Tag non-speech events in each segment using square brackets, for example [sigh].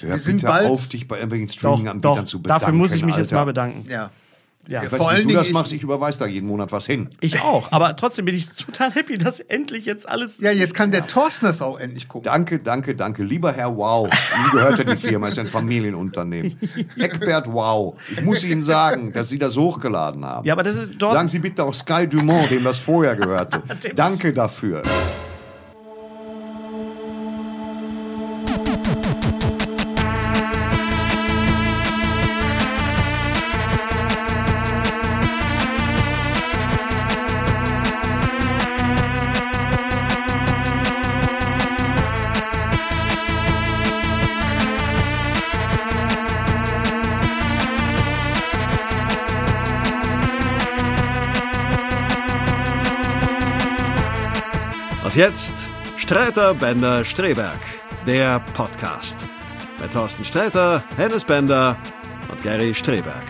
Hör Wir sind bitte bald- auf, dich bei irgendwelchen Streaming-Anbietern zu bedanken. dafür muss ich mich jetzt Alter. mal bedanken. Ja. Ja. Ich weiß Vor wie du das machst, ich überweise da jeden Monat was hin. Ich auch, aber trotzdem bin ich total happy, dass endlich jetzt alles. Ja, jetzt kann der Thorsten das auch endlich gucken. Danke, danke, danke. Lieber Herr Wow, Ihnen gehört ja die Firma, ist ein Familienunternehmen. [laughs] Eckbert Wow, ich muss Ihnen sagen, dass Sie das hochgeladen haben. Ja, aber das ist Thorsten- Sagen Sie bitte auch Sky Dumont, dem das vorher [laughs] gehörte. Danke dafür. Und jetzt Streiter Bender Streberg, der Podcast. Bei Thorsten Streiter, Hennes Bender und Gary Streberg.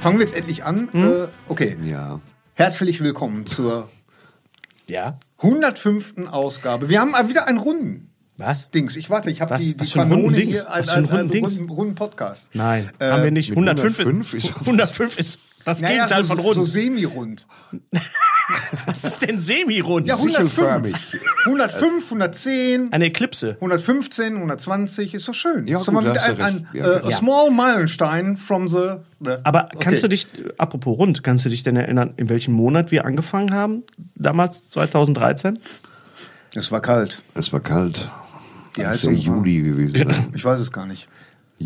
Fangen wir jetzt endlich an. Äh, okay. Ja. Herzlich willkommen zur Ja. 105. Ausgabe. Wir haben mal wieder einen runden Was? Dings. Ich warte, ich habe die, die was Dings? hier. Für einen ein, ein runden Dings? runden, runden Podcast. Nein, Äh, haben wir nicht. mit 105, 105 [laughs] ist, ist- 105 ist das Naja, Gegenteil so, von so rund. semi-rund. [laughs] Was ist denn semi-rund? Ja, 105. Sichelförmig. 105, 110, Eine Eklipse. 115, 120 ist doch schön. Ja, ist doch gut, du ein, ein recht. Ja. äh, a small Meilenstein from the. the Aber Okay. kannst du dich, äh, apropos rund, kannst du dich denn erinnern, in welchem Monat wir angefangen haben? Damals, 2013? Es war kalt. Es war kalt. Die Es Heizung Juli gewesen. Ne? Ich weiß es gar nicht.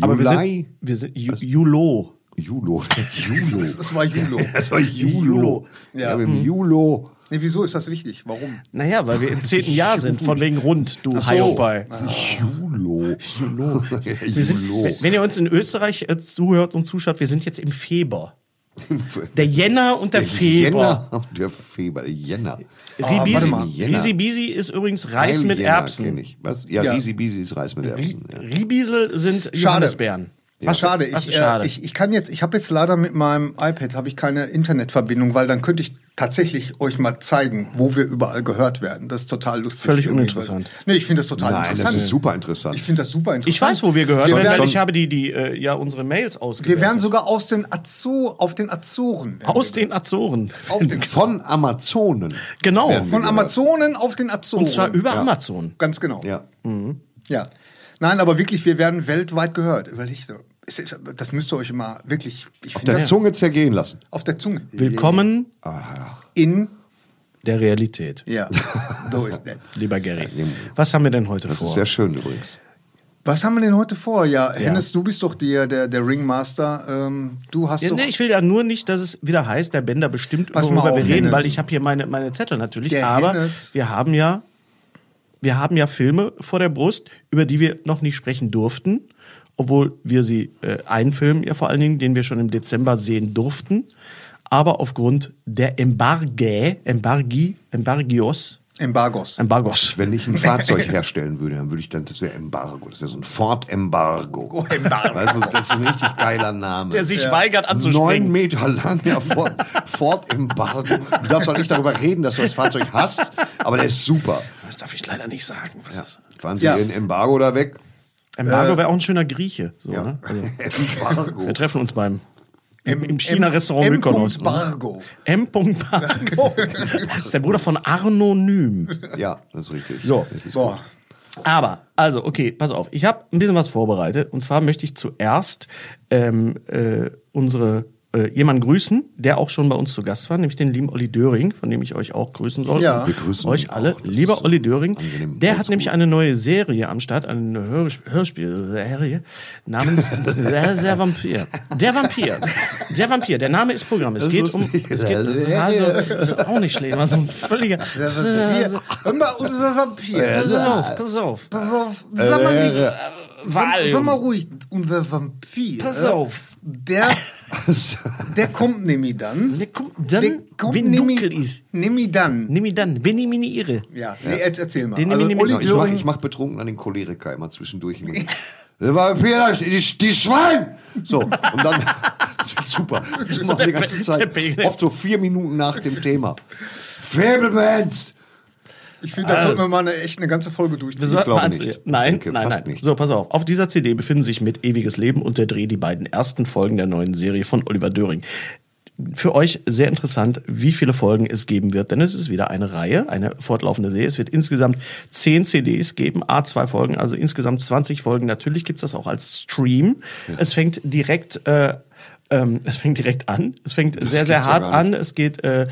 Aber wir Juli? sind, wir sind Ju- Julo. Julo. [laughs] Julo. Es war Julo. Das war Julo. Ja. Ja, im Julo. Nee, wieso ist das wichtig? Warum? Naja, weil wir im [laughs] zehnten Jahr sind, von wegen rund, du Ach so. Hiopai. Julo. Julo. [laughs] Wir sind, wenn- ihr uns in Österreich äh, zuhört und zuschaut, wir sind jetzt im Februar. Der Jänner und der, Februar. Jänner. Der Februar. Jänner. Ribisi, warte mal. Jänner. Risi Bisi ist übrigens Reis mit Jänner Erbsen. Ich. Was? Ja, Ja. Risi Bisi ist Reis mit Erbsen. Ja. Ribisel sind Johannisbeeren. Was schade. Was ich, ist schade? Äh, ich, ich kann jetzt, ich habe jetzt leider mit meinem iPad habe ich keine Internetverbindung, weil dann könnte ich tatsächlich euch mal zeigen, wo wir überall gehört werden. Das ist total lustig. Völlig uninteressant. weil- Nee, ich finde das total Nein, interessant. das ist super interessant. Ich finde das super interessant. ich weiß, wo wir gehört wir werden, weil ich habe die, die äh, ja unsere Mails wir ausgewertet. werden sogar aus den Azo auf den Azoren. aus wir- den Azoren. auf den, Von Amazonen. Genau. Wir von. Amazonen auf den Azoren. Und zwar über Ja. Amazon. Ganz genau. Ja. Ja. Nein, aber wirklich, wir werden weltweit gehört. Überlegt, doch. Ist- das müsst ihr euch immer wirklich ich Auf der das Zunge zergehen lassen. auf der Zunge. Willkommen In der Realität, ja, so ist [laughs] das. lieber Gary. Was haben wir denn heute Das vor? ist sehr schön übrigens. Was haben wir denn heute vor? Ja, Hennes, du bist doch der, der, der Ringmaster. Ähm, du hast Ja, doch nee, ich will ja nur nicht, dass es wieder heißt, der Bender bestimmt, Pass worüber wir reden, Hennes. weil ich habe hier meine, meine Zettel natürlich. Der aber Hennes. wir haben ja, wir haben ja Filme vor der Brust, über die wir noch nicht sprechen durften, obwohl wir sie äh, einen Film ja vor allen Dingen, den wir schon im Dezember sehen durften, aber aufgrund der Embarge, Embargi, Embargios, Embargos. Embargos. Wenn ich ein Fahrzeug [laughs] herstellen würde, dann würde ich dann, das wäre Embargo. Das wäre so ein Ford Embargo. Oh, Embargo. Weißt du, das ist ein richtig geiler Name. Der sich weigert Neun anzuspringen. Meter lang, ja, Ford, Ford Embargo. Du darfst auch nicht darüber reden, dass du das Fahrzeug hast, aber der ist super. Das darf ich leider nicht sagen. Was ist? Fahren Sie Ja. in Embargo da weg? Embargo wäre auch ein schöner Grieche. So, Ja. ne? also, [laughs] Embargo. wir treffen uns beim im, im China-Restaurant M. Mykonos. Bargo. M. Bargo. [laughs] Das ist der Bruder von Arnonym. Ja, das ist richtig. So. Ist. Aber, also, okay, pass auf. Ich habe ein bisschen was vorbereitet. Und zwar möchte ich zuerst ähm, äh, unsere äh, jemanden grüßen, der auch schon bei uns zu Gast war, nämlich den lieben Olli Döring, von dem ich euch auch grüßen soll. Ja. Wir grüßen euch alle. auch. Das Lieber Olli Döring, der hat nämlich eine neue Serie am Start, eine Hör Hörspielserie namens [laughs] der, der Vampir. Der Vampir. Der Vampir. Der Name ist Programm. Es geht um. Es geht, also, das ist auch nicht schlecht. War so ein völliger. Der Vampir. Hör mal, unser Vampir. Pass auf, pass auf. Pass auf, sag mal nicht. Sag, Valium. sag mal ruhig, unser Vampir. Pass auf. Der, [laughs] der kommt nämlich dann. Der kommt dann, Der kommt wenn nämlich- dunkel ist. Nämlich dann. Nimm ihn dann, wenn ich mich nicht irre. Ja, nee, jetzt erzähl mal. Den also, Olli mit. Ich mache Döring, ich mach betrunken an den Choleriker immer zwischendurch. [laughs] Der Vampir, die, die Schwein! So, und dann, [laughs] super. Das So immer der die ganze Zeit. Oft so vier Minuten nach dem Thema. Fablemans! Ich finde, da sollten wir mal eine, echt eine ganze Folge durchziehen. Sollten glaube nicht. Nein, Ich denke nein, nein. nicht. So, pass auf. Auf dieser CD befinden sich mit Ewiges Leben und der Dreh die beiden ersten Folgen der neuen Serie von Oliver Döring. Für euch sehr interessant, wie viele Folgen es geben wird, denn es ist wieder eine Reihe, eine fortlaufende Serie. Es wird insgesamt zehn CDs geben, A zwei Folgen, also insgesamt 20 Folgen. Natürlich gibt's das auch als Stream. Es fängt direkt, äh, ähm, es fängt direkt an. Es fängt sehr, sehr ja hart an. Es geht äh,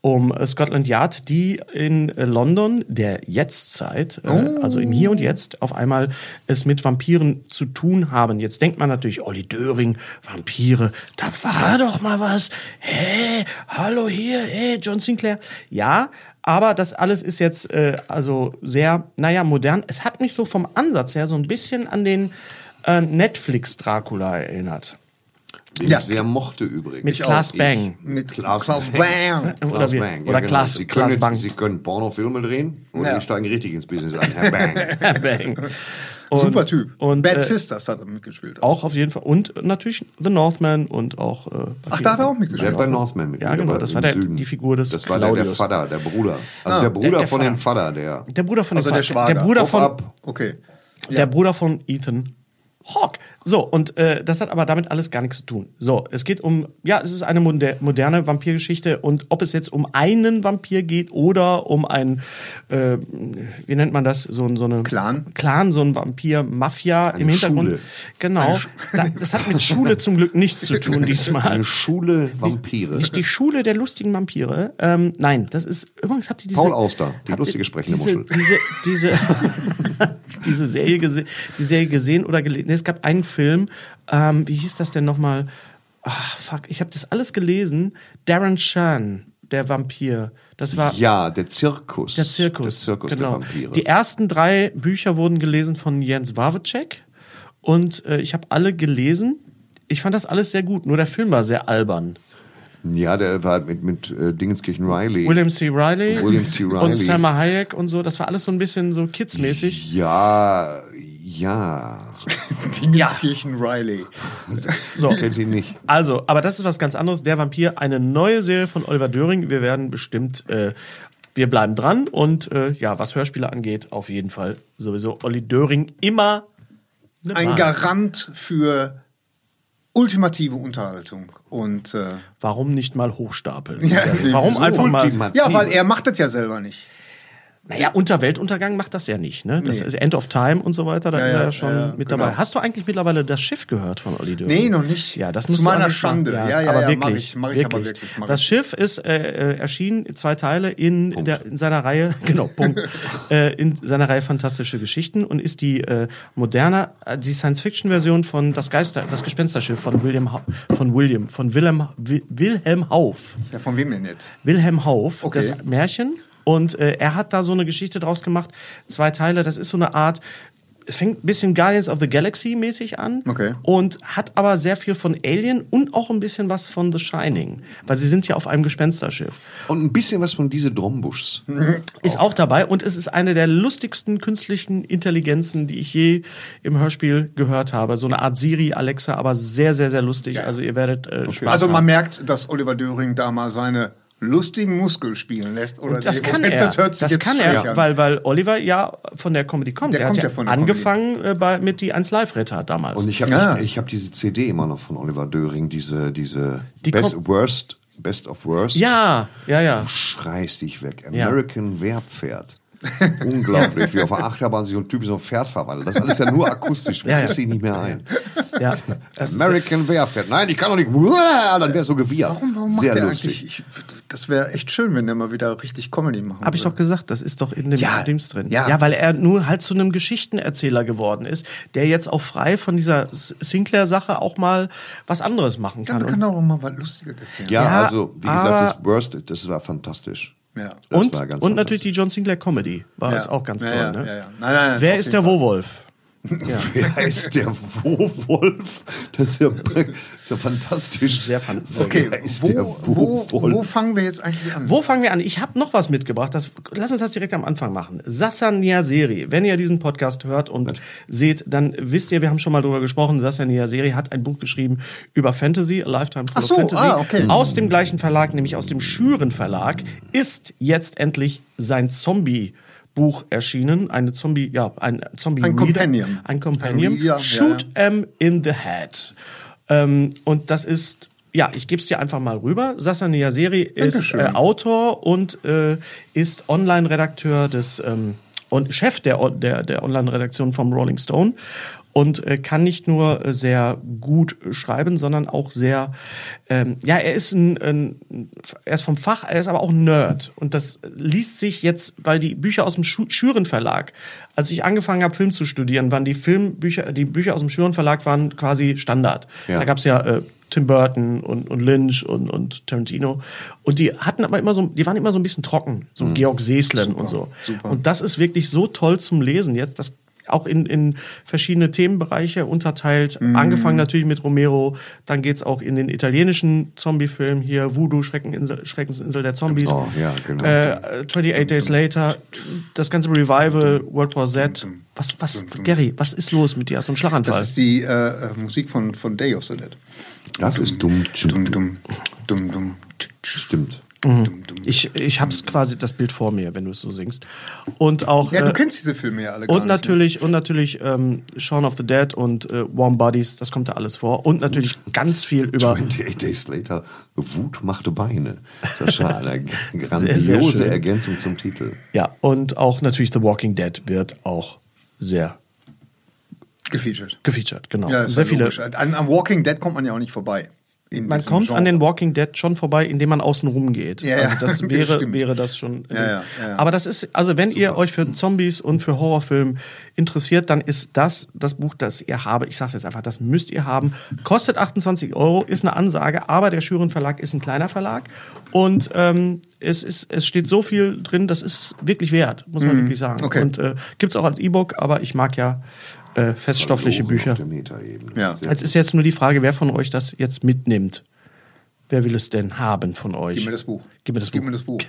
um äh, Scotland Yard, die in äh, London der Jetztzeit, äh, also im Hier und Jetzt, auf einmal es mit Vampiren zu tun haben. Jetzt denkt man natürlich, Olli Döring, Vampire, da war doch mal was. Hä, hallo hier, hey, John Sinclair. Ja, aber das alles ist jetzt äh, also sehr, naja, modern. Es hat mich so vom Ansatz her so ein bisschen an den äh, Netflix Dracula erinnert. Den Ja. ich sehr mochte übrigens. Mit Klaas Bang. Mit Klaas Bang. Bang. Oder Klaas wie- Bang. oder genau. Klaas- Sie Klaas können, Bang. jetzt, Sie können Pornofilme drehen und Ja. die steigen richtig ins Business ein. Herr Bang. [laughs] Bang. Und, Super Typ. Und, Bad äh, Sisters hat er mitgespielt. Auch auf jeden Fall. Und natürlich The Northman und auch. Äh, Ach, da hat er auch Der mitgespielt. hat bei Northman mit Ja, genau, das war der- die Figur des Das war der, der. Vater, der Bruder. Also Ah, der Bruder der- der von dem Vater. Der. Der Bruder von Also dem der Vater- Schwager. Der Bruder Hoch von, ab. Okay. der Bruder von Ethan Hawke. So, und äh, das hat aber damit alles gar nichts zu tun. So, es geht um, ja, es ist eine moder moderne Vampirgeschichte und ob es jetzt um einen Vampir geht oder um ein, äh, wie nennt man das, so, ein- so eine Clan? Clan, so ein Vampir-Mafia im Hintergrund. Schule. Genau. Da, das hat mit Schule zum Glück nichts zu tun diesmal. Eine Schule Vampire. Nicht die Schule der lustigen Vampire. Ähm, nein, das ist übrigens habt ihr diese Paul Auster, die lustige sprechende diese, Muschel. Diese diese [laughs] diese Serie gesehen, die Serie gesehen oder gelesen. Nee, es gab einen Film. Ähm, wie hieß das denn nochmal? Ach fuck, ich habe das alles gelesen. Darren Shan, der Vampir. Das war Ja, der Zirkus. der Zirkus. Der Zirkus genau. der Vampire. Die ersten drei Bücher wurden gelesen von Jens Wawacek und äh, ich habe alle gelesen. Ich fand das alles sehr gut, nur der Film war sehr albern. ja, der war mit, mit äh, Dingenskirchen Riley. William C. Riley, William C. Riley. und Selma Hayek und so, das war alles so ein bisschen so kidsmäßig. Ja, [laughs] ja. Dingenskirchen Riley. So, Kennt ihn nicht. also, aber das ist was ganz anderes. Der Vampir, eine neue Serie von Oliver Döring. Wir werden bestimmt, äh, wir bleiben dran und äh, ja, was Hörspiele angeht, auf jeden Fall sowieso Olli Döring immer Ein Wahl. Garant für ultimative Unterhaltung. Und äh, Warum nicht mal hochstapeln? Ja, Warum wieso? einfach mal? Ja, weil er macht das ja selber nicht. Naja, unter Weltuntergang macht das ja nicht. Ne? Das Nee. ist End of Time und so weiter. Da Ja, ist er ja, ja schon ja, ja, mit genau. dabei. Hast du eigentlich mittlerweile das Schiff gehört von Olli Döring? Nee, noch nicht. Ja, das Zu meiner. Schande. Ja, ja, aber ja, wirklich, mach ich- mach ich aber wirklich, mach das. Schiff ist äh, äh, erschienen zwei Teile in, der, in seiner Reihe, [laughs] genau, Punkt, [laughs] äh, in seiner Reihe Fantastische Geschichten und ist die äh, moderne, äh, die Science-Fiction-Version von das Geister, das Gespensterschiff von William, von William, von Wilhelm, Wil- Wilhelm Hauff. Ja, von wem denn jetzt? Wilhelm Hauff, Okay. das Märchen. Und äh, er hat da so eine Geschichte draus gemacht, zwei Teile. Das ist so eine Art es fängt ein bisschen Guardians of the Galaxy mäßig an Okay. und hat aber sehr viel von Alien und auch ein bisschen was von The Shining, weil sie sind ja auf einem Gespensterschiff. Und ein bisschen was von diese Drombuschs. Ist auch dabei und es ist eine der lustigsten künstlichen Intelligenzen, die ich je im Hörspiel gehört habe. So eine Art Siri, Alexa, aber sehr, sehr, sehr lustig. Also ihr werdet äh, Spaß Also man haben. merkt, dass Oliver Döring da mal seine lustigen Muskel spielen lässt. Oder Und das kann Moment, er. Das, hört sich Das jetzt kann er, an. weil, weil Oliver ja von der Comedy kommt. Der er kommt hat ja von der angefangen äh, bei, mit die 1 Live Ritter damals. Und ich habe Ja. ich, ich hab diese CD immer noch von Oliver Döring, diese, diese Die Best, Worst, Best of Worst. ja, ja, ja. Du schreist dich weg. Ja. American Wehrpferd. Unglaublich, wie auf der Achterbahn sich so ein Typ so ein Pferd verwandelt. Das ist alles ja nur akustisch. Ja, ja. Ich sehe nicht mehr ein. ja. American Wehrpferd. Nein, ich kann doch nicht. Dann wäre so gewirrt. Warum, warum macht Sehr der lustig. eigentlich? Ich, das wäre echt schön, wenn der mal wieder richtig Comedy machen Habe ich doch gesagt, das ist doch in dem Ja, Dings drin. ja. ja, weil er nur halt zu einem Geschichtenerzähler geworden ist, der jetzt auch frei von dieser Sinclair-Sache auch mal was anderes machen kann. Dann kann er auch mal was Lustiges erzählen. Ja, Ja, also, wie gesagt, das Worst, das war fantastisch. Ja. Das und war ganz und natürlich die. John Sinclair Comedy war Ja. es auch ganz Ja, toll. ja, ne? ja, ja. Nein, nein, Wer ist der Fall. Wowolf? [laughs] Wer ist der Wo-Wolf? Das ist ja, das ist [laughs] ja fantastisch. Sehr fan- Okay, wo, der wo, wo fangen wir jetzt eigentlich an? Wo fangen wir an? Ich habe noch was mitgebracht. Das, lass uns das direkt am Anfang machen. Sassan Niaseri. Wenn ihr diesen Podcast hört und seht, dann wisst ihr, wir haben schon mal drüber gesprochen. Sassan Niaseri hat ein Buch geschrieben über Fantasy, A Lifetime Full Ach so, Fantasy. ah, okay. Aus dem gleichen Verlag, nämlich aus dem Schüren Verlag, ist jetzt endlich sein Zombie. Buch erschienen, eine Zombie, ja, ein Zombie Ein Reader. Companion. ein Companion, Ein Reader, Shoot ja. em in the Head. Ähm, und das ist, ja, ich gebe es dir einfach mal rüber. Sasa Niaseri ist äh, Autor und äh, ist Online-Redakteur des ähm, und Chef der, der, der Online-Redaktion vom Rolling Stone und äh, kann nicht nur äh, sehr gut schreiben, sondern auch sehr, ähm, ja, er ist ein, ein, er ist vom Fach, er ist aber auch ein Nerd und das liest sich jetzt, weil die Bücher aus dem Schüren Verlag, als ich angefangen habe, Film zu studieren, waren die Filmbücher, die Bücher aus dem Schüren Verlag waren quasi Standard. Ja. Da gab es ja äh, Tim Burton und, und Lynch und, und Tarantino. Und die hatten aber immer so, die waren immer so ein bisschen trocken, so Georg Seeslen und so. super. Und das ist wirklich so toll zum Lesen jetzt, das auch in, in verschiedene Themenbereiche unterteilt. Angefangen natürlich mit Romero, dann geht's auch in den italienischen Zombie-Film hier, Voodoo, Schreckeninsel, Schreckensinsel der Zombies. Oh, ja, genau. Äh, 28 Days Later, das ganze Revival, World War Z. Was, was, Gary, was ist los mit dir? Hast du einen Schlaganfall? Das ist die äh, äh, Musik von, von Day of the Dead. Das ist dumm. Dumm, dumm, dumm, dumm. Stimmt. Ich, ich hab's quasi das Bild vor mir, wenn du es so singst. Und auch. Ja, du äh, kennst diese Filme ja alle und nicht. ne? natürlich, und natürlich ähm, Shaun of the Dead und äh, Warm Bodies, das kommt da alles vor. Und natürlich ganz viel [laughs] über. 28 Days Later, Wut machte Beine. Das ist schon eine [laughs] Sehr, sehr grandiose schön. Ergänzung zum Titel. Ja, und auch natürlich The Walking Dead wird auch sehr Gefeatured. gefeatured, genau. Ja, sehr ja viele. An, am Walking Dead kommt man ja auch nicht vorbei. Man kommt Genre. an den Walking Dead schon vorbei, indem man außen rum geht. Ja, also [laughs] das wäre, Stimmt. wäre das schon. Ja, ja. Aber das ist, also wenn ihr euch für Zombies und für Horrorfilm interessiert, dann ist das das Buch, das ihr habe. Ich sag's jetzt einfach, das müsst ihr haben. Kostet 28 Euro, ist eine Ansage, aber der Schüren Verlag ist ein kleiner Verlag und ähm, es ist, es steht so viel drin, das ist wirklich wert, muss man wirklich sagen. Mhm. okay. Und äh, gibt's auch als E-Book, aber ich mag ja äh, feststoffliche Bücher. Auf der Metaebene. Ja. Es ist jetzt nur die Frage, wer von euch das jetzt mitnimmt. Wer will es denn haben von euch? Gib mir das Buch. Gib mir das Gib Buch. mir das Buch. [laughs]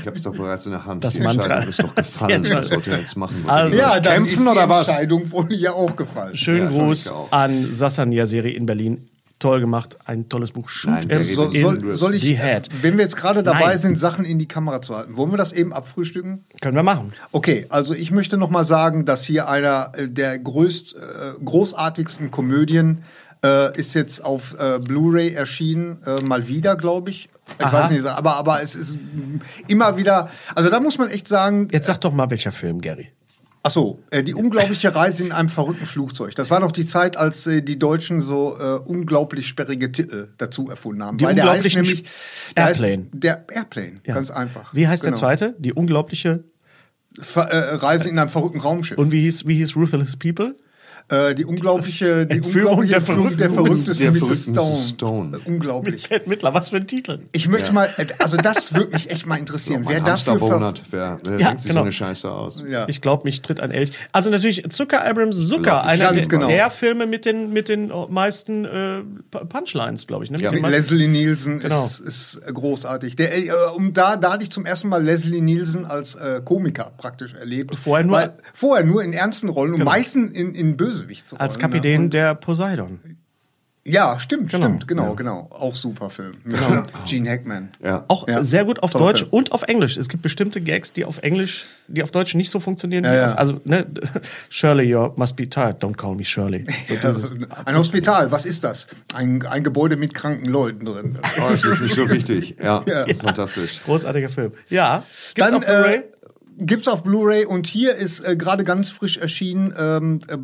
Ich habe es doch bereits in der Hand. Das Die Mantra. Entscheidung ist doch gefallen. Was sollt ihr jetzt machen? Also- ja, dann kämpfen ist oder die was? Entscheidung wohl ja auch gefallen. Schönen Ja, Gruß an Sasania Serie in Berlin. Toll gemacht, ein tolles Buch. Shoot Nein, Soll, in soll, soll ich, the Head. wenn wir jetzt gerade dabei Nein. sind, Sachen in die Kamera zu halten, wollen wir das eben abfrühstücken? Können wir machen. Okay, also ich möchte noch mal sagen, dass hier einer äh, der größt, äh, großartigsten Komödien äh, ist jetzt auf äh, Blu-ray erschienen, äh, mal wieder, glaube ich. Ich Aha. weiß nicht, aber, aber es ist mm, immer wieder, also da muss man echt sagen, Jetzt sag doch mal, welcher Film, Gary. Ach so, äh, die unglaubliche Reise in einem verrückten Flugzeug. Das war noch die Zeit, als äh, die Deutschen so äh, unglaublich sperrige Titel dazu erfunden haben. Die Weil der heißt nämlich der heißt- Airplane. Der Airplane, Ja. ganz einfach. Wie heißt der Genau. zweite? Die unglaubliche. Ver, äh, Reise in einem verrückten Raumschiff. Und wie hieß, wie hieß Ruthless People? Äh, die unglaubliche, [laughs] die Entführung unglaubliche der Entführung der verrückten der Mrs. Stone. Stone. Äh, Unglaublich. Kate Mittler, was für ein Titel. Ich möchte mal, äh, also das würde mich echt mal interessieren. Mein wer dafür Bonat, wer, wer Ja, denkt sich genau. so eine Scheiße aus? ja. Ich glaube, mich tritt ein Elch. Also natürlich Zucker Abrams Zucker, einer der, genau. der Filme mit den, mit den meisten äh, Punchlines, glaube ich. Ne? Mit Ja. Leslie Nielsen Genau. ist, ist großartig. Der, äh, um da, da hatte ich zum ersten Mal Leslie Nielsen als Komiker praktisch erlebt. Vorher nur- Weil, vorher nur in ernsten Rollen und Genau. meistens in, in Bösewichtsrollen. als ne? Kapitän Und- der Poseidon. Ja, stimmt, Genau. stimmt, genau, genau. Auch super Film. Mit [laughs] Gene Hackman. Ja. Auch Ja. sehr gut auf Toller Deutsch Film. und auf Englisch. Es gibt bestimmte Gags, die auf Englisch, die auf Deutsch nicht so funktionieren. Ja, wie ja. Auf, also, ne, [laughs] Shirley, you must be tired. Don't call me Shirley. [laughs] So dieses, Ein Hospital, was ist das? Ein, ein Gebäude mit kranken Leuten drin. Oh, das ist nicht so wichtig. Ja, Ja. das ist fantastisch. großartiger Film. Ja. Gibt's Dann auf Blu-ray? äh, gibt's auf Blu-ray und hier ist äh, gerade ganz frisch erschienen ähm, äh,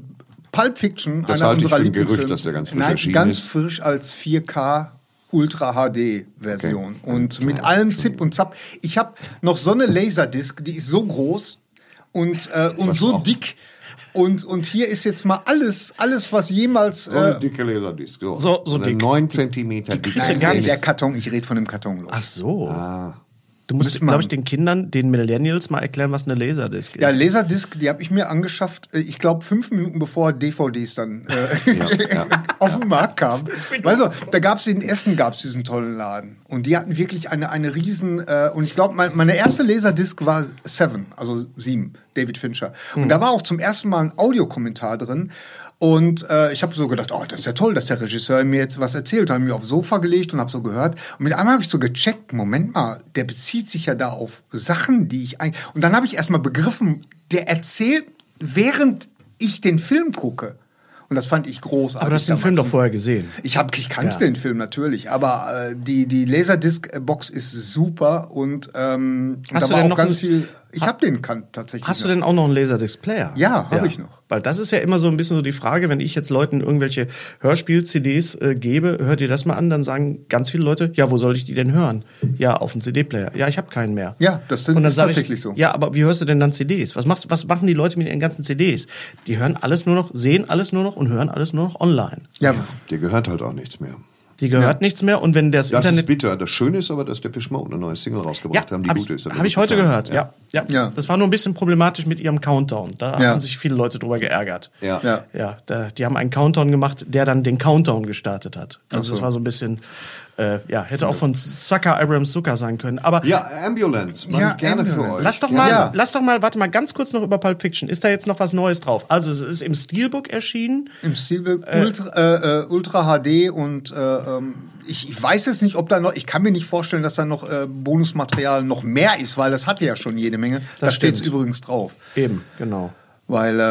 Pulp Fiction, Das einer halte ich unserer für ein Gerücht, Lieblingsfilme. dass der ganz frisch Nein, erschienen ganz ist. frisch als 4K Ultra HD Version Okay. und mit allem Zip und Zap. Ich habe noch so eine Laserdisc, die ist so groß und äh, und Was so auch? dick. Und, und hier ist jetzt mal alles, alles was jemals. So eine Äh, dicke Laserdisc. So, So- so dick. 9 Zentimeter dicke. kriegst du gar nicht. der Karton, ich rede von dem Karton. Los. Ach so. Ah. Du musst, glaube ich, den Kindern, den Millennials mal erklären, was eine Laserdisc ist. Ja, Laserdisc, die habe ich mir angeschafft, äh, ich glaube, fünf Minuten bevor DVDs dann äh, ja. [laughs] auf den Markt kamen. Weißt du, da gab es in Essen gab's diesen tollen Laden. Und die hatten wirklich eine, eine riesen, äh, und ich glaube, mein, meine erste Laserdisc war Seven, also sieben, David Fincher. Und da war auch zum ersten Mal ein Audiokommentar drin. Und äh, ich habe so gedacht, oh, das ist ja toll, dass der Regisseur mir jetzt was erzählt. Habe mich aufs Sofa gelegt und habe so gehört. Und mit einmal habe ich so gecheckt, Moment mal, der bezieht sich ja da auf Sachen, die ich eigentlich... Und dann habe ich erstmal begriffen, der erzählt, während ich den Film gucke. Und das fand ich großartig. Aber du hast den Film doch vorher gesehen. Ich, hab, ich kannte Ja. den Film natürlich, aber äh, die, die Laserdisc-Box ist super und ähm, Hast da du war denn auch noch ganz ein- viel. Ich habe den kan tatsächlich. Hast du noch. denn auch noch einen Laserdisc-Player? Ja, hab ich noch. Weil das ist ja immer so ein bisschen so die Frage, wenn ich jetzt Leuten irgendwelche Hörspiel-CDs äh, gebe, hört ihr das mal an, dann sagen ganz viele Leute, ja, wo soll ich die denn hören? Ja, auf dem CD-Player. Ja, ich habe keinen mehr. Ja, das Und dann ist sag ich, tatsächlich so. Ja, aber wie hörst du denn dann CDs? Was, machst, was machen die Leute mit ihren ganzen CDs? Die hören alles nur noch, sehen alles nur noch und hören alles nur noch online. Ja, Dir gehört halt auch nichts mehr. Die gehört nichts mehr und wenn das, Das ist Internet bitter. Das Schöne ist aber, dass der Mode eine neue Single rausgebracht haben, die hab gut ich, ist. Habe ich heute Fan. gehört, ja. Ja. Ja. Das war nur ein bisschen problematisch mit ihrem Countdown. Da Ja. haben sich viele Leute drüber geärgert. Ja. Ja. Ja, da, die haben einen Countdown gemacht, der dann den Countdown gestartet hat. Also so. das war so ein bisschen, äh, ja, hätte auch von Sucker Abrams Zucker sein können. Aber Ja, Ambulance. Mach Ja, ich gerne für Ambulance. euch. lass doch mal, Ja. lass doch mal, warte mal ganz kurz noch über Pulp Fiction. Ist da jetzt noch was Neues drauf? Also es ist im Steelbook erschienen. im Stilberg Ultra, äh, äh, Ultra HD und äh, ähm, ich, ich weiß jetzt nicht, ob da noch, ich kann mir nicht vorstellen, dass da noch äh, Bonusmaterial noch mehr ist, weil das hatte ja schon jede Menge. da Das steht stimmt. übrigens drauf. Eben, genau. Weil, äh,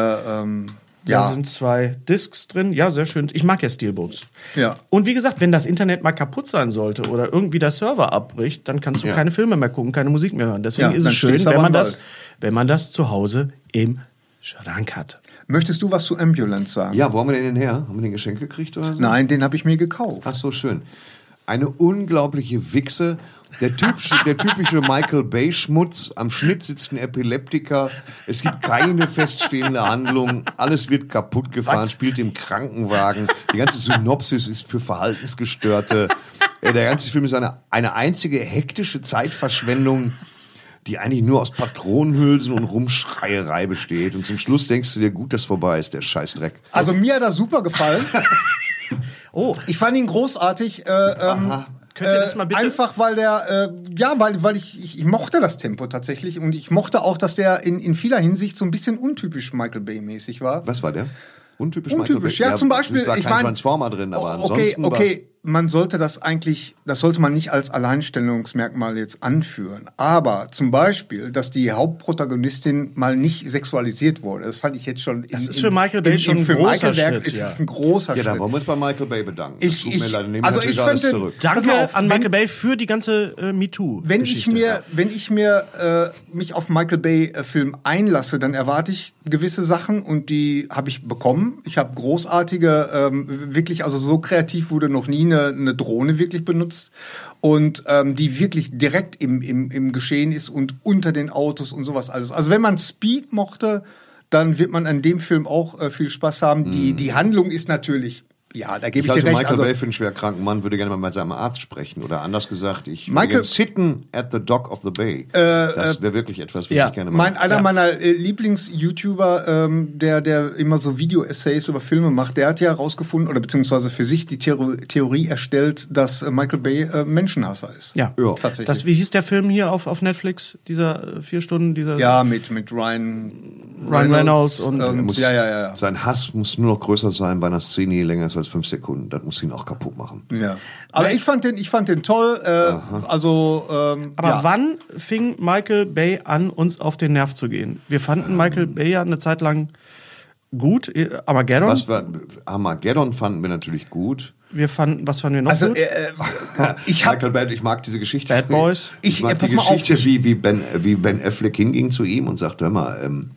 ähm, Da ja, sind zwei Discs drin. Ja, sehr schön. Ich mag ja Steelbooks. Ja. Und wie gesagt, wenn das Internet mal kaputt sein sollte oder irgendwie der Server abbricht, dann kannst du Ja. keine Filme mehr gucken, keine Musik mehr hören. Deswegen Ja, ist es schön, wenn man, das, wenn man das zu Hause im Schrank hat. möchtest du was zu Ambulance sagen? Ja, wo haben wir den denn her? Haben wir den Geschenk gekriegt oder so? Nein, den habe ich mir gekauft. Ach so, schön. Eine unglaubliche Wichse. Der typische, der typische Michael Bay-Schmutz. Am Schnitt sitzt ein Epileptiker. Es gibt keine feststehende Handlung. Alles wird kaputt gefahren, spielt im Krankenwagen. Die ganze Synopsis ist für Verhaltensgestörte. Äh, Der ganze Film ist eine, eine einzige hektische Zeitverschwendung, die eigentlich nur aus Patronenhülsen und Rumschreierei besteht. Und zum Schluss denkst du dir, gut, dass vorbei ist, der Scheißdreck. Also mir hat er super gefallen. Oh, Ich fand ihn großartig. Äh, ähm, Könnt ihr das mal bitte- Einfach weil der, äh, ja, weil, weil ich, ich, ich mochte das Tempo tatsächlich und ich mochte auch, dass der in, in vieler Hinsicht so ein bisschen untypisch Michael Bay-mäßig war. Was war der? Untypisch, Untypisch, Michael Bay? ja, zum Beispiel. Es war ich kein mein- Transformer drin, aber okay, ansonsten okay, man sollte das eigentlich, das sollte man nicht als Alleinstellungsmerkmal jetzt anführen. Aber zum Beispiel, dass die Hauptprotagonistin mal nicht sexualisiert wurde, das fand ich jetzt schon. Das ist für Michael Bay schon ein für großer Michael Schritt, ist ja. es ein großer Ja, dann Schritt. wollen wir uns bei Michael Bay bedanken. Ich- ich- also ich. Pass danke mal auf, an wenn- Michael Bay für die ganze äh, MeToo. Wenn ich mir, wenn ich mir äh, mich auf Michael Bay äh, Film einlasse, dann erwarte ich gewisse Sachen und die habe ich bekommen. Ich habe großartige, ähm, wirklich, also so kreativ wurde noch nie eine, eine Drohne wirklich benutzt und ähm, die wirklich direkt im, im, im Geschehen ist und unter den Autos und sowas alles. Also wenn man Speed mochte, dann wird man an dem Film auch äh, viel Spaß haben. Die, die Handlung ist natürlich, ja, da gebe Ich ich, halte dir recht. Michael Also, Bay für einen schwerkranken Mann, würde gerne mal mit seinem Arzt sprechen. Oder anders gesagt, ich Michael- würde sitten at the dock of the bay. das wäre wirklich etwas, was ja. ich gerne mein, mache. einer meiner äh, Lieblings-YouTuber, ähm, der, der immer so Video-Essays über Filme macht, der hat ja herausgefunden oder beziehungsweise für sich die Theorie, Theorie erstellt, dass äh, Michael Bay äh, Menschenhasser ist. Ja. Ja. tatsächlich. Das, wie hieß der Film hier auf, auf Netflix? Dieser äh, vier Stunden, dieser ja, mit, mit Ryan, Ryan Reynolds und- und, ja, ja, ja, ja. Sein Hass muss nur noch größer sein bei einer Szene, die länger ist als fünf Sekunden. Das muss ihn auch kaputt machen. ja. Aber ich fand den, ich fand den toll. Äh, also, ähm, Aber ja. wann fing Michael Bay an, uns auf den Nerv zu gehen? Wir fanden Michael Bay ja eine Zeit lang gut. äh, Armageddon. Was war, Armageddon fanden wir natürlich gut. wir fanden, was fanden wir noch Also, gut? äh, äh, ich Michael Bay, ich mag diese Geschichte. Bad Boys. Ich, Ich- mag pass die auf, Geschichte, ich- wie, wie, ben, wie Ben Affleck hinging zu ihm und sagte, hör mal, ähm,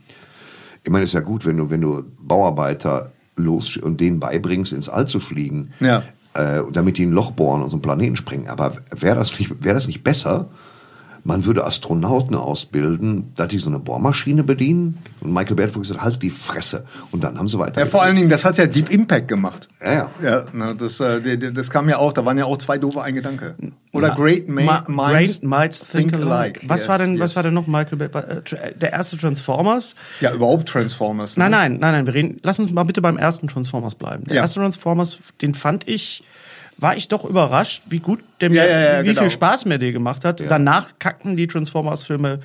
ich meine, ist ja gut, wenn du, wenn du Bauarbeiter los und denen beibringst, ins All zu fliegen, Ja. äh, damit die ein Loch bohren und so einen Planeten sprengen. Aber wäre das, nicht- wär das nicht besser, man würde Astronauten ausbilden, dass die so eine Bohrmaschine bedienen? Und Michael Bay hat gesagt, halt die Fresse. Und dann haben sie weiter. Ja, vor allen Dingen, das hat ja Deep Impact gemacht. Ja, ja. Ja, ne, das, äh, die- die- das kam ja auch, da waren ja auch zwei doofe ein Gedanke. Oder Great Ma Ma- Minds, Great Minds Think Alike. Was Yes, war denn, yes. was war denn noch Michael Bay? War, äh, Der erste Transformers? Ja, überhaupt Transformers. ne? Nein, nein, nein, nein. Wir reden. Lass uns mal bitte beim ersten Transformers bleiben. Der Ja. erste Transformers, den fand ich, war ich doch überrascht, wie gut der mir, Ja, ja, wie genau. viel Spaß mir der gemacht hat. Danach kackten die Transformers-Filme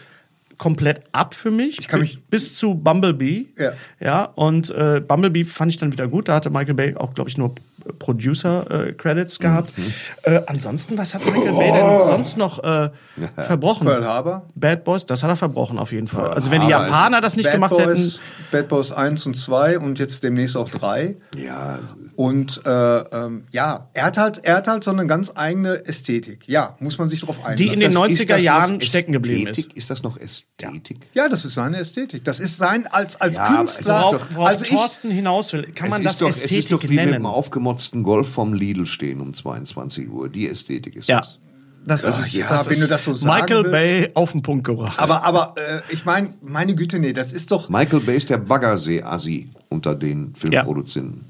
komplett ab für mich. Ich kann mich- bis zu Bumblebee. Ja. Ja. Und äh, Bumblebee fand ich dann wieder gut. Da hatte Michael Bay auch, glaube ich, nur Producer-Credits gehabt. Mhm. Äh, ansonsten, was hat Michael Bay denn sonst noch äh, [laughs] verbrochen? Pearl Harbor. Bad Boys, das hat er verbrochen auf jeden Fall. Also wenn die ist- Japaner das nicht Bad gemacht Boys, hätten, Bad Boys 1 und 2 und jetzt demnächst auch 3. Ja, Und äh, ähm, ja, er hat halt, er hat halt so eine ganz eigene Ästhetik. Ja, muss man sich drauf einlassen. Die in den das- 90er ist das noch Jahren stecken geblieben Ästhetik? Ist das noch Ästhetik? ja, das ist seine Ästhetik. Das ist sein als als Ja, aber es Künstler. ist worauf, doch- also ich, Thorsten hinaus will, kann man das ist doch, Ästhetik es ist doch wie mit nennen. einem aufgemotzten Golf vom Lidl stehen um 22 Uhr. Die Ästhetik ist ja, das. das, Das ist, ja, das wenn ist du das so sagen Michael willst. Bay auf den Punkt gebracht. aber aber äh, ich meine, meine Güte, nee, das ist doch Michael Bay ist der Baggersee-Assi unter den Filmproduzenten.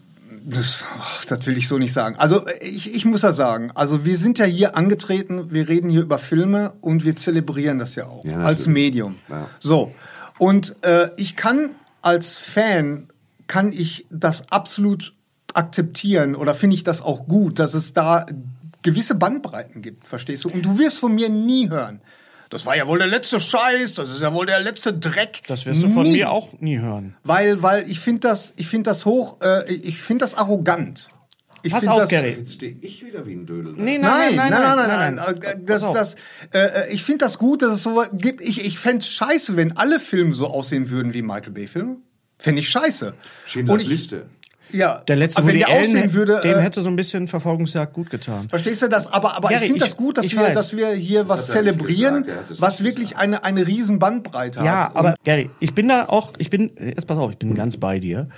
Das, ach, das will ich so nicht sagen. Also ich, ich muss das sagen. Also wir sind ja hier angetreten, wir reden hier über Filme und wir zelebrieren das ja auch Ja, als Medium. Ja. So und äh, ich kann als Fan kann ich das absolut akzeptieren oder finde ich das auch gut, dass es da gewisse Bandbreiten gibt, verstehst du? Und du wirst von mir nie hören. Das war ja wohl der letzte Scheiß, das ist ja wohl der letzte Dreck. das wirst du von Nie. mir auch nie hören. Weil, weil ich finde das, ich finde das hoch, äh, ich finde das arrogant. Ich Pass auf, das, Gary. Jetzt stehe ich wieder wie ein Dödel. Nee, Nein, nein, nein, nein, nein. nein. Äh, Das, Pass auf. das, äh, ich finde das gut, dass es so gibt. Ich, ich fände es scheiße, wenn alle Filme so aussehen würden wie Michael Bay-Filme. Fände ich scheiße. Schindlers Liste. Ja, Der letzte aber wenn Woody der Allen, aussehen würde, dem äh, hätte so ein bisschen Verfolgungsjagd gut getan. Verstehst du das? Aber, aber Gary, ich finde das gut, dass ich wir, weiß. dass wir hier was er zelebrieren, gesagt, was wirklich eine, eine riesen Bandbreite hat. Ja, aber Gary, ich bin da auch, ich bin, jetzt pass auf, ich bin ganz bei dir.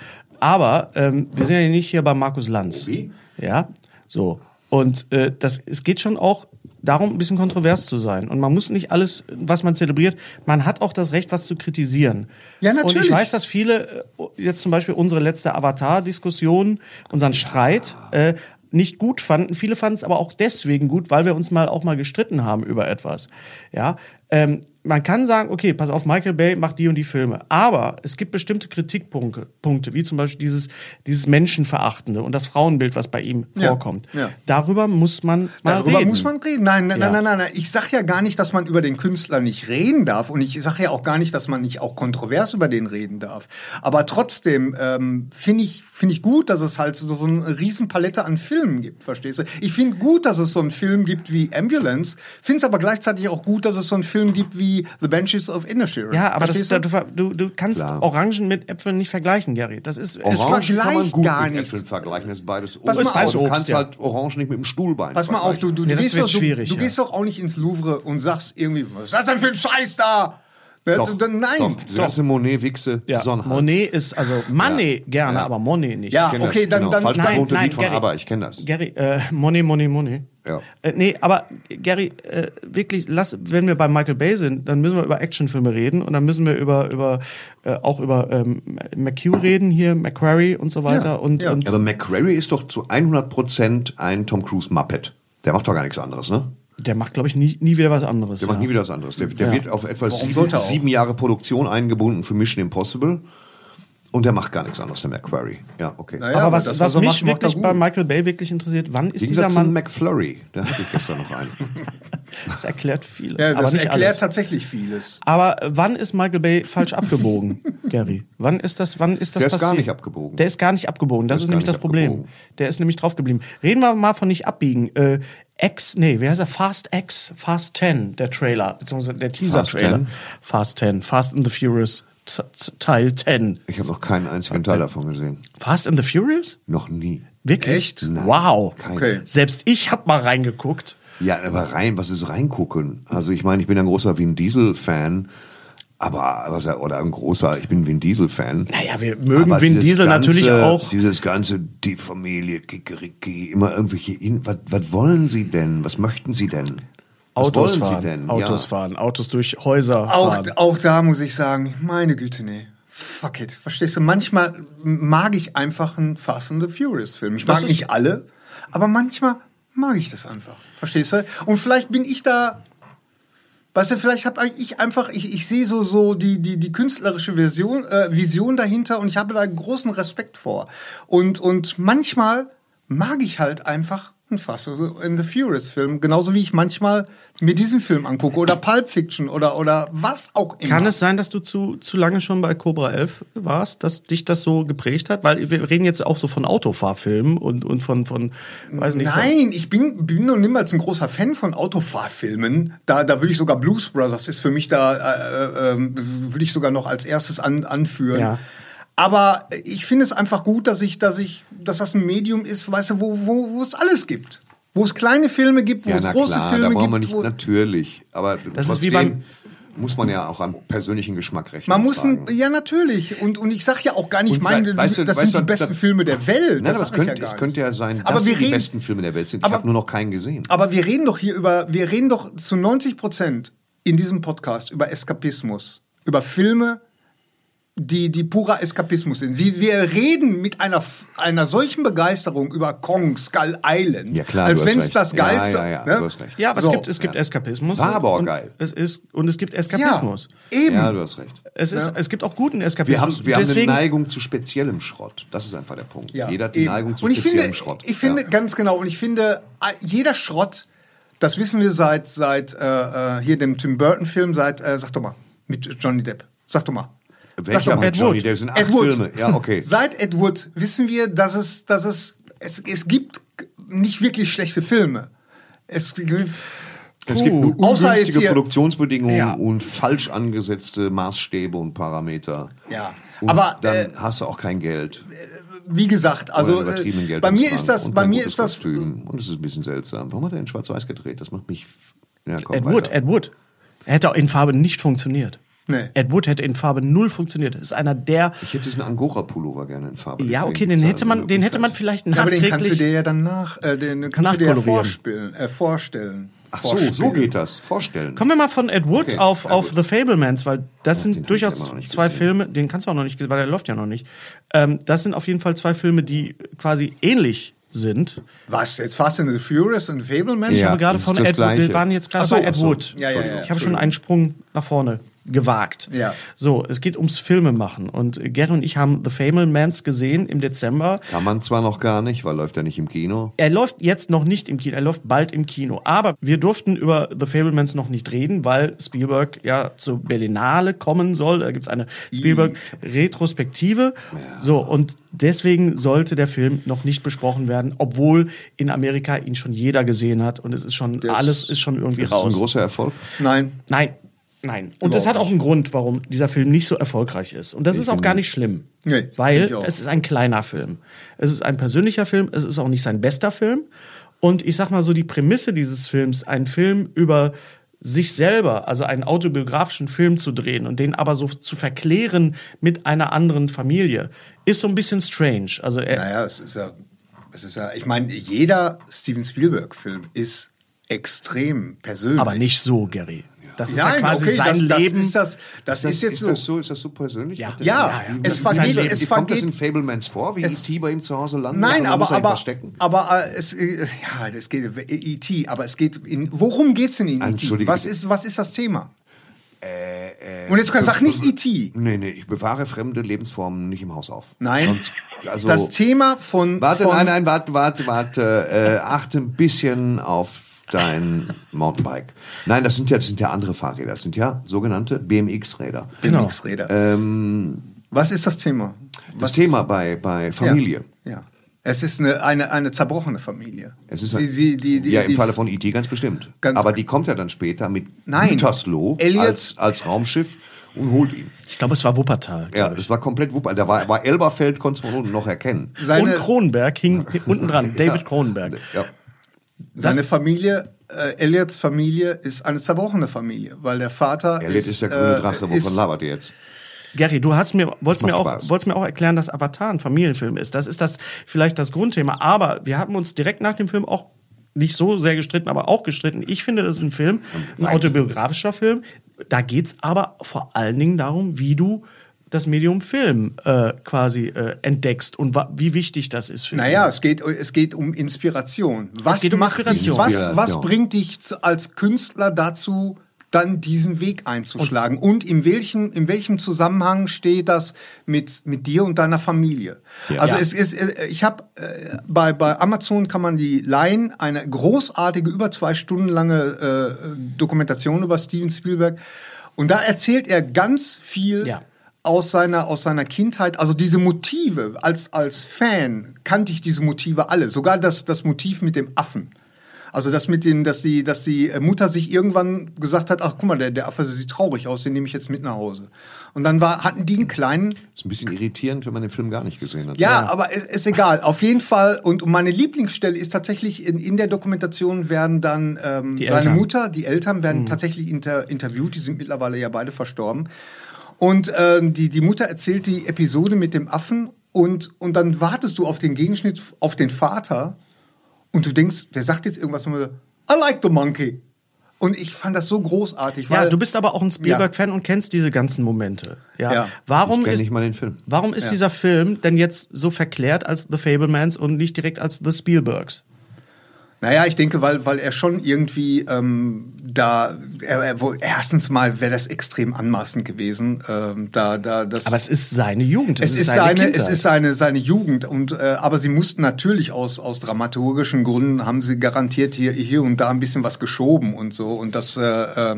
Aber ähm, wir sind ja nicht hier bei Markus Lanz. Wie? Ja, so. Und äh, das, es geht schon auch darum, ein bisschen kontrovers zu sein. Und man muss nicht alles, was man zelebriert, man hat auch das Recht, was zu kritisieren. Ja, Und natürlich. ich weiß, dass viele, äh, jetzt zum Beispiel unsere letzte Avatar-Diskussion, unseren Streit, äh, nicht gut fanden. Viele fanden es aber auch deswegen gut, weil wir uns mal auch mal gestritten haben über etwas. Ja, ähm, man kann sagen, okay, pass auf, Michael Bay macht die und die Filme. Aber es gibt bestimmte Kritikpunkte, Punkte, wie zum Beispiel dieses, dieses Menschenverachtende und das Frauenbild, was bei ihm Ja, vorkommt. ja. Darüber muss man mal Darüber reden. muss man reden. Nein, nein, Ja. nein, nein, nein. Ich sage ja gar nicht, dass man über den Künstler nicht reden darf. Und ich sage ja auch gar nicht, dass man nicht auch kontrovers über den reden darf. Aber trotzdem ähm, finde ich, finde ich gut, dass es halt so, so eine riesen Palette an Filmen gibt, verstehst du? Ich finde gut, dass es so einen Film gibt wie Ambulance. Finde es aber gleichzeitig auch gut, dass es so einen Film gibt wie The Benches of Inisherin. Ja, aber das du? du, du, kannst Klar. Orangen mit Äpfeln nicht vergleichen, Gary. Das ist, es Orangen kann man vergleicht gut gar mit nichts. Äpfeln vergleichen. Das ist beides Obst. Pass mal auf. du Obst, kannst ja. halt Orangen nicht mit dem Stuhlbein Pass mal auf, du, du, du, Nee, das gehst, doch, du ja. gehst doch auch nicht ins Louvre und sagst irgendwie, was ist das denn für ein Scheiß da? Ne, Doch, du- Nein. Doch, diese ganze Monet-Wichse, ja, Sonnenhals. Monet ist, also Monet gerne, Ja. aber Monet nicht. Ja, okay, das, dann- genau. dann- Falsch Nein, nein, Lied von Gary. ABBA, ich kenne das. Gary, äh, Monet, Monet, Monet. Ja. Äh, nee, aber Gary, äh, wirklich, lass, wenn wir bei Michael Bay sind, dann müssen wir über Actionfilme reden und dann müssen wir über, über äh, auch über ähm, McHugh reden, hier, McQuarrie und so weiter. Ja, und, ja. und Aber McQuarrie ist doch zu 100% ein Tom Cruise Muppet. Der macht doch gar nichts anderes, ne? Der macht, glaube ich, nie, nie wieder was anderes. Der ja. macht nie wieder was anderes. Der, der Ja. wird auf etwa sieben, sieben Jahre Produktion eingebunden für Mission Impossible. Und der macht gar nichts anderes, der McQuarrie. Ja, okay. Naja, aber was, das, was er mich macht, wirklich bei Michael Bay wirklich interessiert, wann ist dieser Mann, McFlurry. Da hatte ich gestern noch einen. [laughs] das erklärt vieles, Ja, aber das nicht erklärt alles. tatsächlich vieles. Aber wann ist Michael Bay falsch abgebogen, [laughs] Gary? Wann ist das, wann ist das Der ist gar nicht abgebogen. Der ist gar nicht abgebogen. Das Der ist ist nämlich das Problem. abgebogen. Der ist nämlich drauf geblieben. Reden wir mal von nicht abbiegen. Äh, X, nee, wer heißt er? Fast X, Fast 10, der Trailer, beziehungsweise der Teaser-Trailer. 10? Fast 10, Fast and the Furious Teil 10. Ich habe noch keinen einzigen Teil davon gesehen. Fast and the Furious? Noch nie. Wirklich? Echt? Nein, Wow. keinen. Okay. Selbst ich habe mal reingeguckt. Ja, aber rein, was ist reingucken? Also ich meine, ich bin ein großer Vin Diesel-Fan, aber was er- oder ein großer, ich bin Vin Diesel-Fan. Naja, wir mögen Aber Vin Diesel natürlich ganze, auch. Dieses ganze, die Familie, Kikeriki, immer irgendwelche, In was, was wollen Sie denn? Was möchten Sie denn? Was Autos wollen fahren, Sie denn? Autos ja. fahren, Autos durch Häuser Auch, fahren. auch da muss ich sagen, meine Güte, nee. Fuck it. Verstehst du? Manchmal mag ich einfach einen Fast and the Furious Film. Ich mag ist- nicht alle, aber manchmal mag ich das einfach. Verstehst du? Und vielleicht bin ich da, weißt du, vielleicht habe ich einfach, ich, ich sehe so, so die, die, die künstlerische Version, äh, Vision dahinter und ich habe da großen Respekt vor. Und, und manchmal mag ich halt einfach einen Fast and the Furious Film, genauso wie ich manchmal mir diesen Film angucke oder Pulp Fiction oder, oder was auch immer. Kann es sein, dass du zu, zu lange schon bei Cobra 11 warst, dass dich das so geprägt hat? Weil wir reden jetzt auch so von Autofahrfilmen und, und von, von, weiß nicht. Nein, ich bin, bin noch niemals ein großer Fan von Autofahrfilmen. Da, da würde ich sogar Blues Brothers ist für mich da, äh, äh, würde ich sogar noch als erstes an, anführen. Ja. Aber ich finde es einfach gut, dass ich, dass ich, dass das ein Medium ist, weißt du, wo, wo, wo es alles gibt. Wo es kleine Filme gibt, wo Ja, es große klar, Filme da braucht man gibt. nicht, Wo, natürlich. Aber Das ist trotzdem wie beim- muss man ja auch am persönlichen Geschmack rechnen. man muss, ein, ja natürlich. Und, und ich sag ja auch gar nicht, Und meine, we- weißt du- das weißt sind die besten da- Filme der Welt. Nein, das ich könnte, ja es könnte ja sein, Aber dass wir sie die reden- besten Filme der Welt sind. Ich habe nur noch keinen gesehen. Aber wir reden doch hier über, wir reden doch zu 90 Prozent in diesem Podcast über Eskapismus, über Filme, die, die purer Eskapismus sind. Wie wir reden mit einer, einer solchen Begeisterung über Kong, Skull Island, Ja, klar, als wenn es das Ja, Geilste ja, ja, ne? du hast recht. Ja, aber So, es gibt, es gibt Eskapismus. War aber auch und geil. Es ist, und es gibt Eskapismus. Ja, eben. Ja, du hast recht. Es, ist, es gibt auch guten Wir Eskapismus. haben, wir haben eine Neigung zu speziellem Schrott. Das ist einfach der Punkt. Ja, Jeder hat die eben. Neigung zu und ich speziellem finde, Schrott. Ich finde, ja. ganz genau, und ich finde, jeder Schrott, das wissen wir seit, seit äh, äh, hier dem Tim Burton-Film, seit, äh, sag doch mal, mit Johnny Depp. Sag doch mal. Welcher mit Johnny? Wood. Der sind acht Ed Wood. Filme. Ja, okay. Seit Ed Wood wissen wir, dass es, dass es, es, es gibt nicht wirklich schlechte Filme. Es gibt, Es gibt nur ungünstige hier- Produktionsbedingungen Ja. und falsch angesetzte Maßstäbe und Parameter. ja. Und Aber dann äh, hast du auch kein Geld. wie gesagt, also äh, bei mir ist das, bei mir ist das, Kostüm. Und es ist ein bisschen seltsam. Warum hat er in Schwarz-Weiß gedreht? Das macht mich. Ja, komm, Ed Wood. Ed Wood. Er hätte auch in Farbe nicht funktioniert. Nee. Ed Wood hätte in Farbe null funktioniert. Das ist einer der. Ich hätte diesen Angora-Pullover gerne in Farbe. Ja, okay, den hätte man, den hätte man vielleicht ja, aber den kannst du nachträglich. dir ja dann nach, äh, den kannst du dir ja vorspielen, äh, vorstellen. Ach so, so geht das. Vorstellen. Kommen wir mal von Ed Wood Okay, auf, ja, auf. The Fablemans, weil das den sind durchaus ich zwei gesehen. Filme, den kannst du auch noch nicht, weil der läuft ja noch nicht. Ähm, das sind auf jeden Fall zwei Filme, die quasi ähnlich sind. Was, jetzt Fast and the Furious und Fableman? Ich Ja, habe gerade von das Ed Wood, wir waren jetzt gerade so, bei Ed so. Wood. Ja, ja, ja, ich habe schon einen Sprung nach vorne gewagt. Ja. So, es geht ums Filme machen. Und Gary und ich haben The Fablemans gesehen im Dezember. Kann man zwar noch gar nicht, weil läuft ja nicht im Kino. Er läuft jetzt noch nicht im Kino, er läuft bald im Kino. Aber wir durften über The Fablemans noch nicht reden, weil Spielberg ja zur Berlinale kommen soll. Da gibt es eine Spielberg-Retrospektive. So, und deswegen sollte der Film noch nicht besprochen werden, obwohl in Amerika ihn schon jeder gesehen hat und es ist schon, Das- alles ist schon irgendwie Das ist ein raus. großer Erfolg. Nein. Nein, nein. Und das hat auch einen Grund, warum dieser Film nicht so erfolgreich ist. Und das ist auch gar nicht schlimm. Nee, weil ich es ist ein kleiner Film. Es ist ein persönlicher Film, es ist auch nicht sein bester Film. Und ich sag mal so, die Prämisse dieses Films, ein Film über sich selber, also einen autobiografischen Film zu drehen und den aber so zu verklären mit einer anderen Familie, ist so ein bisschen strange. Also er, Naja, es ist ja Es ist ja, ich meine, jeder Steven Spielberg-Film ist extrem persönlich. Aber nicht so, Gary. Das ist Nein, ja quasi okay, sein das, das Leben. ist das. Das ist, jetzt ist so. das so, ist das so persönlich? Ja. Er- Ja, ja, es das ist vergeht, es Wie kommt das in. Fablemans vor, wie E.T. bei ihm zu Hause landet? Nein, aber er aber verstecken? aber äh, es äh, ja, das geht E.T. Aber es geht in worum geht's denn in E.T.? Was ist was ist das Thema? Und jetzt sag nicht E.T. Nee, nee, ich bewahre fremde Lebensformen nicht im Haus auf. Nein, Sonst, also, das Thema von warte, von, nein, nein, warte, warte, warte. Äh, achte ein bisschen auf dein [laughs] Mountainbike. Nein, das sind ja, das sind ja andere Fahrräder. Das sind ja sogenannte BMX-Räder. Genau. BMX-Räder. Ähm, Was ist das Thema? das Thema bei, bei Familie. Ja. ja. Es ist eine, eine, eine zerbrochene Familie. Es ist sie, sie, die, die, ja, im die, Falle von E.T. ganz bestimmt. Ganz- Aber die kommt ja dann später mit Nein. Gütersloh Elliot- als, als Raumschiff und holt ihn. Ich glaube, es war Wuppertal. Ja, das war komplett Wuppertal. Da war, war Elberfeld, konntest du von unten noch erkennen. seine, Und Kronenberg hing unten dran. [laughs] David Kronenberg. Ja. Seine Familie, äh, Elliots Familie ist eine zerbrochene Familie, weil der Vater Elliot ist, ist der grüne äh, Drache. Wovon ist- labert ihr jetzt? Gary, du hast mir, wolltest mir auch, Spaß. wolltest mir auch erklären, dass Avatar ein Familienfilm ist. Das ist das, vielleicht das Grundthema. Aber wir haben uns direkt nach dem Film auch nicht so sehr gestritten, aber auch gestritten. Ich finde, das ist ein Film, ein autobiografischer Film. Da geht's aber vor allen Dingen darum, wie du das Medium Film äh, quasi äh, entdeckst und wie wichtig das ist für Naja, Film. es geht, es geht um Inspiration. Was geht um macht Inspiration. Dich, was, Inspiration. was bringt dich als Künstler dazu, dann diesen Weg einzuschlagen? Und, in, welchen, in welchem Zusammenhang steht das mit, mit dir und deiner Familie? Also Ja. es ist, äh, ich habe äh, bei, bei Amazon kann man die leihen, eine großartige, über zwei Stunden lange äh, Dokumentation über Steven Spielberg. Und da erzählt er ganz viel Ja. Aus seiner, aus seiner Kindheit, also diese Motive, als, als Fan kannte ich diese Motive alle, sogar das, das Motiv mit dem Affen. Also das mit den, dass die, dass die Mutter sich irgendwann gesagt hat, ach guck mal, der, der Affe sieht traurig aus, den nehme ich jetzt mit nach Hause. Und dann war, hatten die einen kleinen, Ist ein bisschen irritierend, wenn man den Film gar nicht gesehen hat. ja, aber ist, ist egal. Auf jeden Fall. Und meine Lieblingsstelle ist tatsächlich in, in der Dokumentation werden dann ähm, Die seine Eltern. Mutter, die Eltern werden tatsächlich inter, interviewt. Die sind mittlerweile ja beide verstorben. Und ähm, die, die Mutter erzählt die Episode mit dem Affen und, und dann wartest du auf den Gegenschnitt auf den Vater und du denkst, der sagt jetzt irgendwas und I like the monkey. Und ich fand das so großartig. Ja, weil, du bist aber auch ein Spielberg-Fan und kennst diese ganzen Momente. Ja. Ja. Warum Ich kenn ist nicht mal den Film. Warum ist dieser Film denn jetzt so verklärt als The Fablemans und nicht direkt als The Spielbergs? Naja, ich denke, weil, weil er schon irgendwie ähm, da, er, er, wohl- erstens mal wäre das extrem anmaßend gewesen. Ähm, da, da, das, Aber es ist seine Jugend. es ist seine, es Kindheit. ist seine, seine Jugend und äh, aber sie mussten natürlich aus aus dramaturgischen Gründen haben sie garantiert hier hier und da ein bisschen was geschoben und so und das äh,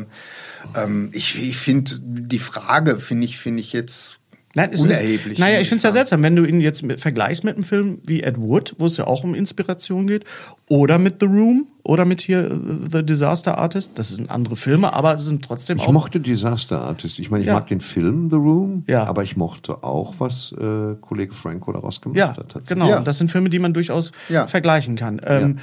ähm, ich, ich finde die Frage finde ich finde ich jetzt Nein, es unerheblich. Ist, naja, ich finde es ja seltsam, wenn du ihn jetzt mit, vergleichst mit einem Film wie Ed Wood, wo es ja auch um Inspiration geht, oder mit The Room, oder mit hier äh, The Disaster Artist. Das sind andere Filme, aber es sind trotzdem Ich auch. mochte Disaster Artist. Ich meine, ich Ja. mag den Film The Room, Ja. aber ich mochte auch, was äh, Kollege Franco daraus gemacht ja, hat. genau. Ja. Das sind Filme, die man durchaus vergleichen kann. Ähm,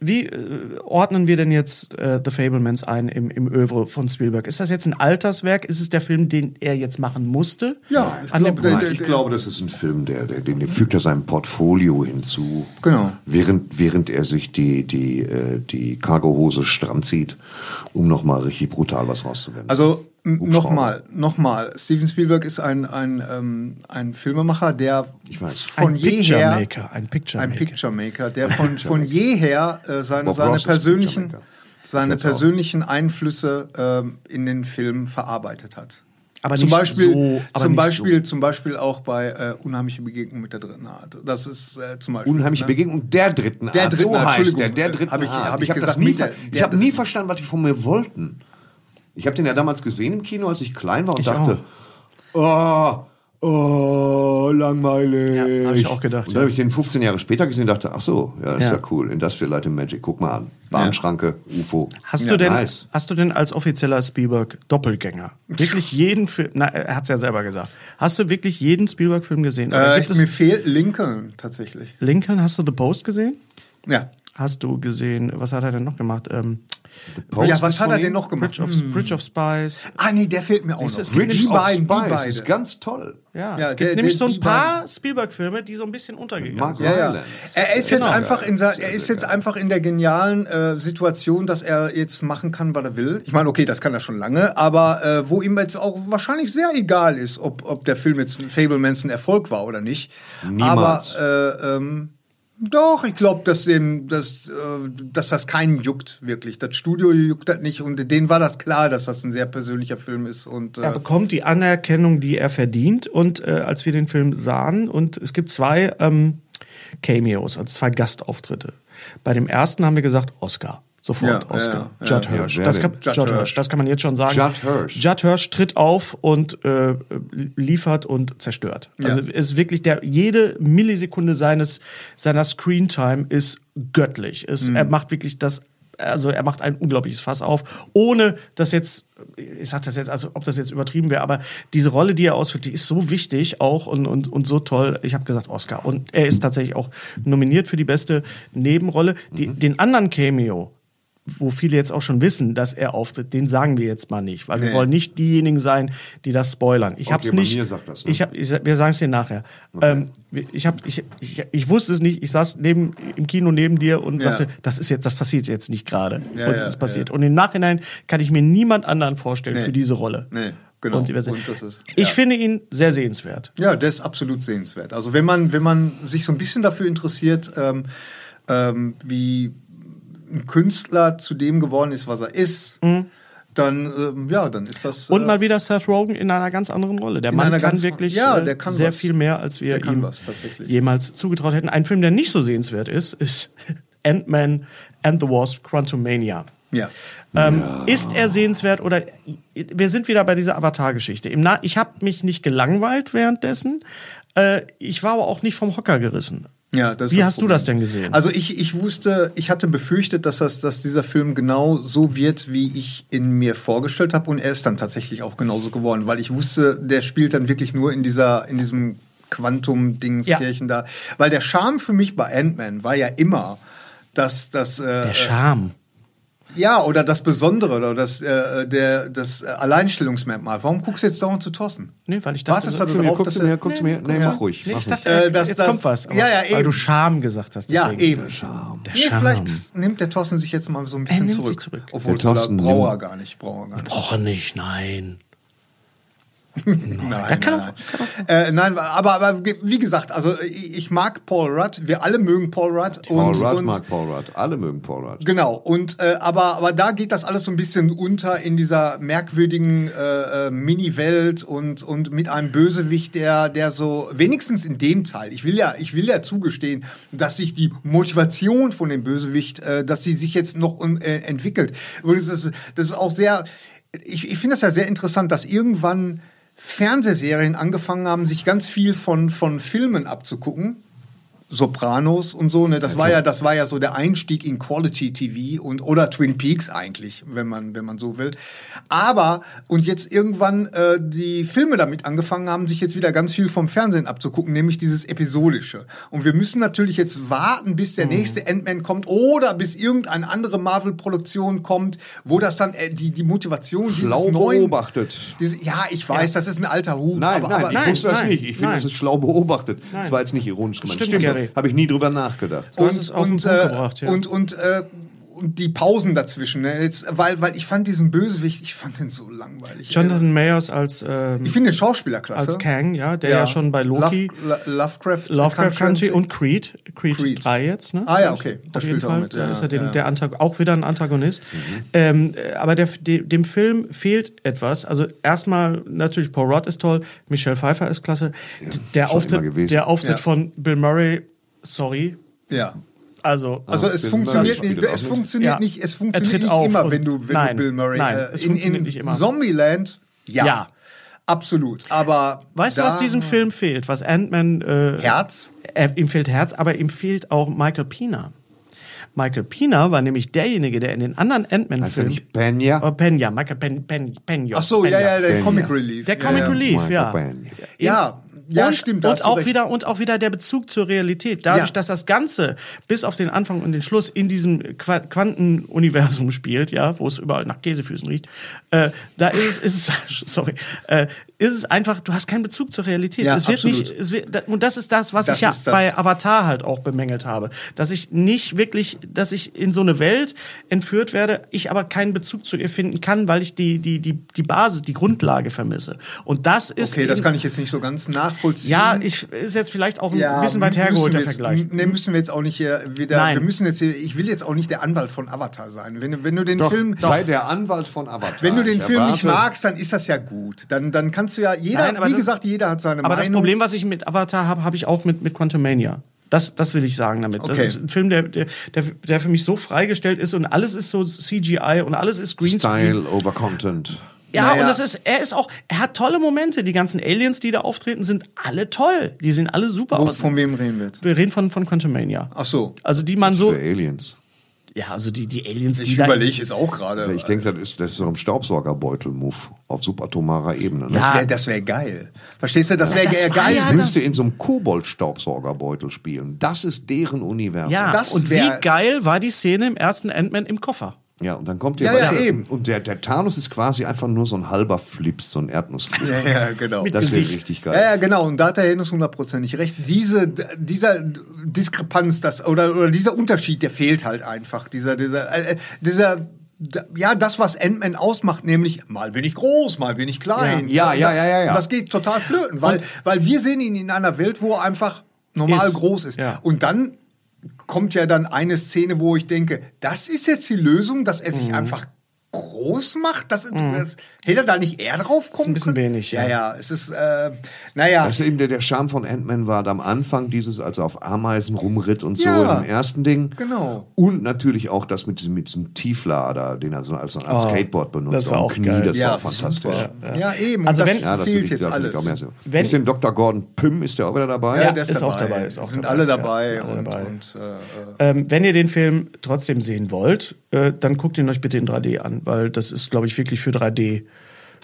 Wie äh, ordnen wir denn jetzt äh, The Fablemans ein im, im Övre von Spielberg? Ist das jetzt ein Alterswerk? Ist es der Film, den er jetzt machen musste? Ja, ich glaub, Punkt? Nein, ich glaube, das ist ein Film, der, der, den fügt er seinem Portfolio hinzu. Genau. Während, während er sich die, die, äh, die Cargohose stramm zieht, um nochmal richtig brutal was rauszuwerden. Also. Nochmal, nochmal. Steven Spielberg ist ein, ein, ähm, ein Filmemacher, der Ich weiß. von Ein jeher ein Picturemaker. ein Picturemaker, der von, von jeher äh, seine, Bob seine Ross persönlichen, seine persönlichen Einflüsse ähm, in den Film verarbeitet hat. Aber zum nicht Beispiel, so- aber zum nicht Beispiel, so. zum Beispiel auch bei äh, Unheimliche Begegnung mit der dritten Art. Das ist äh, zum Beispiel. Unheimliche ne? Begegnung der dritten Der Art. dritten so Art, heißt der, Entschuldigung. der dritten Hab ich- Art. hab ich hab gesagt, das nie, ver der- der ich habe nie verstanden, was die von mir wollten. Ich habe den ja damals gesehen im Kino, als ich klein war und Ich dachte, oh, oh, langweilig. Ja, hab ich auch gedacht, Und dann ja. habe ich den 15 Jahre später gesehen und dachte, ach so, ja, ist Ja. ja, cool. Industrial Light and Magic, guck mal an. Bahnschranke, UFO. Hast ja, du denn, Nice. hast du denn als offizieller Spielberg Doppelgänger wirklich [laughs] jeden Film, na, er hat's ja selber gesagt, hast du wirklich jeden Spielberg-Film gesehen? Oder Äh, gibt mir es fehlt Lincoln tatsächlich. Lincoln, hast du The Post gesehen? Ja. Hast du gesehen, was hat er denn noch gemacht? Ähm, Ja, was hat er denn noch gemacht? Bridge of, Bridge of Spies. Ah, nee, der fehlt mir auch Siehst noch. es gibt Bridge nämlich of beiden, die Spies beide. ist ganz toll. Ja, Ja, es gibt der- nämlich der- so ein paar Spielberg-Filme, die so ein bisschen untergegangen Mark sind. Ja, ja. Er ist jetzt Genau. einfach in der, er ist jetzt einfach in der genialen äh, Situation, dass er jetzt machen kann, was er will. Ich meine, okay, das kann er schon lange, aber äh, wo ihm jetzt auch wahrscheinlich sehr egal ist, ob, ob der Film jetzt ein Fablemans ein Erfolg war oder nicht. Niemals. Aber äh, ähm, doch, ich glaube, dass dass, äh, dass das keinen juckt wirklich. Das Studio juckt das nicht und denen war das klar, dass das ein sehr persönlicher Film ist und Er äh, bekommt die Anerkennung, die er verdient. Und äh, als wir den Film sahen, und es gibt zwei ähm, Cameos, also zwei Gastauftritte. Bei dem ersten haben wir gesagt, Oscar. Sofort Ja, Oscar. ja, Judd ja. Hirsch. Das, kann? Judd Judd Hirsch. Hirsch. Das kann man jetzt schon sagen. Judd Hirsch. Judd Hirsch tritt auf und äh, liefert und zerstört. Also Ja. ist wirklich der jede Millisekunde seines seiner Screentime ist göttlich. Es, Mhm. Er macht wirklich das also er macht ein unglaubliches Fass auf, ohne dass jetzt, ich sag das jetzt, also ob das jetzt übertrieben wäre, aber diese Rolle, die er ausführt, die ist so wichtig auch und, und, und so toll. Ich habe gesagt Oscar. Und er ist tatsächlich auch nominiert für die beste Nebenrolle. Die, Mhm. Den anderen Cameo, wo viele jetzt auch schon wissen, dass er auftritt, den sagen wir jetzt mal nicht, weil wir Nee. wollen nicht diejenigen sein, die das spoilern. Ich Okay, hab's nicht. mir sagt das, ne? Ich hab, ich, wir sagen es dir nachher. Ähm, ich, hab, ich, ich, ich wusste es nicht. Ich saß neben, im Kino neben dir und Ja. sagte, das ist jetzt, das passiert jetzt nicht gerade. Ja, und es ja, ist passiert. Und im Nachhinein kann ich mir niemand anderen vorstellen Nee. für diese Rolle. Nee, genau. Und, und das ist- ich finde ihn sehr sehenswert. Ja, der ist absolut sehenswert. Also wenn man, wenn man sich so ein bisschen dafür interessiert, ähm, ähm, wie ein Künstler zu dem geworden ist, was er ist, dann ähm, ja, dann ist das. Mhm. Und äh, mal wieder Seth Rogen in einer ganz anderen Rolle. Der Mann kann ganz- wirklich ja, äh, der kann sehr was. viel mehr, als wir ihm was, jemals zugetraut hätten. Ein Film, der nicht so sehenswert ist, ist [laughs] Ant-Man and the Wasp Quantumania. ja. Ähm, Ist er sehenswert oder wir sind wieder bei dieser Avatar-Geschichte. Ich habe mich nicht gelangweilt währenddessen. Äh, ich war aber auch nicht vom Hocker gerissen. Ja, das ist Wie das hast du Problem. das denn gesehen? Also ich, ich wusste, ich hatte befürchtet, dass, das, dass dieser Film genau so wird, wie ich ihn mir vorgestellt habe. Und er ist dann tatsächlich auch genauso geworden, weil ich wusste, der spielt dann wirklich nur in dieser, in diesem Quantum-Dingskirchen da. Weil der Charme für mich bei Ant-Man war ja immer, dass das äh, Der Charme. Ja oder das Besondere oder das äh, der das Alleinstellungsmerkmal. Warum guckst du jetzt dauernd zu Thorsten? Nee, weil ich dachte, Wartest du darauf, guck dass zu mir, guck zu mir. Nee, mach ruhig. Nee, ich dachte, Äh, dass jetzt das- kommt was. Ja, ja, Weil eben. du Charme gesagt hast. Ja, deswegen. eben. Der Nee, Charme. vielleicht nimmt der Thorsten sich jetzt mal so ein bisschen nimmt zurück. sich zurück. Obwohl Der Thorsten braucht er nimmt- gar nicht. Braucht er gar nicht. Braucht er nicht, nein. Nein, nein, nein. Äh, nein, aber, aber wie gesagt, also ich mag Paul Rudd. Wir alle mögen Paul Rudd. Paul und, Rudd und, mag Paul Rudd. Alle mögen Paul Rudd. Genau, und äh, aber, aber da geht das alles so ein bisschen unter in dieser merkwürdigen äh, äh, Mini-Welt und, und mit einem Bösewicht, der, der so, wenigstens in dem Teil, ich will ja, ich will ja zugestehen, dass sich die Motivation von dem Bösewicht, äh, dass sie sich jetzt noch äh, entwickelt. Und das ist, das ist auch sehr, ich, ich finde das ja sehr interessant, dass irgendwann Fernsehserien angefangen haben, sich ganz viel von, von Filmen abzugucken. Sopranos und so, ne, das war ja, das war ja so der Einstieg in Quality TV und oder Twin Peaks eigentlich, wenn man, wenn man so will. Aber und jetzt irgendwann äh, die Filme damit angefangen haben, sich jetzt wieder ganz viel vom Fernsehen abzugucken, nämlich dieses episodische. Und wir müssen natürlich jetzt warten, bis der nächste Ant-Man kommt oder bis irgendeine andere Marvel-Produktion kommt, wo das dann äh, die die Motivation dieses Schlau neuen, beobachtet. Diese, ja, ich weiß, das ist ein alter Hut. Nein, aber, nein, aber, ich nein, wusste das nicht. Ich finde, das ist schlau beobachtet. Nein. Das war jetzt nicht ironisch gemeint. Stimmt, Habe ich nie drüber nachgedacht. Du hast es auf den Punkt äh, gebracht, ja. Und, und, äh, und die Pausen dazwischen, ne? Jetzt, weil, weil ich fand diesen Bösewicht, ich fand den so langweilig. Jonathan Mayers als, ähm, ich finde den Schauspieler klasse. als Kang, ja, der ja, schon bei Loki, Love, Lo- Lovecraft, Lovecraft Country und Creed, Creed, Creed. 3 jetzt, ne? Ah ja, okay. Da Auf jeden spielt er mit, Da ja, ist er den, ja. Mhm. der Antag auch wieder ein Antagonist. Ähm, äh, aber der, de, dem Film fehlt etwas. Also erstmal natürlich Paul Rudd ist toll, Michelle Pfeiffer ist klasse. der, Auftritt, gewesen. der Auftritt Ja. von Bill Murray, sorry. Ja. Also, Also es Bill funktioniert Murray nicht, es funktioniert Ja. nicht, es Er funktioniert nicht immer, wenn du, wenn Nein, du Bill Murray nein, äh, es in, funktioniert in nicht immer. Zombieland, ja, Ja. absolut. Aber weißt du, was diesem Film fehlt? Was Ant-Man äh, Herz? Er, ihm fehlt Herz, aber ihm fehlt auch Michael Pina. Michael Pina war nämlich derjenige, der in den anderen er Ant-Man-Filmen. nicht Pena? Oh, Pena, Michael Pen, Pen, Penio. Ach so, ja, Penio. ja, der Pena. Comic Relief. Der ja, Comic ja. Relief, Michael ja. Pena. Ja, ja, und, stimmt, Und auch recht. wieder und auch wieder der Bezug zur Realität. Dadurch, Ja. dass das Ganze bis auf den Anfang und den Schluss in diesem Qua Quantenuniversum [laughs] spielt, ja, wo es überall nach Käsefüßen riecht, äh, da ist es, ist es [laughs] sorry, äh, ist es einfach, du hast keinen Bezug zur Realität. Ja, es wird absolut. nicht, es wird, und das ist das, was Das ich ja das. bei Avatar halt auch bemängelt habe, dass ich nicht wirklich, dass ich in so eine Welt entführt werde, ich aber keinen Bezug zu ihr finden kann, weil ich die die die die Basis, die Grundlage vermisse. Und das ist Okay, das eben- kann ich jetzt nicht so ganz nachvollziehen. ja, ich ist jetzt vielleicht auch ein Ja, bisschen weit hergeholt der jetzt- Vergleich. Nee, müssen wir jetzt auch nicht hier wieder. Nein. Wir müssen jetzt hier, ich will jetzt auch nicht der Anwalt von Avatar sein. Wenn, du- wenn du den Doch, Film. sei der Anwalt von Avatar. Wenn du den Ich Film nicht erwarte- magst, dann ist das ja gut. Dann, dann kannst du ja, jeder, Nein, aber wie das- gesagt, jeder hat seine Aber das Meinung. Problem, was ich mit Avatar habe, habe ich auch mit, mit Quantumania. Das, das will ich sagen damit. Okay. Das ist ein Film, der, der, der, der für mich so freigestellt ist und alles ist so CGI und alles ist Greenscreen. Style over Content. Ja, Naja. und das ist, er ist auch, er hat tolle Momente. Die ganzen Aliens, die da auftreten, sind alle toll. Die sehen alle super Wo, aus. von wem reden wir jetzt? Wir reden von, von Quantumania. Ach so. Also die man so, Für Aliens. Ja, also die, die Aliens, die Ich da, überlege jetzt auch gerade. Ich denke, das ist, das ist so ein Staubsaugerbeutel-Move auf subatomarer Ebene. Ne? Ja. Das wäre das wär geil. Verstehst du? Das wäre das ja, geil. ja müsste in so einem Kobold-Staubsaugerbeutel spielen. Das ist deren Universum. ja, das und wär- wie geil war die Szene im ersten Ant-Man im Koffer? Ja, und dann kommt der Ja, ja, eben. Und der, der Thanos ist quasi einfach nur so ein halber Flips, so ein Erdnussflips. Ja, ja, genau. Mit Das wäre Gesicht. richtig Ja, geil. ja, genau. Und da hat der Hennes hundertprozentig recht. Diese, dieser Diskrepanz, das, oder, oder dieser Unterschied, der fehlt halt einfach. Dieser, dieser, äh, dieser, d- ja, das, was Ant-Man ausmacht, nämlich mal bin ich groß, mal bin ich klein. Ja, ja, das, ja, ja, ja. Das geht total flöten, weil, weil wir sehen ihn in einer Welt, wo er einfach normal Ist. groß ist. Ja. Und dann kommt ja dann eine Szene, wo ich denke, das ist jetzt die Lösung, dass er sich Mhm. einfach groß macht? Das, das, hätte er da nicht eher drauf kommen ein bisschen können? wenig, Ja, ja. ja, es ist, äh, naja. Das ist eben der, der Charme von Ant-Man war am Anfang dieses, als er auf Ameisen rumritt und so Ja. im ersten Ding. Genau. Und natürlich auch das mit diesem, mit diesem Tieflader, den er so als, als Skateboard benutzt. Oh, das war auch Knie, geil. das Ja, war fantastisch. super. Ja, eben. Also wenn- das Ja, das fehlt jetzt alles. auch mehr sehen. Wenn- ist denn Dr. Gordon Pym, ist der auch wieder dabei? Ja, der ist auch dabei, ist auch sind dabei. alle Ja, dabei. sind alle und, dabei. Und, äh, äh, Ähm, wenn ihr den Film trotzdem sehen wollt, äh, dann guckt ihn euch bitte in 3D an, weil das ist, glaube ich, wirklich für 3D.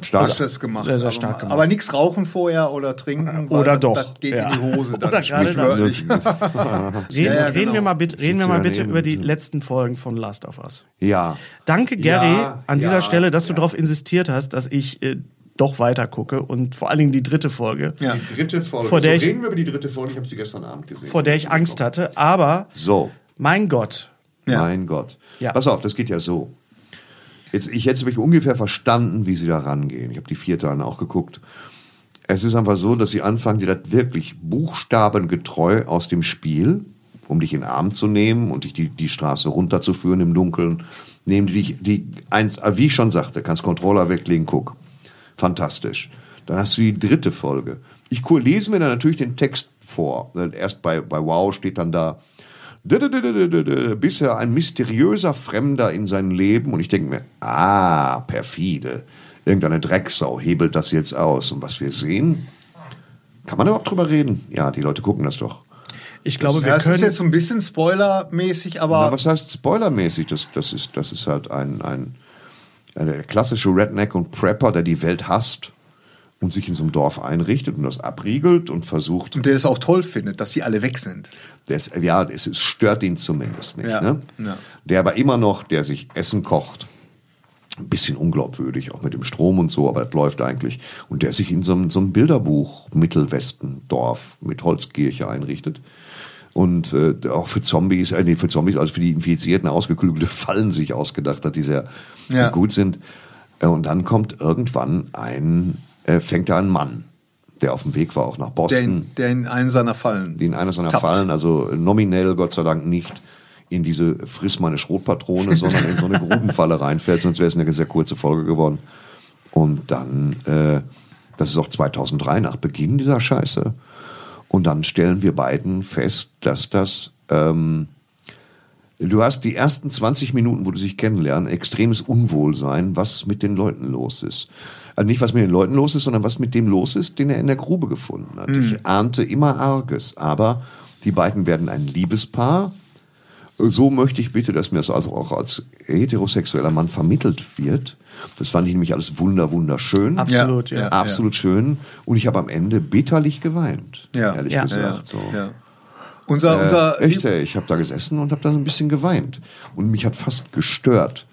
Stark. ist das gemacht. Sehr, sehr aber, stark gemacht. aber nichts rauchen vorher oder trinken. weil Oder das, doch. Das geht Ja. in die Hose. Dann Oder gerade dann. [laughs] [laughs] Reden, Ja, reden genau. wir mal bitte, reden wir mal bitte über die letzten Folgen von Last of Us. Ja. Danke, Gary, Ja, an dieser ja, Stelle, dass du darauf insistiert hast, dass ich äh, doch weiter gucke und vor allen Dingen die dritte Folge, Ja. Die dritte Folge. Vor der so, ich- reden wir über die dritte Folge. Ich habe sie gestern Abend gesehen. vor der ich Angst hatte. Aber So. mein Gott, Ja. Mein Gott. Ja. Pass auf, das geht ja so. Jetzt, ich hätte wirklich ungefähr verstanden, wie sie da rangehen. Ich habe die vierte dann auch geguckt. Es ist einfach so, dass sie anfangen, dir das wirklich buchstabengetreu aus dem Spiel, um dich in den Arm zu nehmen und dich die, die Straße runterzuführen im Dunkeln, nehmen die dich, die, eins, äh, wie ich schon sagte, kannst Controller weglegen, guck. Fantastisch. Dann hast du die dritte Folge. Ich lese mir dann natürlich den Text vor. Erst bei, bei Wow steht dann da, bisher ein mysteriöser Fremder in sein Leben und ich denke mir, ah, perfide. Irgendeine Drecksau hebelt das jetzt aus. Und was wir sehen, kann man überhaupt drüber reden? Ja, die Leute gucken das doch. ich glaube, wir Ja, es ist können. jetzt so ein bisschen spoilermäßig, aber Na, was heißt spoilermäßig? Das, das, ist, das ist halt ein, ein, der klassische Redneck und Prepper, der die Welt hasst und sich in so einem Dorf einrichtet und das abriegelt und versucht, und der es auch toll findet, dass sie alle weg sind. Das, ja, es ist, stört ihn zumindest nicht. Ja, Ne? ja. Der aber immer noch, der sich Essen kocht, ein bisschen unglaubwürdig, auch mit dem Strom und so, aber das läuft eigentlich. Und der sich in so einem, so einem Bilderbuch Mittelwestendorf mit Holzkirche einrichtet. Und äh, auch für Zombies, äh, nee, für Zombies, also für die Infizierten ausgeklügelte [laughs] Fallen sich ausgedacht hat, die sehr Ja. gut sind. Äh, Und dann kommt irgendwann ein, äh, fängt da ein Mann, der auf dem Weg war, auch nach Der Boston in, der in einen seiner Fallen. die in einer seiner tappt. Fallen, also nominell Gott sei Dank nicht in diese Friss meine Schrotpatrone, sondern in so eine Grubenfalle reinfällt, sonst wäre es eine sehr kurze Folge geworden. Und dann, äh, das ist auch 2003 nach Beginn dieser Scheiße. Und dann stellen wir beiden fest, dass das, ähm, du hast die ersten 20 Minuten, wo du sich kennenlernen, extremes Unwohlsein, was mit den Leuten los ist. Also nicht, was mit den Leuten los ist, sondern was mit dem los ist, den er in der Grube gefunden hat. Ich ahnte immer Arges, aber die beiden werden ein Liebespaar so möchte ich bitte, dass mir das also auch als heterosexueller Mann vermittelt wird. Das fand ich nämlich alles wunder, wunderschön. Absolut, ja. Ja. Absolut schön. Und ich habe am Ende bitterlich geweint. Ja. Ehrlich Ja. gesagt. So. Ja. Unser, Äh, unser echt, ey, ich habe da gesessen und habe da so ein bisschen geweint. Und mich hat fast gestört,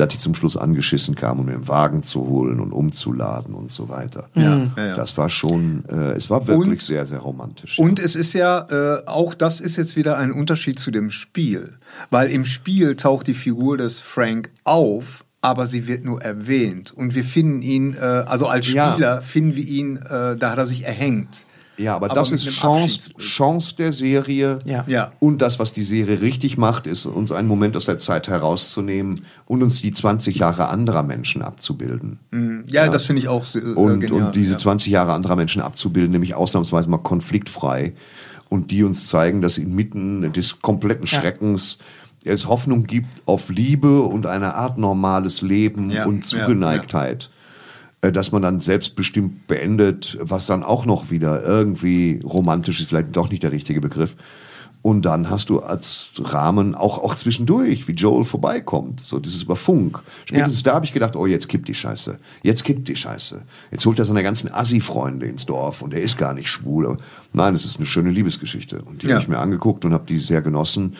dass ich zum Schluss angeschissen kam, um mir einen Wagen zu holen und umzuladen und so weiter. Ja, ja, ja. Das war schon, äh, es war wirklich Und- sehr, sehr romantisch. Und es ist ja, äh, auch das ist jetzt wieder ein Unterschied zu dem Spiel. Weil im Spiel taucht die Figur des Frank auf, aber sie wird nur erwähnt. Und wir finden ihn, äh, also als Ja. Spieler finden wir ihn, äh, da hat er sich erhängt. Ja, aber, Aber das ist Chance. Chance der Serie. Ja. Ja. Und das, was die Serie richtig macht, ist, uns einen Moment aus der Zeit herauszunehmen und uns die 20 Jahre anderer Menschen abzubilden. Ja, das finde ich auch sehr, äh, Und, genial. und diese ja. 20 Jahre anderer Menschen abzubilden, nämlich ausnahmsweise mal konfliktfrei. Und die uns zeigen, dass inmitten des kompletten Schreckens es Hoffnung gibt auf Liebe und eine Art normales Leben Ja, und ja, Zugeneigtheit. Äh, Dass man dann selbstbestimmt beendet, was dann auch noch wieder irgendwie romantisch ist, vielleicht doch nicht der richtige Begriff. Und dann hast du als Rahmen auch, auch zwischendurch, wie Joel vorbeikommt, so dieses über Funk. Spätestens da habe ich gedacht, oh, jetzt kippt die Scheiße. Jetzt kippt die Scheiße. Jetzt holt er seine ganzen Assi-Freunde ins Dorf und er ist gar nicht schwul. Nein, es ist eine schöne Liebesgeschichte. Und die Ja. habe ich mir angeguckt und habe die sehr genossen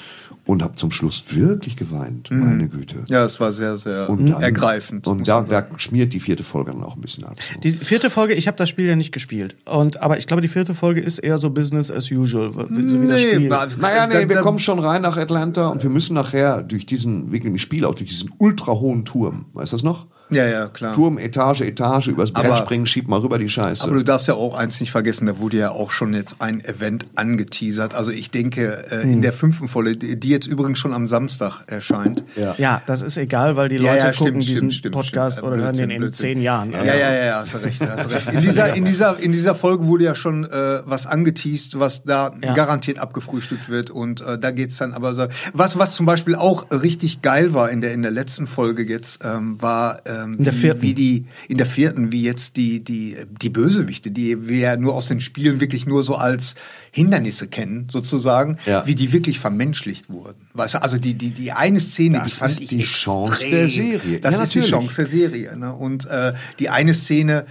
und habe zum Schluss wirklich geweint. Meine Güte. ja, es war sehr, sehr Und dann- ergreifend. Und da, da schmiert die vierte Folge dann auch ein bisschen ab. So. Die vierte Folge, ich habe das Spiel ja nicht gespielt. Und, aber ich glaube, die vierte Folge ist eher so Business as usual. So wie das Spiel. na, Naja, nee, da- wir da- kommen schon rein nach Atlanta und wir müssen nachher durch diesen, wegen dem Spiel auch durch diesen ultra hohen Turm. Weißt du das noch? Ja, ja, klar. Turm, Etage, Etage, übers Brett Aber- springen, schieb mal rüber die Scheiße. Aber du darfst ja auch eins nicht vergessen, da wurde ja auch schon jetzt ein Event angeteasert. Also ich denke, äh, Hm. in der fünften Folge, die jetzt übrigens schon am Samstag erscheint. ja. Ja, das ist egal, weil die Ja, Leute ja, gucken stimmt, diesen stimmt, stimmt, Podcast stimmt. oder hören den Blödsinn, in Blödsinn. zehn Jahren. Ja, ja, ja, ja, hast du recht, hast du recht. [laughs] In dieser, in dieser, in dieser Folge wurde ja schon äh, was angeteased, was da Ja. garantiert abgefrühstückt wird. Und äh, da geht's dann aber so. Was, was zum Beispiel auch richtig geil war in der, in der letzten Folge jetzt, ähm, war ähm, In der wie, vierten. wie die, in der vierten, wie jetzt die, die, die Bösewichte, die wir ja nur aus den Spielen wirklich nur so als Hindernisse kennen, sozusagen, Ja. wie die wirklich vermenschlicht wurden. Weißt du, also die, die, die eine Szene, Das die fand ist ich die extrem. Chance der Serie. Das Ja, ist die. Chance der Serie. Ne? Und äh, die eine Szene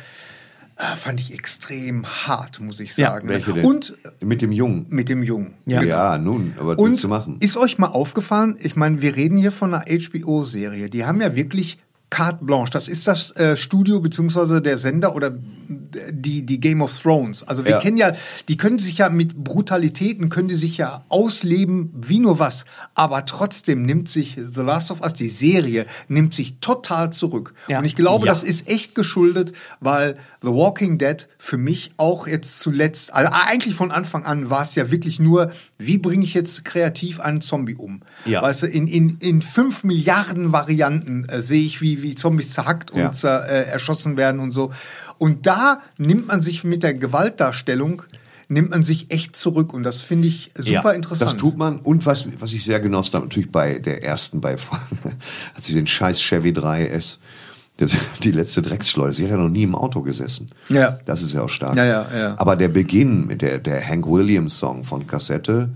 äh, fand ich extrem hart, muss ich Ja. sagen. Welche denn? Und Mit dem Jungen. mit dem Jungen. Ja. Ja, nun, aber was Und willst du machen? ist euch mal aufgefallen, ich meine, wir reden hier von einer HBO-Serie, die haben ja wirklich carte blanche. Das ist das äh, Studio beziehungsweise der Sender oder die, die Game of Thrones. Also wir Ja. kennen ja, die können sich ja mit Brutalitäten, können die sich ja ausleben wie nur was. Aber trotzdem nimmt sich The Last of Us, die Serie, nimmt sich total zurück. Ja. Und ich glaube, Ja. das ist echt geschuldet, weil The Walking Dead für mich auch jetzt zuletzt, also eigentlich von Anfang an war es ja wirklich nur, wie bringe ich jetzt kreativ einen Zombie um? Ja. Weißt du, in, in, in fünf Milliarden Varianten äh, sehe ich, wie, wie Zombies zerhackt Ja. und zer, äh, erschossen werden und so. Und da nimmt man sich mit der Gewaltdarstellung, nimmt man sich echt zurück und das finde ich super interessant. Das tut man. Und was, was ich sehr genossen habe, natürlich bei der ersten, bei, [laughs] als sie den scheiß Chevy 3S, das, [laughs] die letzte Drecksschleuder, sie hat ja noch nie im Auto gesessen. Ja. Das ist ja auch stark. Ja, ja, ja. Aber der Beginn mit der, der Hank Williams Song von Kassette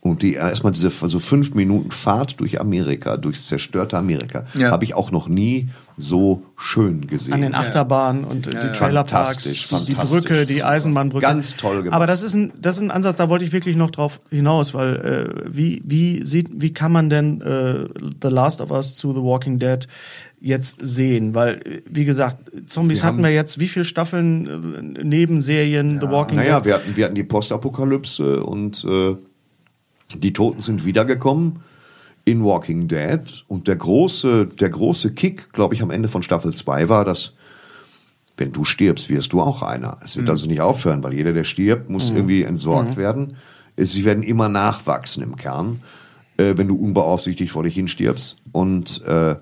und die erstmal diese so fünf Minuten Fahrt durch Amerika, durchs zerstörte Amerika, Ja. habe ich auch noch nie so schön gesehen. An den Achterbahnen und äh, die Trailerparks, Fantastisch, die, die fantastisch. Brücke, die Eisenbahnbrücke. Ganz toll gemacht. Aber das ist ein, das ist ein Ansatz, da wollte ich wirklich noch drauf hinaus, weil äh, wie, wie, sieht, wie kann man denn äh, The Last of Us zu The Walking Dead jetzt sehen? Weil, äh, wie gesagt, Zombies Wir hatten wir jetzt, wie viele Staffeln, äh, Nebenserien, The Walking Naja, Dead? wir hatten, wir hatten die Postapokalypse und äh, die Toten sind wiedergekommen in Walking Dead. Und der große, der große Kick, glaube ich, am Ende von Staffel 2 war, dass wenn du stirbst, wirst du auch einer. Es wird also nicht aufhören, weil jeder, der stirbt, muss irgendwie entsorgt werden. Es- Sie werden immer nachwachsen im Kern, äh, wenn du unbeaufsichtigt vor dich hinstirbst. Und, äh,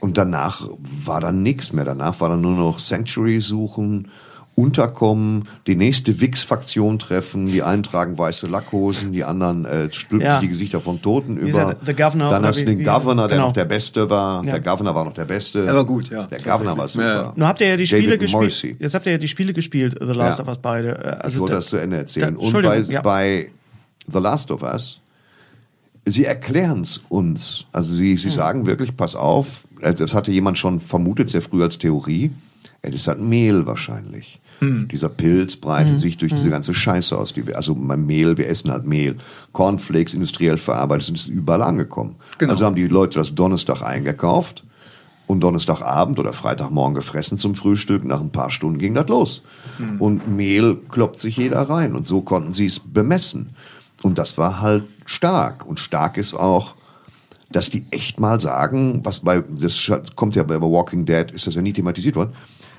und danach war dann nichts mehr. Danach war dann nur noch Sanctuary suchen, unterkommen, die nächste Wix-Faktion treffen. Die einen tragen weiße Lackhosen, die anderen äh, stülpen Ja. die Gesichter von Toten Wie über. er, The Governor dann hast du den wie- Governor, der genau. noch der Beste war. Ja. Der Governor war noch der Beste. Er war gut, ja. Der Governor war super. Ja. Nun habt ihr ja die Spiele David gespielt. Morrissey. Jetzt habt ihr ja die Spiele gespielt, The Last Ja. of Us beide. Äh, Also ich wollte da- das zu Ende erzählen. da- Und bei, bei The Last of Us Sie erklären es uns. Also sie, sie sagen wirklich, pass auf, äh, das hatte jemand schon vermutet, sehr früh als Theorie. Das ist halt Mehl wahrscheinlich. Dieser Pilz breitet sich durch diese ganze Scheiße aus. Die wir, also mein Mehl, wir essen halt Mehl. Cornflakes industriell verarbeitet sind überall angekommen. Genau. Also haben die Leute das Donnerstag eingekauft und Donnerstagabend oder Freitagmorgen gefressen zum Frühstück. Nach ein paar Stunden ging das los. Und Mehl kloppt sich jeder rein. Und so konnten sie es bemessen. Und das war halt stark. Und stark ist auch, dass die echt mal sagen, was bei, das kommt ja bei Walking Dead, ist das ja nie thematisiert worden,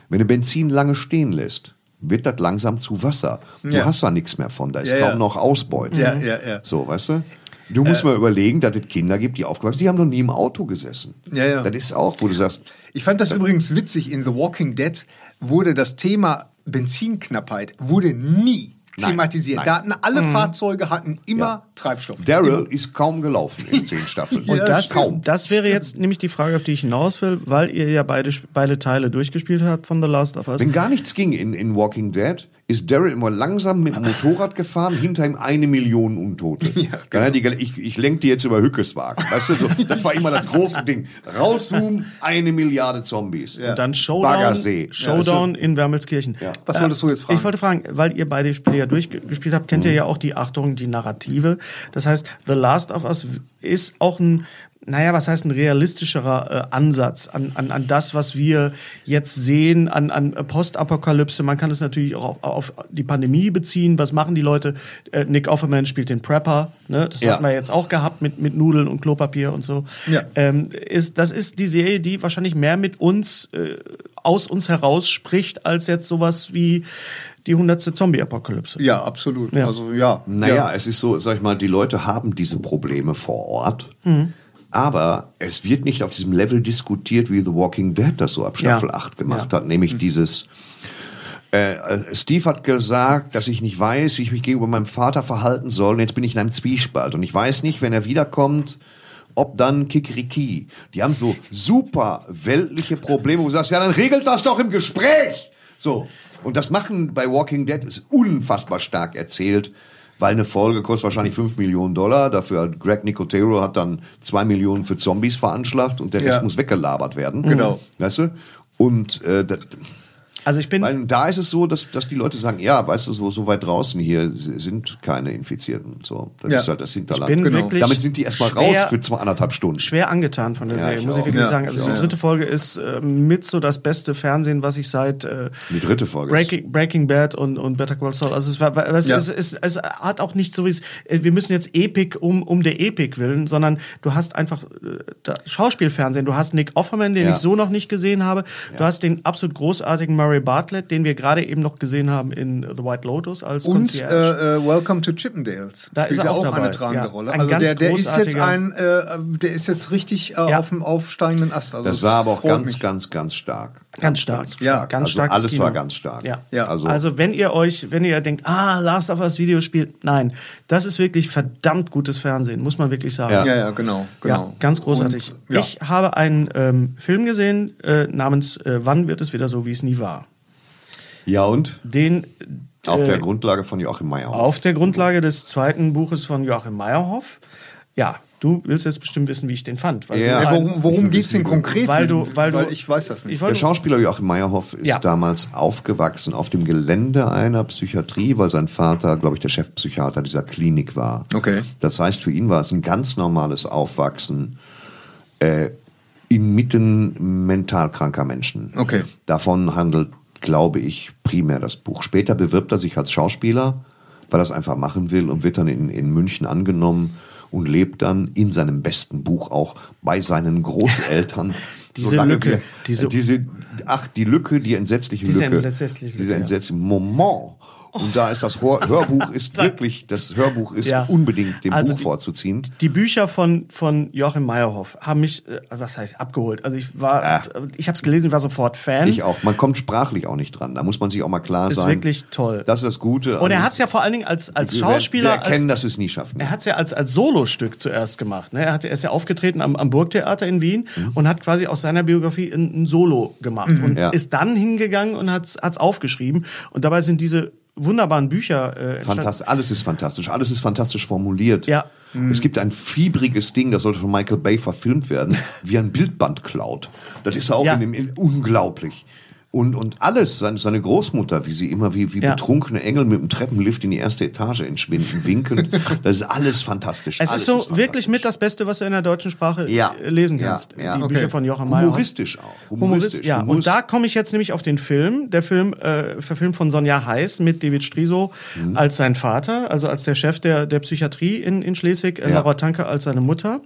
wenn du Benzin lange stehen lässt, wird das langsam zu Wasser. Du Ja. hast da nichts mehr von, da ist Ja, kaum ja. noch Ausbeute. Ja, ja, ja. So, weißt du? Du musst mal überlegen, dass es Kinder gibt, die aufgewachsen sind, die haben noch nie im Auto gesessen. Ja, ja. Das ist auch, wo du sagst, Ich fand das übrigens witzig. In The Walking Dead wurde das Thema Benzinknappheit wurde nie thematisiert. nein. Da hatten alle Fahrzeuge hatten immer Ja. Treibstoff. Daryl ist kaum gelaufen in zehn [laughs] Staffeln. Ja, Und das, kaum. das wäre jetzt nämlich die Frage, auf die ich hinaus will, weil ihr ja beide, beide Teile durchgespielt habt von The Last of Us. Wenn gar nichts ging in, in Walking Dead, ist Daryl immer langsam mit dem [laughs] Motorrad gefahren, hinter ihm eine Million Untote. [laughs] Dann hat die, ich, ich lenke die jetzt über Hückeswagen. Weißt du, so, [laughs] das war immer das große Ding. Rauszoomen, eine Milliarde Zombies. Und dann Showdown, Baggersee. Showdown in Wermelskirchen. Ja. Was wolltest du jetzt fragen? Ich wollte fragen, weil ihr beide Spiele ja durchgespielt habt, kennt ihr ja auch die Achtung, die Narrative. Das heißt, The Last of Us ist auch ein, naja, was heißt ein realistischerer äh, Ansatz an, an, an das, was wir jetzt sehen, an, an Postapokalypse. Man kann es natürlich auch auf, auf die Pandemie beziehen. Was machen die Leute? Äh, Nick Offerman spielt den Prepper. Ne? Das Ja. hatten wir jetzt auch gehabt mit, mit Nudeln und Klopapier und so. Ja. Ähm, ist, das ist die Serie, die wahrscheinlich mehr mit uns, äh, aus uns heraus spricht, als jetzt sowas wie die hundertste Zombie-Apokalypse. Ja, absolut. Ja. Also ja. Naja, ja. es ist so, sag ich mal, die Leute haben diese Probleme vor Ort. Mhm. Aber es wird nicht auf diesem Level diskutiert, wie The Walking Dead das so ab Staffel Ja. 8 gemacht Ja. hat. Nämlich dieses, äh, äh, Steve hat gesagt, dass ich nicht weiß, wie ich mich gegenüber meinem Vater verhalten soll. Und jetzt bin ich in einem Zwiespalt. Und ich weiß nicht, wenn er wiederkommt, ob dann Kikriki. Die haben so super weltliche Probleme, wo du sagst, ja, dann regelt das doch im Gespräch. So. Und das machen bei Walking Dead ist unfassbar stark erzählt, weil eine Folge kostet wahrscheinlich 5 Millionen Dollar. Dafür hat Greg Nicotero hat dann 2 Millionen für Zombies veranschlagt und der Rest Ja. muss weggelabert werden. Genau. Weißt du? Und äh, Also ich bin, weil da ist es so, dass, dass die Leute sagen, ja, weißt du, so, so weit draußen hier sind keine Infizierten. So, das Ja. ist halt das Hinterland. bin Genau. wirklich Damit sind die erstmal schwer- raus für zwei, anderthalb Stunden. schwer angetan von der Ja, Serie, ich muss ich auch. wirklich Ja, sagen. Also ich die auch. dritte Folge ist äh, mit so das beste Fernsehen, was ich seit äh, Die dritte Folge. Breaking, Breaking Bad und, und Better Call Saul. Also es, war, es, es, es, es hat auch nicht so wie es, äh, wir müssen jetzt Epic um, um der Epic willen, sondern du hast einfach äh, Schauspielfernsehen. Du hast Nick Offerman, den Ja. ich so noch nicht gesehen habe. Du hast den absolut großartigen Murray Bartlett, den wir gerade eben noch gesehen haben in The White Lotus als Und Concierge. äh, äh, Welcome to Chippendales. Da ist Spielt er ja auch auch dabei. eine tragende Ja. Rolle. Ein Also ganz der, der ist jetzt großartiger- ein, äh, der ist jetzt richtig äh, Ja. auf dem aufsteigenden Ast. Also Das war aber auch ganz, mich. ganz, ganz stark. Ganz stark. Ja, ganz also starkes alles Kino. war ganz stark. Ja. Ja. Also, Also, wenn ihr euch, wenn ihr denkt, ah, Last of Us Videospiel, nein, das ist wirklich verdammt gutes Fernsehen, muss man wirklich sagen. Ja. Ja, ja, genau, genau. Ja, ganz großartig. Und. Ich habe einen ähm, Film gesehen äh, namens äh, Wann wird es wieder so, wie es nie war. ja, und? Den Auf äh, der Grundlage von Joachim Meyerhoff. auf der Grundlage des zweiten Buches von Joachim Meyerhoff. Ja, du willst jetzt bestimmt wissen, wie ich den fand. Weil Ja. du, Ja, worum worum will geht's denn konkret? weil du, weil du, ich weiß das nicht. Ich Der Schauspieler Joachim Meyerhoff ist Ja. damals aufgewachsen auf dem Gelände einer Psychiatrie, weil sein Vater, glaube ich, der Chefpsychiater dieser Klinik war. Okay. Das heißt, für ihn war es ein ganz normales Aufwachsen äh, inmitten mental kranker Menschen. Okay. Davon handelt, glaube ich, primär das Buch. Später bewirbt er sich als Schauspieler, weil er es einfach machen will und wird dann in, in München angenommen und lebt dann in seinem besten Buch auch bei seinen Großeltern. [laughs] Diese solange Lücke, wir- diese- diese, ach, die Lücke, die entsetzliche Diese Lücke. entsetzliche Lücke, Diese ja. entsetzliche Moment. Und da ist das Hör Hörbuch ist [laughs] wirklich, das Hörbuch ist Ja. unbedingt dem Also Buch die- vorzuziehen. Die Bücher von, von Joachim Meyerhoff haben mich, äh, was heißt abgeholt? Also ich war, Ah. ich habe es gelesen, ich war sofort Fan. Ich auch. Man kommt sprachlich auch nicht dran. Da muss man sich auch mal klar Ist sein. wirklich toll. Das ist das Gute. Und er hat es ja vor allen Dingen als, als wir- Schauspieler, Wir erkennen, als, dass wir es nie schaffen. er hat es ja als, als Solostück zuerst gemacht. Ne? Er, hat, er ist ja aufgetreten am, am Burgtheater in Wien Mhm. und hat quasi aus seiner Biografie ein, ein Solo gemacht und Ja. ist dann hingegangen und hat es aufgeschrieben. Und dabei sind diese wunderbaren Bücher äh, entstanden. Fantastisch. Alles ist fantastisch. Alles ist fantastisch formuliert. Ja. Es gibt ein fiebriges Ding, das sollte von Michael Bay verfilmt werden, [laughs] wie ein Bildband klaut. Das ist auch Ja. in dem, in, unglaublich. Und, und alles, seine, seine Großmutter, wie sie immer wie, wie Ja. betrunkene Engel mit dem Treppenlift in die erste Etage entschwinden, winken, [laughs] das ist alles fantastisch. Es alles ist so fantastisch. wirklich mit das Beste, was du in der deutschen Sprache Ja. äh, lesen Ja, kannst. ja. Die Okay. Bücher von Joachim Meyer. Humoristisch auch. Humorist, ja. Und da komme ich jetzt nämlich auf den Film. Der Film, äh, verfilmt von Sonja Heiß mit David Striso Mhm. als sein Vater, also als der Chef der, der Psychiatrie in, in Schleswig, äh, Ja. Laura Tanke als seine Mutter.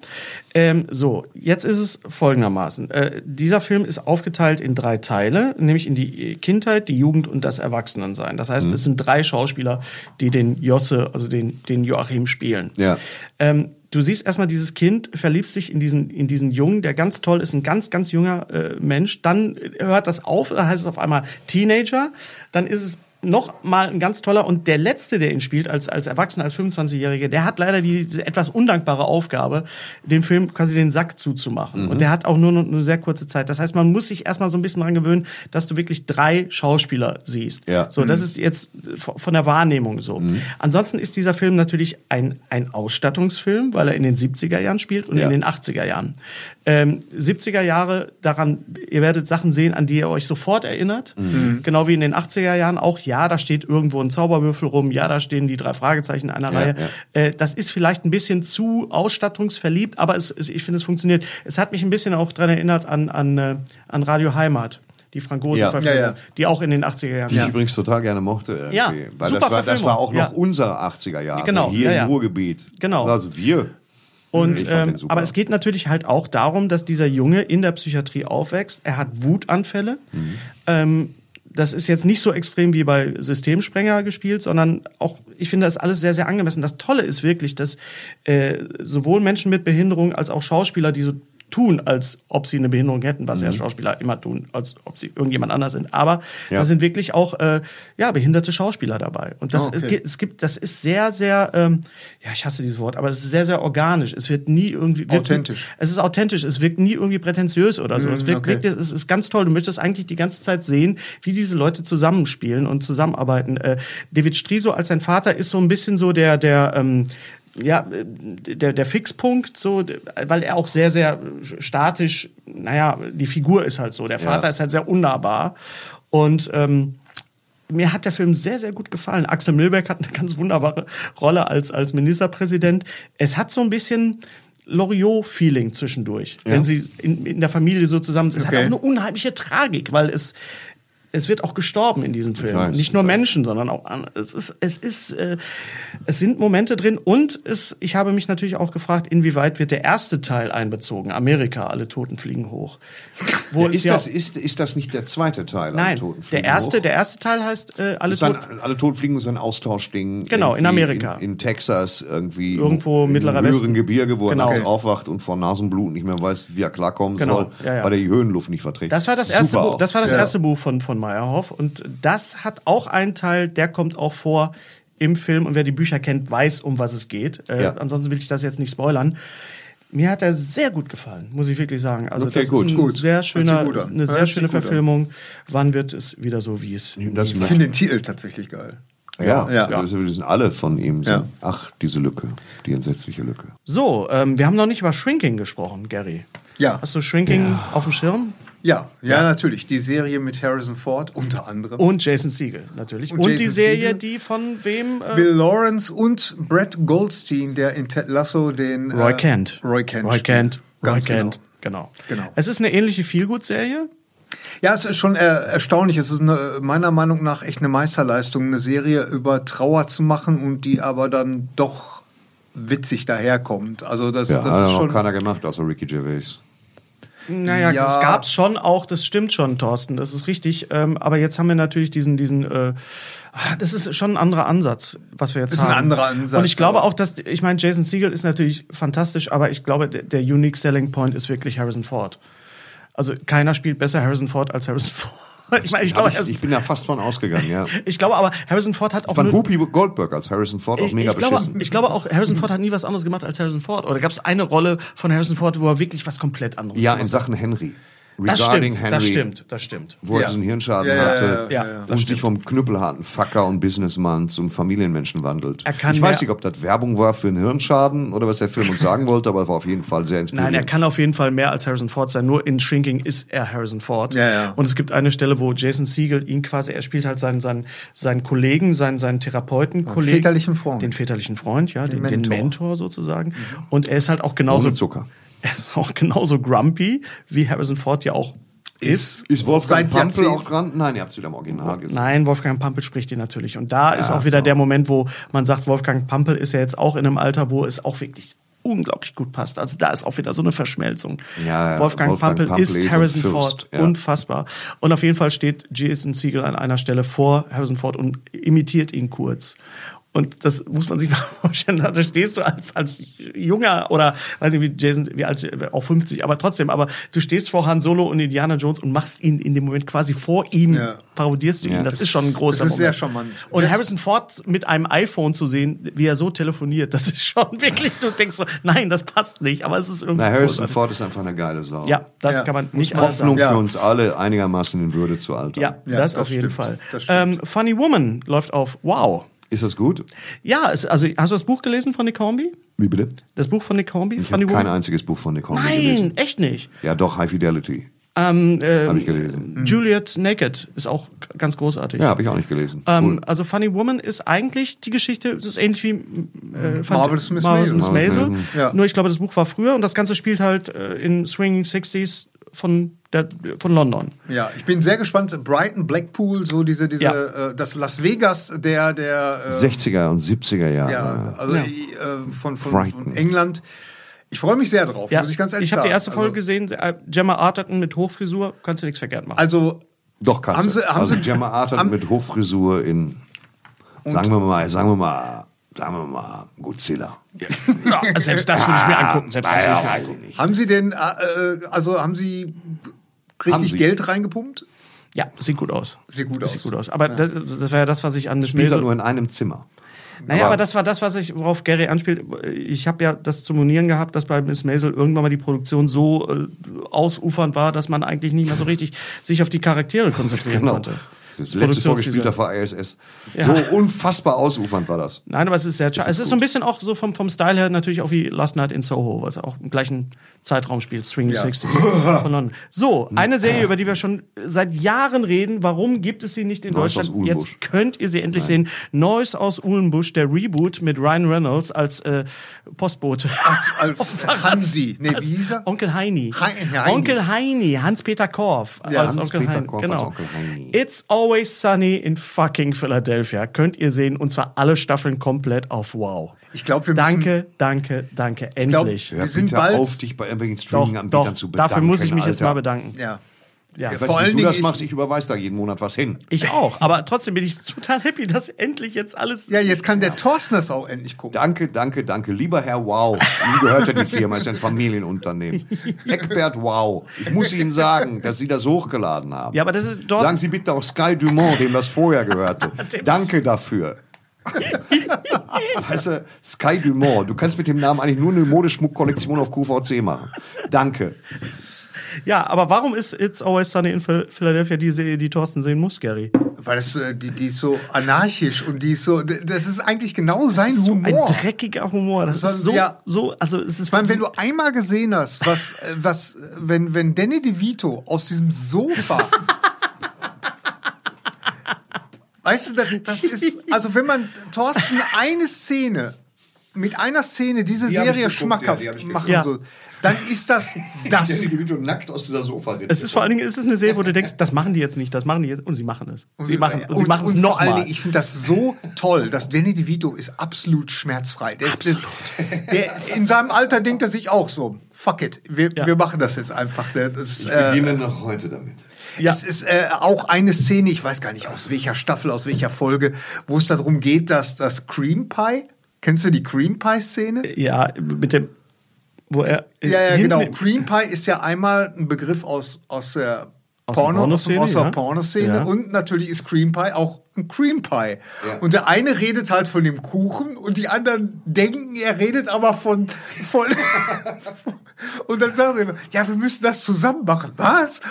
Ähm, so, jetzt ist es folgendermaßen. Äh, dieser Film ist aufgeteilt in drei Teile, nämlich in die Kindheit, die Jugend und das Erwachsenensein. Das Mhm. heißt, es sind drei Schauspieler, die den Josse, also den, den Joachim spielen. Ja. Ähm, du siehst erstmal dieses Kind verliebt sich in diesen in diesen Jungen, der ganz toll ist, ein ganz ganz junger äh, Mensch. Dann hört das auf, dann heißt es auf einmal Teenager. Dann ist es noch mal ein ganz toller und der letzte, der ihn spielt als als Erwachsener, als 25-Jähriger, der hat leider diese etwas undankbare Aufgabe, den Film quasi den Sack zuzumachen. Und der hat auch nur noch eine sehr kurze Zeit. Das heißt, man muss sich erstmal so ein bisschen dran gewöhnen, dass du wirklich drei Schauspieler siehst. Ja. So, das ist jetzt von der Wahrnehmung so. Ansonsten ist dieser Film natürlich ein, ein Ausstattungsfilm, weil er in den 70er Jahren spielt und Ja. in den 80er Jahren. Ähm, 70er Jahre, daran, ihr werdet Sachen sehen, an die ihr euch sofort erinnert. Genau wie in den 80er Jahren auch. Ja, da steht irgendwo ein Zauberwürfel rum. Ja, da stehen die drei Fragezeichen in einer Ja, Reihe. ja. Äh, das ist vielleicht ein bisschen zu ausstattungsverliebt, aber es, es, ich finde, es funktioniert. Es hat mich ein bisschen auch dran erinnert an, an, äh, an Radio Heimat. Die Gose Ja. Verfilmung, Ja, ja. die auch in den 80er Jahren Die ich übrigens total gerne mochte. Irgendwie. Ja, Weil super das war, das war auch noch Ja. unser 80er Jahre. Genau, Hier ja, ja. im Ruhrgebiet. Genau. Also wir. Und ähm, aber es geht natürlich halt auch darum, dass dieser Junge in der Psychiatrie aufwächst. Er hat Wutanfälle. Mhm. Ähm, das ist jetzt nicht so extrem wie bei Systemsprenger gespielt, sondern auch, ich finde das alles sehr, sehr angemessen. Das Tolle ist wirklich, dass äh, sowohl Menschen mit Behinderung als auch Schauspieler, die so tun, als ob sie eine Behinderung hätten, was ja Schauspieler immer tun, als ob sie irgendjemand anders sind. Aber Ja. da sind wirklich auch äh, ja behinderte Schauspieler dabei. Und das Ah, okay. es gibt, das ist sehr, sehr, ähm, ja, ich hasse dieses Wort, aber es ist sehr, sehr organisch. Es wird nie irgendwie wirkt, Authentisch. Es ist authentisch. Es wirkt nie irgendwie prätentiös oder so. es wirkt okay. wirklich, es ist ganz toll. Du möchtest eigentlich die ganze Zeit sehen, wie diese Leute zusammenspielen und zusammenarbeiten. Äh, David Striso als sein Vater ist so ein bisschen so der, der ähm, ja, äh, der, der Fixpunkt, so, weil er auch sehr, sehr statisch, naja, die Figur ist halt so. Der Vater Ja. ist halt sehr unnahbar. Und ähm, mir hat der Film sehr, sehr gut gefallen. Axel Milberg hat eine ganz wunderbare Rolle als, als Ministerpräsident. Es hat so ein bisschen Loriot-Feeling zwischendurch, wenn sie in, in der Familie so zusammen sind. Es Okay. hat auch eine unheimliche Tragik, weil es es wird auch gestorben in diesem Film. weiß, Nicht nur. Menschen, sondern auch es ist es ist äh, es sind Momente drin und es ich habe mich natürlich auch gefragt, inwieweit wird der erste Teil einbezogen? Amerika, alle Toten fliegen hoch. [laughs] Wo es Ist, ja- das, ist, ist das nicht der zweite Teil? Nein, der erste, hoch? der erste Teil heißt äh, alle Toten. alle Toten fliegen ist ein Austauschding. Genau, in Amerika. In, in Texas irgendwie. Irgendwo im, Mittlerer im höheren Westen. Gebirge, wo er Genau. nachts aufwacht und vor Nasenblut nicht mehr weiß, wie er klarkommen Genau, soll, ja, ja. weil er die Höhenluft nicht verträgt. Das war das erste Buch, das war das Ja. erste Buch von von Meyerhoff und das hat auch einen Teil, der kommt auch vor im Film und wer die Bücher kennt, weiß, um was es geht. Äh, Ja. Ansonsten will ich das jetzt nicht spoilern. Mir hat er sehr gut gefallen, muss ich wirklich sagen. Also Okay, das gut. ist ein Gut. sehr Hört schöner, eine Hört sehr sich schöne gut an. Verfilmung. Wann wird es wieder so, wie es Das Ich finde den Titel tatsächlich geil. ja, Ja. ja. Das sind alle von ihm. Ja. Ach, diese Lücke, die entsetzliche Lücke. So, ähm, wir haben noch nicht über Shrinking gesprochen, Gary. Ja. Hast du Shrinking auf dem Schirm? Ja, ja, natürlich. Die Serie mit Harrison Ford unter anderem. Und Jason Segel natürlich. Und, Und die Serie, Segel. die von wem? Äh, Bill Lawrence und Brett Goldstein, der in Ted Lasso den Roy äh, Kent. Roy Kent. Roy spielt. Kent. Roy Ganz Kent. genau. Genau. Genau. Es ist eine ähnliche Feelgood-Serie. Ja, es ist schon äh, erstaunlich. Es ist eine, meiner Meinung nach echt eine Meisterleistung, eine Serie über Trauer zu machen und die aber dann doch witzig daherkommt. Also das, Ja, das hat ist noch schon. keiner gemacht, außer Ricky Gervais. Naja, Ja. das gab's schon auch, das stimmt schon, Thorsten, das ist richtig. Ähm, aber jetzt haben wir natürlich diesen, diesen, äh, ah, das ist schon ein anderer Ansatz, was wir jetzt Ist haben. ein anderer Ansatz, Und ich glaube auch, dass, ich meine, Jason Segel ist natürlich fantastisch, aber ich glaube, der, der unique selling point ist wirklich Harrison Ford. Also keiner spielt besser Harrison Ford als Harrison [laughs] Ford. Ich meine, ich glaube, Hab ich, ich bin ja fast von ausgegangen, ja. [laughs] ich glaube aber, Harrison Ford hat auch Von Whoopi Goldberg als Harrison Ford auch mega ich, glaube, beschissen. ich glaube auch, Harrison Ford hat nie was anderes gemacht als Harrison Ford. Oder gab es eine Rolle von Harrison Ford, wo er wirklich was komplett anderes ja, gemacht in Sachen Henry. Das regarding stimmt, Henry, das stimmt, das stimmt. wo er Ja. diesen Hirnschaden Ja, hatte ja, ja, ja. und Das sich vom knüppelharten Fucker und Businessman zum Familienmenschen wandelt. Er kann ich weiß nicht, ob das Werbung war für einen Hirnschaden oder was der Film uns sagen wollte, aber es war auf jeden Fall sehr inspirierend. Nein, er kann auf jeden Fall mehr als Harrison Ford sein. Nur in Shrinking ist er Harrison Ford. Ja, ja. Und es gibt eine Stelle, wo Jason Siegel ihn quasi, er spielt halt seinen, seinen, seinen Kollegen, seinen, seinen Therapeuten, Kollegen. väterlichen Freund. Den väterlichen Freund, ja, den, den Mentor. Mentor sozusagen. Und er ist halt auch genauso. Ohne Zucker. Er ist auch genauso grumpy, wie Harrison Ford ja auch ist. Ist Wolfgang Pampel auch dran? Nein, ihr habt es wieder im Original gesehen. Nein, Wolfgang Pampel spricht ihn natürlich. Und da ist auch wieder der Moment, wo man sagt, Wolfgang Pampel ist ja jetzt auch in einem Alter, wo es auch wirklich unglaublich gut passt. Also da ist auch wieder so eine Verschmelzung. Ja, ja, Wolfgang, Wolfgang Pampel, Pampel ist Harrison Fürst, Ford. ja. Unfassbar. Und auf jeden Fall steht Jason Siegel an einer Stelle vor Harrison Ford und imitiert ihn kurz. Und das muss man sich [laughs] mal vorstellen. Da stehst du als, als junger oder weiß nicht, wie Jason, wie alt, auch 50, aber trotzdem, aber du stehst vor Han Solo und Indiana Jones und machst ihn in dem Moment quasi vor ihm, Ja. parodierst du ihn. Ja. Das ist schon ein großer Das ist sehr Moment. charmant. Und Das- Harrison Ford mit einem iPhone zu sehen, wie er so telefoniert, das ist schon [laughs] wirklich, du denkst so, nein, das passt nicht, aber es ist irgendwie. Na, Harrison großartig. Ford ist einfach eine geile Sau. Ja, das Ja. kann man nicht anders sagen. Hoffnung Ja. für uns alle, einigermaßen in Würde zu altern. Ja, Ja, das, das auf jeden stimmt. Fall. Das stimmt. Ähm, Funny Woman läuft auf Wow. Ist das gut? Ja, es, also hast du das Buch gelesen von Nick Hornby? Wie bitte? Das Buch von Nick Hornby? Ich habe kein einziges Buch von Nick Hornby Nein, gelesen. echt nicht. Ja, doch, High Fidelity. Ähm, ähm, Habe ich gelesen. Juliet Naked ist auch ganz großartig. Ja, habe ich auch nicht gelesen. Ähm, Cool. Also Funny Woman ist eigentlich die Geschichte, es ist ähnlich wie äh, Marvelous Miss Marvelous Miss Maisel. Maisel. Marvelous Ja. Nur ich glaube, das Buch war früher und das Ganze spielt halt äh, in Swinging 60s von, der, von London. Ja, ich bin sehr gespannt. Brighton, Blackpool, so diese, diese, Ja. äh, das Las Vegas der, der, äh, 60er und 70er Jahre. ja, also Ja. äh, von, von, Brighton. von England. Ich freue mich sehr drauf, Ja, muss ich ganz ehrlich ich habe sagen. die erste Folge also, gesehen, äh, Gemma Arterton mit Hochfrisur, kannst du nichts verkehrt machen. Also, Doch, kannst Haben du. sie- haben also sie- Gemma Arterton haben- mit Hochfrisur in, sagen wir mal, sagen wir mal, sagen wir mal, Godzilla. ja, selbst das würde ich mir angucken. Selbst das würde ich mir angucken. ich nicht. haben Sie denn, äh, äh, also haben Sie richtig. Geld reingepumpt? Ja, sieht gut aus. Sieht gut aus. Sieht gut aus. Aber das, das wäre ja das, was ich an Miss Spielt er Maisel nur in einem Zimmer. Naja, Aber- aber das war das, was ich, worauf Gary anspielt. Ich habe ja das zu monieren gehabt, dass bei Miss Maisel irgendwann mal die Produktion so äh, ausufernd war, dass man eigentlich nicht mehr so richtig sich auf die Charaktere konzentrieren Genau. konnte. Das letzte vorgespielt Produktionsdesign. vor ISS. Ja. So unfassbar ausufernd war das. Nein, aber es ist sehr schade. Es ist so ein bisschen auch so vom, vom Style her natürlich auch wie Last Night in Soho, was auch im gleichen Zeitraum spielt, Swing Ja. 60s [laughs] von London. So, eine Serie, über die wir schon seit Jahren reden. Warum gibt es sie nicht in Neues Deutschland? Jetzt könnt ihr sie endlich sehen. Neues aus Uhlenbusch, der Reboot mit Ryan Reynolds als äh, Postbote. Als [laughs] Fahrrad. Hansi. Nee, Als wie hieß er? Onkel Heini. Hei- Heini. Onkel Heini, Hans-Peter Korff Ja, als Hans-Peter Onkel Heini. Korff Genau. als Onkel Heini. It's Always Sunny in fucking Philadelphia. Könnt ihr sehen und zwar alle Staffeln komplett auf Wow. Ich glaube, wir müssen. Danke, danke, danke. glaub, Endlich. Wir Hör sind bitte bald- auf, dich bei irgendwelchen Streaming-Anbietern doch. zu bedanken. Dafür muss ich mich jetzt mal Alter. bedanken. Ja. Ja. Ja, Vor allen du Dingen, das ich- machst, ich überweise da jeden Monat was hin. Ich auch. Aber trotzdem bin ich total happy, dass endlich jetzt alles. Ja, jetzt kann der Thorsten das auch endlich gucken. Danke, danke, danke. Lieber Herr Wow, Ihnen gehört ja die Firma, ist ein Familienunternehmen. [laughs] Eckbert Wow, ich muss Ihnen sagen, dass Sie das hochgeladen haben. Ja, aber das ist. Thorsten- Sagen Sie bitte auch Sky Dumont, dem das vorher gehörte. [laughs] Danke dafür. [laughs] weißt du, Sky Dumont, du kannst mit dem Namen eigentlich nur eine Modeschmuckkollektion auf QVC machen. Danke. Ja, aber warum ist It's Always Sunny in Phil- Philadelphia die Serie, die Thorsten sehen muss, Gary? Weil das, äh, die, die ist so anarchisch und die ist so. Das ist eigentlich genau sein Das ist so Humor. ein dreckiger Humor. Das Das ist so, ja. so, also es ist Ich meine, wenn du einmal gesehen hast, was, äh, was, wenn, wenn Danny DeVito aus diesem Sofa. [laughs] weißt du, das, das ist, also wenn man Thorsten eine Szene, mit einer Szene diese Die Serie geguckt, schmackhaft ja, die machen geguckt. soll, dann ist das das. Danny DeVito nackt aus dieser Sofa. es ist vor allen Dingen, es ist eine Serie, wo du denkst, das machen die jetzt nicht, das machen die jetzt und sie machen es. Sie machen, und, sie machen es und vor allen. Dingen, ich finde das so toll, dass Danny DeVito ist absolut schmerzfrei. Der, ist, das, der in seinem Alter denkt er sich auch so, fuck it, wir, Ja. wir machen das jetzt einfach. Das, Ich äh, beginne noch heute damit. Ja. Es ist äh, auch eine Szene, ich weiß gar nicht aus welcher Staffel, aus welcher Folge, wo es darum geht, dass das Cream Pie, kennst du die Cream Pie Szene? Ja, mit dem, wo er. Ja, ja, hinten genau. Cream Pie ist ja einmal ein Begriff aus, aus der Aus der Porno, aus, Pornoszene, der ja. Pornoszene Ja. und natürlich ist Cream Pie auch ein Cream Pie. Und der eine redet halt von dem Kuchen und die anderen denken, er redet aber von, von, [laughs] Und dann sagen sie immer, ja, wir müssen das zusammen machen. Was?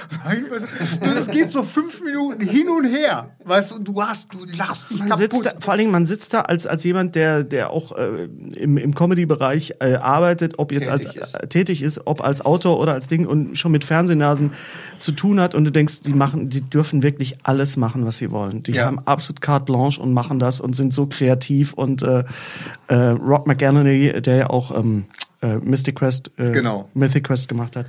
Das geht so fünf Minuten hin und her. Weißt du, und du hast, du lachst dich Man kaputt. sitzt da, vor allen Dingen, man sitzt da als, als jemand, der, der auch äh, im, im Comedy-Bereich äh, arbeitet, ob jetzt Tätig als ist. äh, tätig ist, ob als Autor oder als Ding und schon mit Fernsehnasen zu tun hat und du denkst, die machen, die dürfen wirklich alles machen, was sie wollen. Die Ja. haben absolut carte blanche und machen das und sind so kreativ und äh, äh, Rob McGallany, der ja auch ähm, äh, Mystic Quest, äh, Genau. Mythic Quest gemacht hat.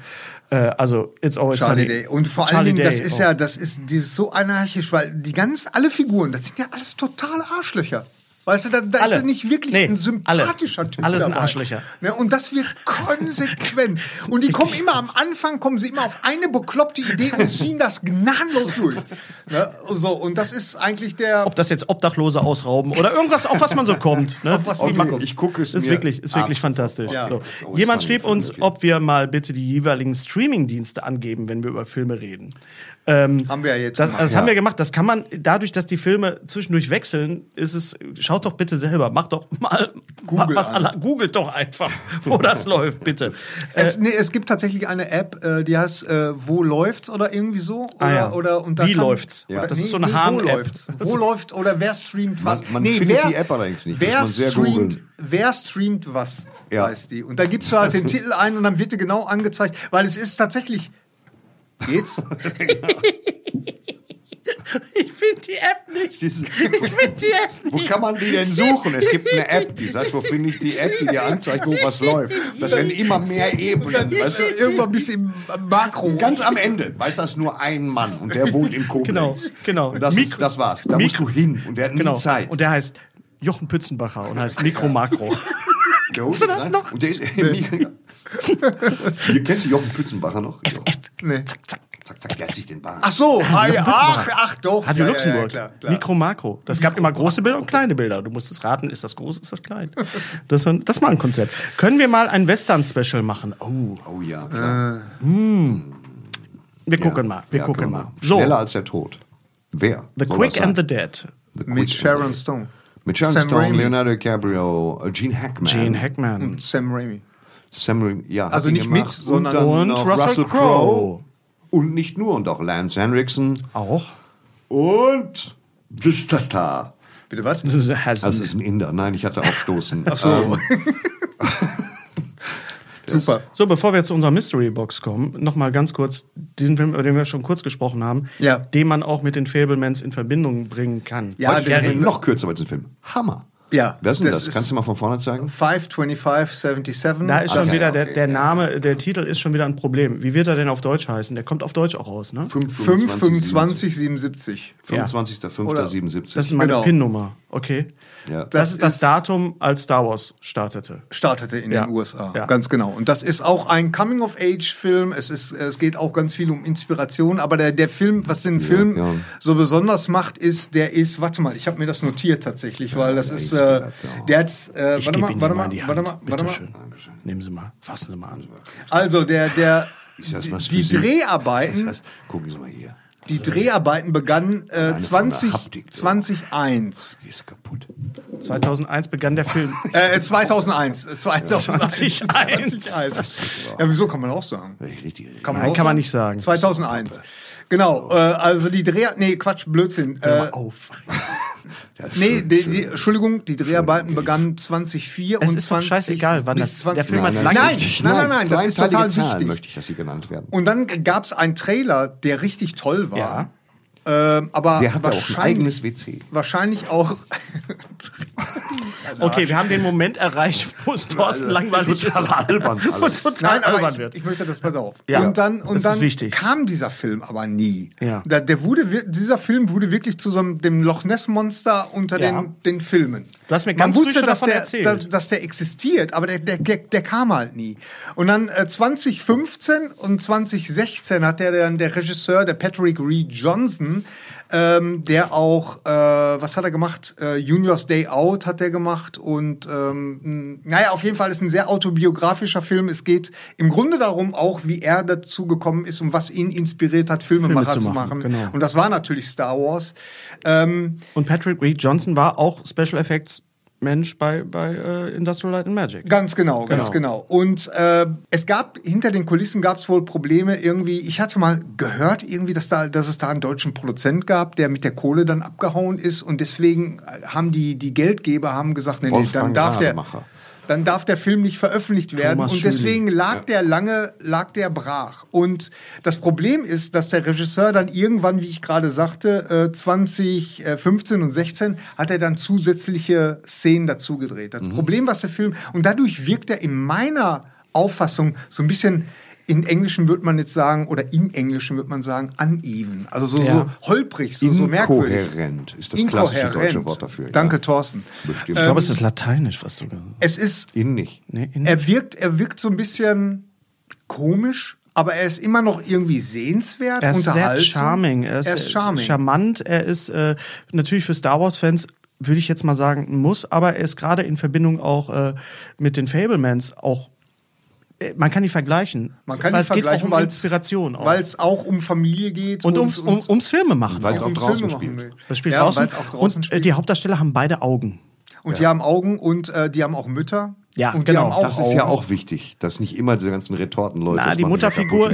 Äh, also It's Always Charlie Sunny. Day. Und vor allen Charlie Dingen, das Day ist ja, das ist dieses so anarchisch, weil die ganz, alle Figuren, das sind ja alles totale Arschlöcher. Weißt du, da, da ist Alle. ja nicht wirklich Nee, ein sympathischer Typ. Alle sind dabei. Arschlöcher. Ne, und das wird konsequent. [laughs] Und die kommen [laughs] immer am Anfang, kommen sie immer auf eine bekloppte Idee und ziehen das gnadenlos durch. Ne, so, und das ist eigentlich der. ob das jetzt Obdachlose ausrauben oder irgendwas, auf was man so kommt. Ne? [laughs] was die die- machen. ich gucke es ist mir wirklich, ist wirklich ab. fantastisch. Ja. So. Oh, Jemand schrieb uns, ob wir mal bitte die jeweiligen Streaming-Dienste angeben, wenn wir über Filme reden. Haben wir ja jetzt Das, gemacht. das haben wir gemacht. Das kann man, dadurch, dass die Filme zwischendurch wechseln, ist es, schaut doch bitte selber, macht doch mal Google was an. googelt doch einfach, wo [laughs] das läuft, bitte. Äh, Es, nee, es gibt tatsächlich eine App, äh, die heißt äh, Wo läuft's oder irgendwie so. Oder, Ah ja. oder, und da Wie kann, läuft's? Oder, Ja. Das nee, ist so eine nee, Wo läuft's? Wo läuft oder wer streamt was? Man- man findet die App allerdings nicht, muss Wer man sehr streamt, wer streamt was, Ja. heißt die. Und da gibst du halt den Titel ein und dann wird dir genau angezeigt, weil es ist tatsächlich. Geht's? [laughs] ich finde die App nicht. Ich finde die App Wo nicht. kann man die denn suchen? Es gibt eine App, die sagt, wo finde ich die App, die dir anzeigt, wo was läuft. Das werden immer mehr Ebenen. Weißt du? Irgendwann bis im Makro. Ganz am Ende weiß das nur ein Mann und der wohnt in Koblenz. Genau, genau. Und das, ist, Mikro- das war's. Da musst Mikro- du hin und der hat nie Genau. Zeit. Und der heißt Jochen Pützenbacher und heißt Mikro Makro. Kennst du das noch? Und der ist [laughs] Hier kennst du Jochen Pützenbacher noch? FF. Nee. zack, zack. Zack, zack, der hat sich den Bart. Ach so, ah, ja, ach, ach doch. Radio Ja, ja, Luxemburg. Ja, klar, klar. Mikro Makro. Das gab immer große Bilder und kleine Bilder. Du musstest raten, ist das groß, ist das klein. Das war, das war ein Konzept. Können wir mal ein Western-Special machen? Oh, Oh ja, klar. wir gucken mal. Wir Ja, gucken mal. So, Schneller als der Tod. Wer? The soll Quick and the? Dead. The Mit Sharon Stone. Mit Sharon Sam Stone, Raimi. Leonardo DiCaprio, äh, Gene Hackman. Gene Hackman. Sam Raimi. Sam Raimi, ja. Also nicht mit, gemacht. sondern- dann Und noch Russell Crowe. Und nicht nur, und auch Lance Henriksen. Auch. Und Vista Star. Bitte was? Das ist, Das ist ein Inder. Nein, ich hatte aufstoßen. Ach so. [laughs] Super. so, bevor wir zu unserer Mystery Box kommen, nochmal ganz kurz diesen Film, über den wir schon kurz gesprochen haben, Ja. den man auch mit den Fablemans in Verbindung bringen kann. Ja, der- noch kürzer bei diesem Film. Hammer. Ja, Wer ist denn das das? Kannst du mal von vorne zeigen? 52577. Da ist schon Okay, wieder der, der ja. Name, der Titel ist schon wieder ein Problem. Wie wird er denn auf Deutsch heißen? Der kommt auf Deutsch auch raus, ne? 52577. 25.05.77. Das ist meine Genau. PIN-Nummer. Okay. Ja. Das, Das ist das Datum, als Star Wars startete. startete in Ja. den USA. Ja. Ganz genau. Und das ist auch ein Coming-of-Age-Film. Es, ist, es geht auch ganz viel um Inspiration. Aber der, der Film, was den Film ja. so besonders macht, ist, der ist, warte mal, ich habe mir das notiert tatsächlich, weil das ist, äh, der hat, äh, Ich warte gebe mal, Ihnen warte mal, die warte mal, warte Bitte mal. schön. Nehmen Sie mal, fassen Sie mal an. Also der, der, die Sie? Dreharbeiten, Das, gucken Sie mal hier. Die Dreharbeiten begannen äh, Alleine von der 20, Haptik, so. 2001. Die ist kaputt. 2001 begann der Film. [laughs] Äh, 2001. äh, 2001. 2001. 2001. Ja, wieso kann man auch sagen? Richtig. Kann Nein, auch kann man nicht sagen. 2001. Genau, äh, also die Dreh... Nee, Quatsch, Blödsinn. Äh, auf. Nee, die, die, Entschuldigung, die Dreharbeiten begannen 2004 Es und ist doch 20... scheißegal, wann das- 20 der Film hat nein, lange- nein, nein, nein, nein, das ist total Zahlen wichtig. möchte ich, dass sie genannt werden. Und dann gab es einen Trailer, der richtig toll war. Ja. Ähm, aber Der hat ja auch ein wahrscheinlich, eigenes WC. wahrscheinlich auch... [laughs] Okay, wir haben den Moment erreicht, wo es Thorsten langweilig ist. total albern. [laughs] Und total Nein, albern ich, wird. ich möchte das, pass auf. Ja, und dann, und dann kam dieser Film aber nie. Ja. Da, der wurde, dieser Film wurde wirklich zu so einem, dem Loch Ness Monster unter Ja. den, den Filmen. Du hast mir Man ganz früh wusste, schon dass davon der, erzählt. Dass, dass der existiert, aber der, der, der, der kam halt nie. Und dann äh, 2015 und 2016 hat der dann der Regisseur, der Patrick Reed Johnson, ähm, der auch, äh, was hat er gemacht? Äh, Junior's Day Out hat er gemacht und ähm, naja, auf jeden Fall ist ein sehr autobiografischer Film. Es geht im Grunde darum auch, wie er dazu gekommen ist und was ihn inspiriert hat, Filmemacher Filme zu zu machen, machen. genau. Und das war natürlich Star Wars. Ähm, Und Patrick Reed Johnson war auch Special Effects Mensch bei, bei äh, Industrial Light and Magic. Ganz genau, ganz genau. Und äh, es gab hinter den Kulissen gab es wohl Probleme irgendwie. Ich hatte mal gehört irgendwie, dass da, dass es da einen deutschen Produzent gab, der mit der Kohle dann abgehauen ist und deswegen haben die die Geldgeber haben gesagt, nee, nee, dann darf der Rademacher. Dann darf der Film nicht veröffentlicht werden. Thomas und deswegen lag der lange lag der brach. Und das Problem ist, dass der Regisseur dann irgendwann, wie ich gerade sagte, äh, 2015 und 16 hat er dann zusätzliche Szenen dazu gedreht. Das Problem, was der Film und dadurch wirkt er in meiner Auffassung so ein bisschen in Englischen würde man jetzt sagen, oder im Englischen würde man sagen, uneven. Also so, Ja. so holprig, so, so merkwürdig. Inkohärent ist das klassische deutsche Wort dafür. Danke, ja. Thorsten. Bestimmt. Ich glaube, es ist Lateinisch, was du da. Es ist In nicht. Nee, in, er wirkt, er wirkt so ein bisschen komisch, aber er ist immer noch irgendwie sehenswert, er ist sehr charming. Er ist, er ist charming. charmant. Er ist äh, natürlich für Star Wars-Fans, würde ich jetzt mal sagen, ein muss, aber er ist gerade in Verbindung auch äh, mit den Fablemans auch. Äh, Man kann die vergleichen. Man kann weil die es geht auch um Inspiration. Auch. Weil es auch um Familie geht und ums, um, ums Filme machen. Weil es auch um draußen spielt. will. Das spielt ja, draußen. auch draußen und äh, spielt. die Hauptdarsteller haben beide Augen. Und die haben Augen und äh, die haben auch Mütter. Ja, und genau. Auch Das ist ja Augen. auch wichtig, dass nicht immer diese ganzen Retortenleute. Na, die Mutterfigur,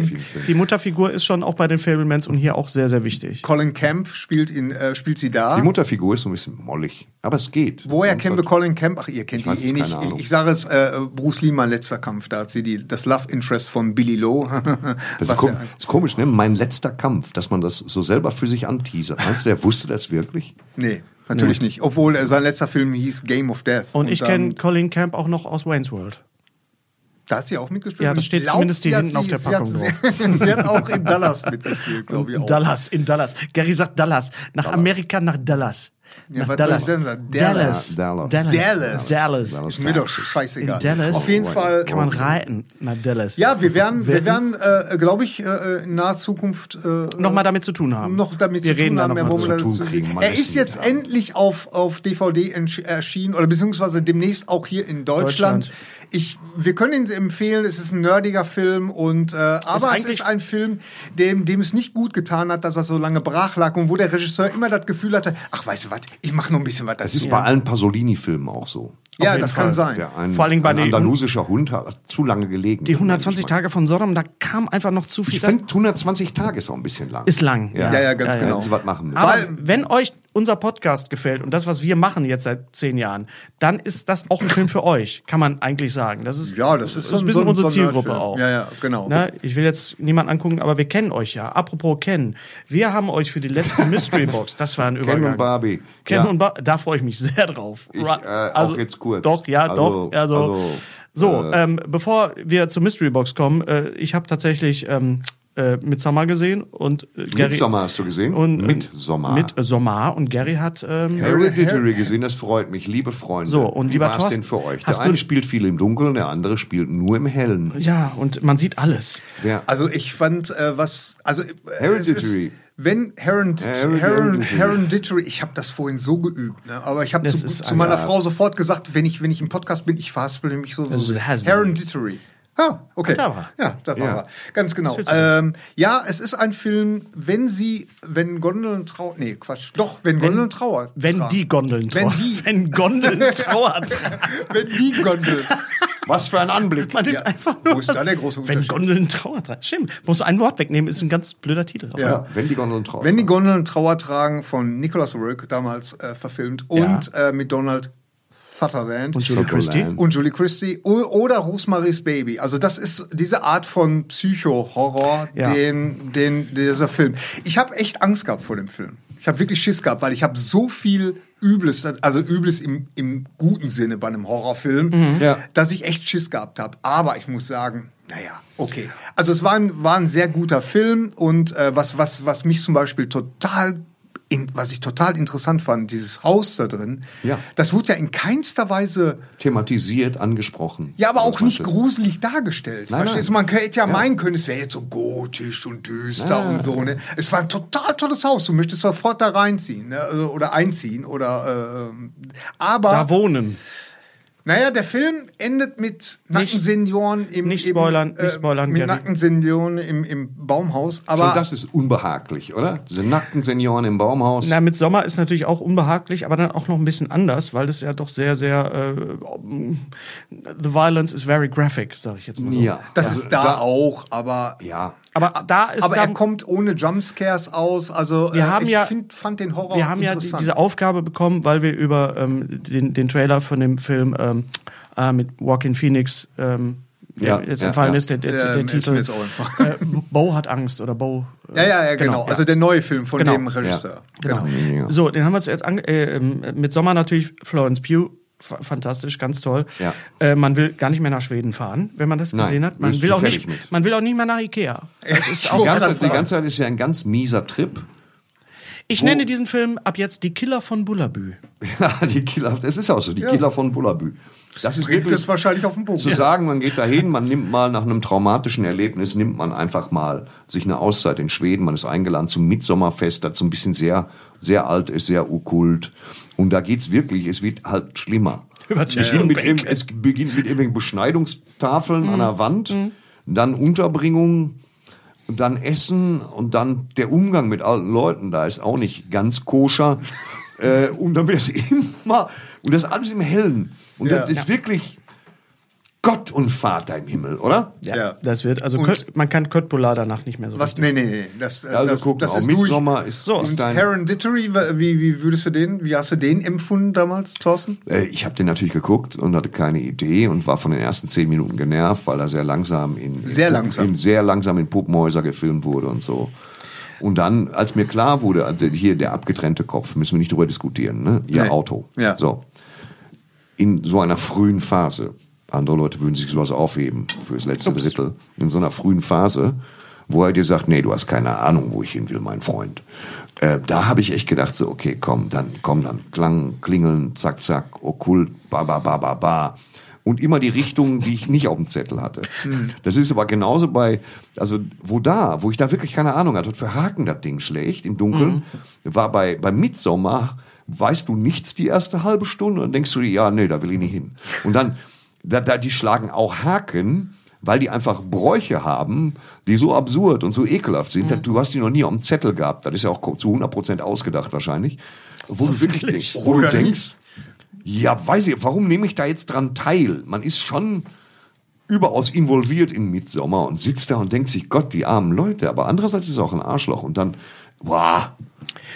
die Mutterfigur ist schon auch bei den Fablemans und hier auch sehr, sehr wichtig. Colin Camp spielt, in, äh, spielt sie da. Die Mutterfigur ist so ein bisschen mollig, aber es geht. Woher kennen wir Colin Camp? Ach, ihr kennt ihn eh nicht. Ich, ich sage es, äh, Bruce Lee, mein letzter Kampf. Da hat sie die, das Love Interest von Billy Lowe. [laughs] Das ist, kom ja- ist komisch, ne? Mein letzter Kampf, dass man das so selber für sich anteasert. Meinst du, er wusste das wirklich? nee, natürlich nicht. Obwohl äh, sein letzter Film hieß Game of Death. Und ich dann- kenne Colin Camp auch noch aus Wayne's World. Da hat sie auch mitgespielt. Ja, Und das ich steht glaub, zumindest sie hier hinten auf der sie Packung Hat, sie, [laughs] sie hat auch in Dallas mitgespielt, [laughs] glaube ich In auch. Dallas, in Dallas. Gary sagt Dallas. Nach Amerika, nach Dallas. Ja, nach was Dallas. soll ich denn sagen? Dallas. Dallas. Dallas. Dallas. Dallas. Dallas. Ist mir doch In scheißegal. Dallas Auf jeden Fall. kann man reiten nach Dallas. Ja, wir werden, wir werden, äh, glaube ich, äh, in naher Zukunft äh, Nochmal damit zu tun haben. noch damit wir zu reden tun da haben, noch ja, mal wo zu. wir tun dazu- kriegen, Er ist jetzt haben. endlich auf, auf DVD erschienen oder beziehungsweise demnächst auch hier in Deutschland. Deutschland. Ich, wir können ihn empfehlen, es ist ein nerdiger Film und äh, aber es eigentlich- ist ein Film, dem, dem es nicht gut getan hat, dass er so lange brach lag und wo der Regisseur immer das Gefühl hatte, ach weißt du was, ich mache noch ein bisschen was Das ist bei allen Pasolini-Filmen auch so. ja, das kann Fall. sein. Der ein, Vor allen Dingen bei ein andalusischer Hund hat zu lange gelegen. Die 120 Tage von Sodom, da kam einfach noch zu viel. Ich finde, 120 Tage ist auch ein bisschen lang. ist lang. Ja, Ja, ja, ganz genau. Wenn sie was machen müssen. Aber Weil- wenn euch unser Podcast gefällt und das, was wir machen jetzt seit zehn Jahren, dann ist das auch ein Film für euch, kann man eigentlich sagen. Das ist, Ja, das ist so ein ein- bisschen so ein- unsere so Zielgruppe auch. Ja, ja, genau. Na, ich will jetzt niemanden angucken, aber wir kennen euch ja. Apropos kennen. Wir haben euch für die letzte Mystery Box, das war ein Übergang. [laughs] Ken und Barbie. Ken Ja. und Bar da freue ich mich sehr drauf. Ich, äh, auch jetzt kurz. Doch, ja, Also, doch. Also, also, so, äh, ähm, bevor wir zur Mystery Box kommen, äh, ich habe tatsächlich ähm, äh, Midsommar gesehen und äh, Gary Midsommar hast du gesehen? und Midsommar. Mit Sommer und Gary hat ähm, Hereditary gesehen, das freut mich, liebe Freunde. So, und Wie lieber war's Thorsten, denn für euch? hast Der eine du- spielt viel im Dunkeln, der andere spielt nur im Hellen. ja und man sieht alles. Ja. Also ich fand, äh, was, also äh, Hereditary. Es ist, wenn Herend, Hereditary. Herend, Hereditary, ich habe das vorhin so geübt, ne? aber ich habe Das zu, ist zu meiner ein- Frau sofort gesagt, wenn ich, wenn ich im Podcast bin, ich verhaspel mich so. So. Hereditary. Ah, okay. Da war Ja, da war Ja. er. Ganz genau. Ähm, ja, es ist ein Film, wenn sie, wenn Gondeln trauert, nee, Quatsch, doch, wenn, Gondeln trauert. [laughs] [laughs] Wenn die Gondeln Wenn trauern. die- Wenn Gondeln trauern. wenn die Gondeln. Was für ein Anblick. Man nimmt Ja, einfach nur wo ist was- da der große Wenn Unterschied? Gondeln trauern. Stimmt. Musst du ein Wort wegnehmen, ist ein ganz blöder Titel. Ja. Wenn die Gondeln trauern. Wenn die Gondeln Trauer tragen von Nicholas Rourke, damals äh, verfilmt, und äh, mit Donald Sutherland Und Julie. Christie. und Julie Christie oder Rosemaries Baby. Also das ist diese Art von Psycho-Horror, Ja. den, den dieser Film. Ich habe echt Angst gehabt vor dem Film. Ich habe wirklich Schiss gehabt, weil ich habe so viel Übles, also Übles im, im guten Sinne bei einem Horrorfilm, Ja. dass ich echt Schiss gehabt habe. Aber ich muss sagen, naja, okay. Also es war ein, war ein sehr guter Film und äh, was, was, was mich zum Beispiel total, in, was ich total interessant fand, dieses Haus da drin, Ja. das wurde ja in keinster Weise Thematisiert, angesprochen. ja, aber auch nicht gruselig dargestellt. Nein, Verstehst nein. du? Man könnte ja, meinen können, es wäre jetzt so gotisch und düster und so. Ne? Es war ein total tolles Haus. Du möchtest sofort da reinziehen ne? also, oder einziehen oder. Äh, aber Da wohnen. Naja, der Film endet mit Nackensenioren im, nicht im, spoilern, nicht spoilern, mit. Nackensenioren im, im Baumhaus. Schon Aber das ist unbehaglich, oder? Diese nackten Senioren im Baumhaus. Na, mit Sommer ist natürlich auch unbehaglich, aber dann auch noch ein bisschen anders, weil das ja doch sehr, sehr. Äh, the violence is very graphic, sage ich jetzt mal so. ja. das Also ist da, auch, aber Ja. Aber da ist aber er kommt ohne Jumpscares aus. Also Wir äh, haben ich ja- find, fand den Horror wir haben ja diese Aufgabe bekommen, weil wir über ähm, den, den Trailer von dem Film ähm, äh, mit Joaquin Phoenix, ähm, der Ja, jetzt ja, entfallen ja. ist, der, der, der Ähm, ist Titel. mir jetzt auch einfach. Äh, Bo hat Angst oder Bo. äh, ja, ja, ja, genau. Also der neue Film von Genau. dem Regisseur. Genau. Ja. So, den haben wir zuerst ange äh, ähm, mit Sommer natürlich Florence Pugh. f- Fantastisch, ganz toll. Ja. Äh, man will gar nicht mehr nach Schweden fahren, wenn man das Nein, gesehen hat. Man will auch nicht, mit. man will auch nicht mehr nach Ikea. [laughs] Das ist Die auch ganze, ganz die ganze Zeit ist ja ein ganz mieser Trip. Ich nenne diesen Film ab jetzt die Killer von Bullabü. [laughs] Ja, die Killer, das ist auch so, die Killer von Bullabü. Das ist Bringt wirklich es wahrscheinlich auf den Bogen. zu sagen, man geht dahin, man nimmt mal nach einem traumatischen Erlebnis, nimmt man einfach mal sich eine Auszeit in Schweden, man ist eingeladen zum Mitsommerfest, das so ein bisschen sehr, sehr alt ist, sehr okkult. Und da geht's wirklich, es wird halt schlimmer. Über Es Tisch mit, es beginnt mit irgendwelchen Beschneidungstafeln an Mhm. der Wand, dann Unterbringung, und dann Essen und dann der Umgang mit alten Leuten, da ist auch nicht ganz koscher. [laughs] äh, und dann wird es immer, und das alles im Hellen. Und Ja. das ist wirklich Gott und Vater im Himmel, oder? Ja. Das wird, also Kurt, man kann Kurt Buller danach nicht mehr so Was? Nee, nee, nee. Das, äh, Also das, guck, das auch ist durch. Midsommar ist, So, ist Und dein... Hereditary, wie, wie würdest du den, wie hast du den empfunden damals, Thorsten? Äh, Ich habe den natürlich geguckt und hatte keine Idee und war von den ersten zehn Minuten genervt, weil er sehr langsam in, in Sehr langsam. in sehr langsam in Puppenhäuser gefilmt wurde und so. Und dann, als mir klar wurde, also hier der abgetrennte Kopf, müssen wir nicht drüber diskutieren, ne? Ihr Nee. Auto. Ja. So. In so einer frühen Phase, andere Leute würden sich sowas aufheben fürs letzte Drittel, in so einer frühen Phase, wo er dir sagt, nee, du hast keine Ahnung, wo ich hin will, mein Freund. Äh, da habe ich echt gedacht, so, okay, komm, dann, komm, dann, Klang, Klingeln, zack, zack, okkult, ba, ba, ba, ba, ba. Und immer die Richtungen, die ich nicht auf dem Zettel hatte. Das ist aber genauso bei, also wo da, wo ich da wirklich keine Ahnung hatte, für Haken das Ding schlägt im Dunkeln, war bei, bei Midsommar, weißt du nichts die erste halbe Stunde und denkst du dir, ja, nee, da will ich nicht hin. Und dann, da, da, die schlagen auch Haken, weil die einfach Bräuche haben, die so absurd und so ekelhaft sind. dass Du hast die noch nie auf dem Zettel gehabt. Das ist ja auch zu 100% ausgedacht wahrscheinlich. Wo du wirklich denkst, wo du denkst, ja, weiß ich, warum nehme ich da jetzt dran teil? Man ist schon überaus involviert in Midsommer und sitzt da und denkt sich, Gott, die armen Leute. Aber andererseits ist es auch ein Arschloch. Und dann, wow.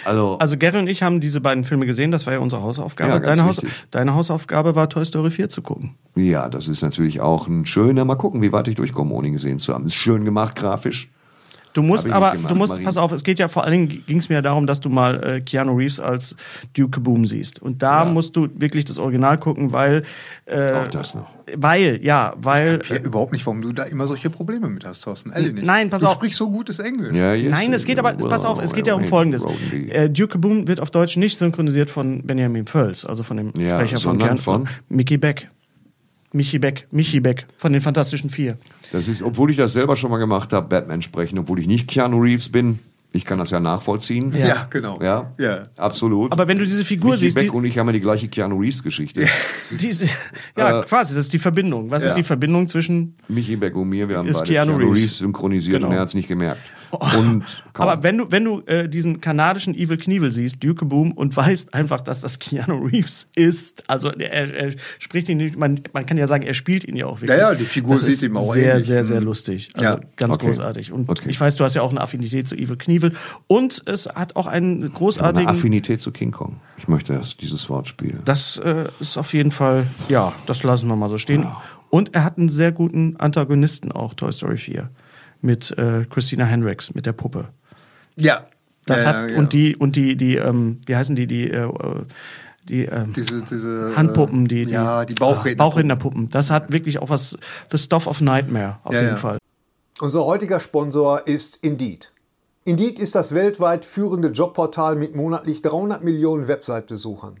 Also, Also Gary und ich haben diese beiden Filme gesehen, das war ja unsere Hausaufgabe. Ja, deine, Haus, deine Hausaufgabe war Toy Story 4 zu gucken. ja, das ist natürlich auch ein schöner, mal gucken, wie weit ich durchkomme, ohne ihn gesehen zu haben. Ist schön gemacht, grafisch. Du musst ich aber, gemacht, du musst, Marie. pass auf, es geht ja vor allen Dingen, ging es mir ja darum, dass du mal äh, Keanu Reeves als Duke Boom siehst. Und da musst du wirklich das Original gucken, weil, äh, Auch das noch. weil, ja, weil, Ja, überhaupt nicht, warum du da immer solche Probleme mit hast, Thorsten. Ehrlich nicht. Nein, pass du auf. sprichst so gutes Englisch. Ja, yes, Nein, es geht aber, well, pass auf, es geht ja um Folgendes. Äh, Duke Boom wird auf Deutsch nicht synchronisiert von Benjamin Völz, also von dem Ja, Sprecher von, Kern, von? Mickey Beck. Michi Beck, Michi Beck von den Fantastischen Vier. Das ist, obwohl ich das selber schon mal gemacht habe, Batman sprechen, obwohl ich nicht Keanu Reeves bin. Ich kann das ja nachvollziehen. Ja, genau. Ja, Ja. absolut. Aber wenn du diese Figur Michi siehst, Beck die, und ich haben ja die gleiche Keanu Reeves-Geschichte. [laughs] diese, ja, Äh, quasi, das ist die Verbindung. Was ja. ist die Verbindung zwischen Michi Beck und mir, wir haben beide Keanu Keanu, Reeves. Reeves synchronisiert Genau. und er hat es nicht gemerkt. Und kaum. Aber wenn du, wenn du äh, diesen kanadischen Evil Knievel siehst, Duke Boom, und weißt einfach, dass das Keanu Reeves ist, also er, er spricht ihn nicht, man, man kann ja sagen, er spielt ihn ja auch wirklich. Ja, ja, die Figur das sieht ihm auch sehr, ähnlich. sehr, sehr Mhm. lustig. Also Ja. ganz Okay. großartig. Und Okay. ich weiß, du hast ja auch eine Affinität zu Evil Knievel. Und es hat auch einen eine großartigen. Affinität zu King Kong. Ich möchte das, dieses Wort spielen. Das äh, ist auf jeden Fall, ja, das lassen wir mal so stehen. Und er hat einen sehr guten Antagonisten auch, Toy Story 4. Mit äh, Christina Hendricks, mit der Puppe. Ja. Das ja, hat ja. und die und die die ähm, wie heißen die die äh, die ähm, diese, diese Handpuppen, die, die ja, die Bauchredner. Bauchrednerpuppen. Das hat wirklich auch was The Stuff of Nightmare auf Ja, jeden ja. Fall. Unser heutiger Sponsor ist Indeed. Indeed ist das weltweit führende Jobportal mit monatlich 300 Millionen Website-Besuchern.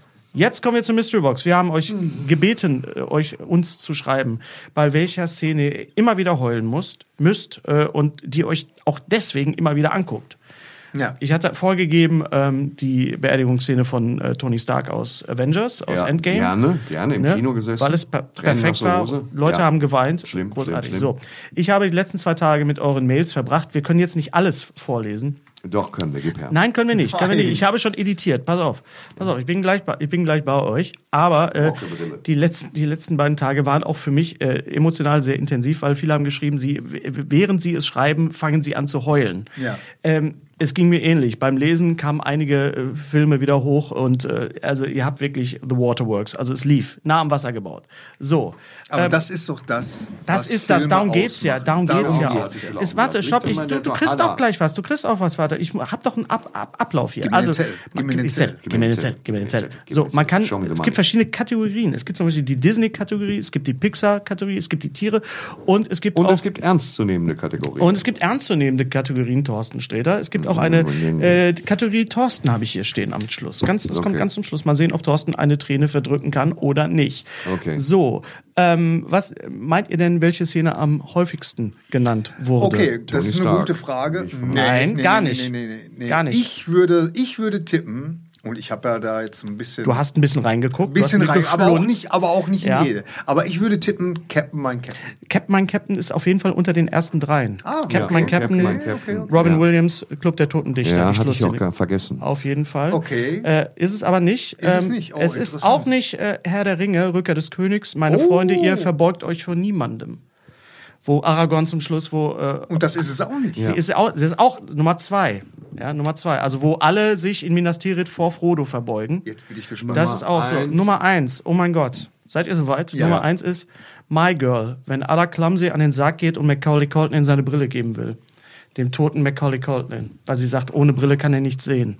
jetzt kommen wir zur Mystery Box. Wir haben euch gebeten, äh, euch uns zu schreiben, bei welcher Szene ihr immer wieder heulen musst, müsst äh, und die euch auch deswegen immer wieder anguckt. Ja. Ich hatte vorgegeben, ähm, die Beerdigungsszene von äh, Tony Stark aus Avengers, aus Ja, Endgame. Gerne, gerne im Ne? Kino gesessen. Weil es per Tränen perfekt war. Leute Ja. haben geweint. Schlimm, Großartig. schlimm, So. Ich habe die letzten zwei Tage mit euren Mails verbracht. Wir können jetzt nicht alles vorlesen. Doch, können wir, gib her. Nein, können wir nicht. Können wir nicht. Ich habe schon editiert. Pass auf. Pass auf, ich bin gleich bei, ich bin gleich bei euch. Aber äh, die, letzten, die letzten beiden Tage waren auch für mich äh, emotional sehr intensiv, weil viele haben geschrieben, sie, während sie es schreiben, fangen sie an zu heulen. Ja. Ähm, es ging mir ähnlich. Beim Lesen kamen einige äh, Filme wieder hoch und äh, also ihr habt wirklich The Waterworks, also es lief, nah am Wasser gebaut. So. Aber ähm, das ist doch das. das was ist das, Filme darum geht's ja, ausmacht. darum geht's ja auch. geht's ja. Es, warte, stopp, ich, du, du kriegst auch gleich was, du kriegst auch was, warte. Ich hab doch einen Ab, Ab, Ablauf hier. Gib mir den also, gib mir den. Gib mir den Zettel, gib mir den. Gib So, man kann, es gibt verschiedene Kategorien. Es gibt zum Beispiel die Disney-Kategorie, es gibt die Pixar-Kategorie, es gibt die Tiere und es gibt Und auch es gibt ernstzunehmende Kategorien. und es gibt ernstzunehmende Kategorien, Thorsten Sträter. Es gibt auch eine äh, Kategorie Thorsten habe ich hier stehen am Schluss. Ganz, das kommt Okay. ganz zum Schluss. Mal sehen, ob Thorsten eine Träne verdrücken kann oder nicht. Okay. So, ähm, was meint ihr denn, welche Szene am häufigsten genannt wurde? Okay, das Tony ist eine Stark. gute Frage. Nee, Nein, gar nicht. Nee, nee, nee, nee. Gar nicht. Ich würde, ich würde tippen, und ich habe ja da jetzt ein bisschen, Du hast ein bisschen reingeguckt. bisschen du hast rein, aber auch nicht, aber auch nicht Ja. in jede. Aber ich würde tippen, Captain, mein Captain. Captain, mein Captain ist auf jeden Fall unter den ersten dreien. Ah, Captain, ja, mein okay, Captain, Captain, mein Captain. Robin Ja. Williams, Club der Toten Dichter. ja, hatte ich auch gar vergessen. Auf jeden Fall. Okay. Äh, ist es aber nicht. Ist es Ähm, nicht? Oh, es ist auch nicht äh, Herr der Ringe, Rücker des Königs. Meine Oh. Freunde, ihr verbeugt euch vor niemandem. Wo Aragorn zum Schluss, wo äh, Und das ist es auch nicht. sie ist auch, das ist auch Nummer zwei. Ja, Nummer zwei. Also wo alle sich in Minas Tirith vor Frodo verbeugen. Jetzt bin ich gespannt. Das ist auch so. eins. Nummer eins. Oh mein Gott. Seid ihr soweit? Ja. Nummer eins ist My Girl. Wenn Ada Clumsy an den Sarg geht und Macaulay Culkin seine Brille geben will. Dem toten Macaulay Culkin. Weil sie sagt, ohne Brille kann er nichts sehen.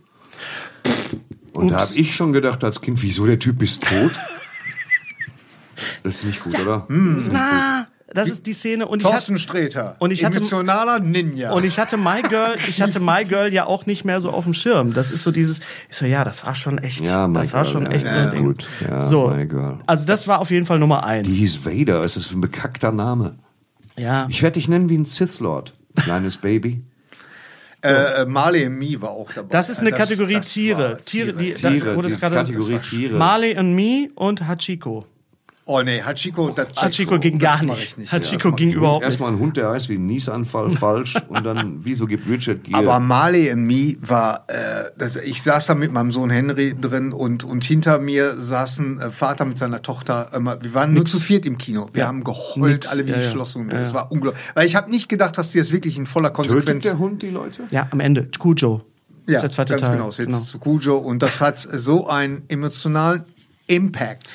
Und da Ups. habe ich schon gedacht als Kind, wieso der Typ ist tot? [laughs] das ist nicht gut, oder? Na, das ist die Szene. Und ich, Thorsten hatte, Sträter. und ich hatte- Emotionaler Ninja. und ich hatte My Girl, ich hatte My Girl ja auch nicht mehr so auf dem Schirm. Das ist so dieses, ich so, ja, das war schon echt, Ja, My das war Girl, schon ja, echt so ja, ein Ding. gut. Ja, so, My Girl. also das war auf jeden Fall Nummer Die eins. hieß Vader, es ist ein bekackter Name. Ja. Ich werde dich nennen wie ein Sith Lord, kleines Baby. [laughs] äh, Marley and Me war auch dabei. Das ist eine Das- Kategorie das Tiere. war Tiere, die, Tiere, da wurde es die gerade Kategorie das war Tiere. Marley and Me und Hachiko. Oh nee, Hachiko, das Hachiko ging gar nicht. ich nicht. Hachiko mach ging ich überhaupt nicht. Erstmal ein Hund, der heißt wie ein Niesanfall [laughs] falsch und dann, wieso gibt Richard Gere? Aber Marley and Me war, äh, das, ich saß da mit meinem Sohn Henry drin und, und hinter mir saßen äh, Vater mit seiner Tochter. Äh, wir waren nur Nix. zu viert im Kino. Wir Ja. haben geheult, Nix. alle wie Ja, die ja. Ja, Das ja. war unglaublich. Weil ich habe nicht gedacht, dass die das wirklich in voller Tötet Konsequenz. der Hund die Leute? Ja, am Ende. Cujo. Ja, ist der zweite ganz Teil. genau. Es wird zu Cujo und das hat so einen emotionalen Impact.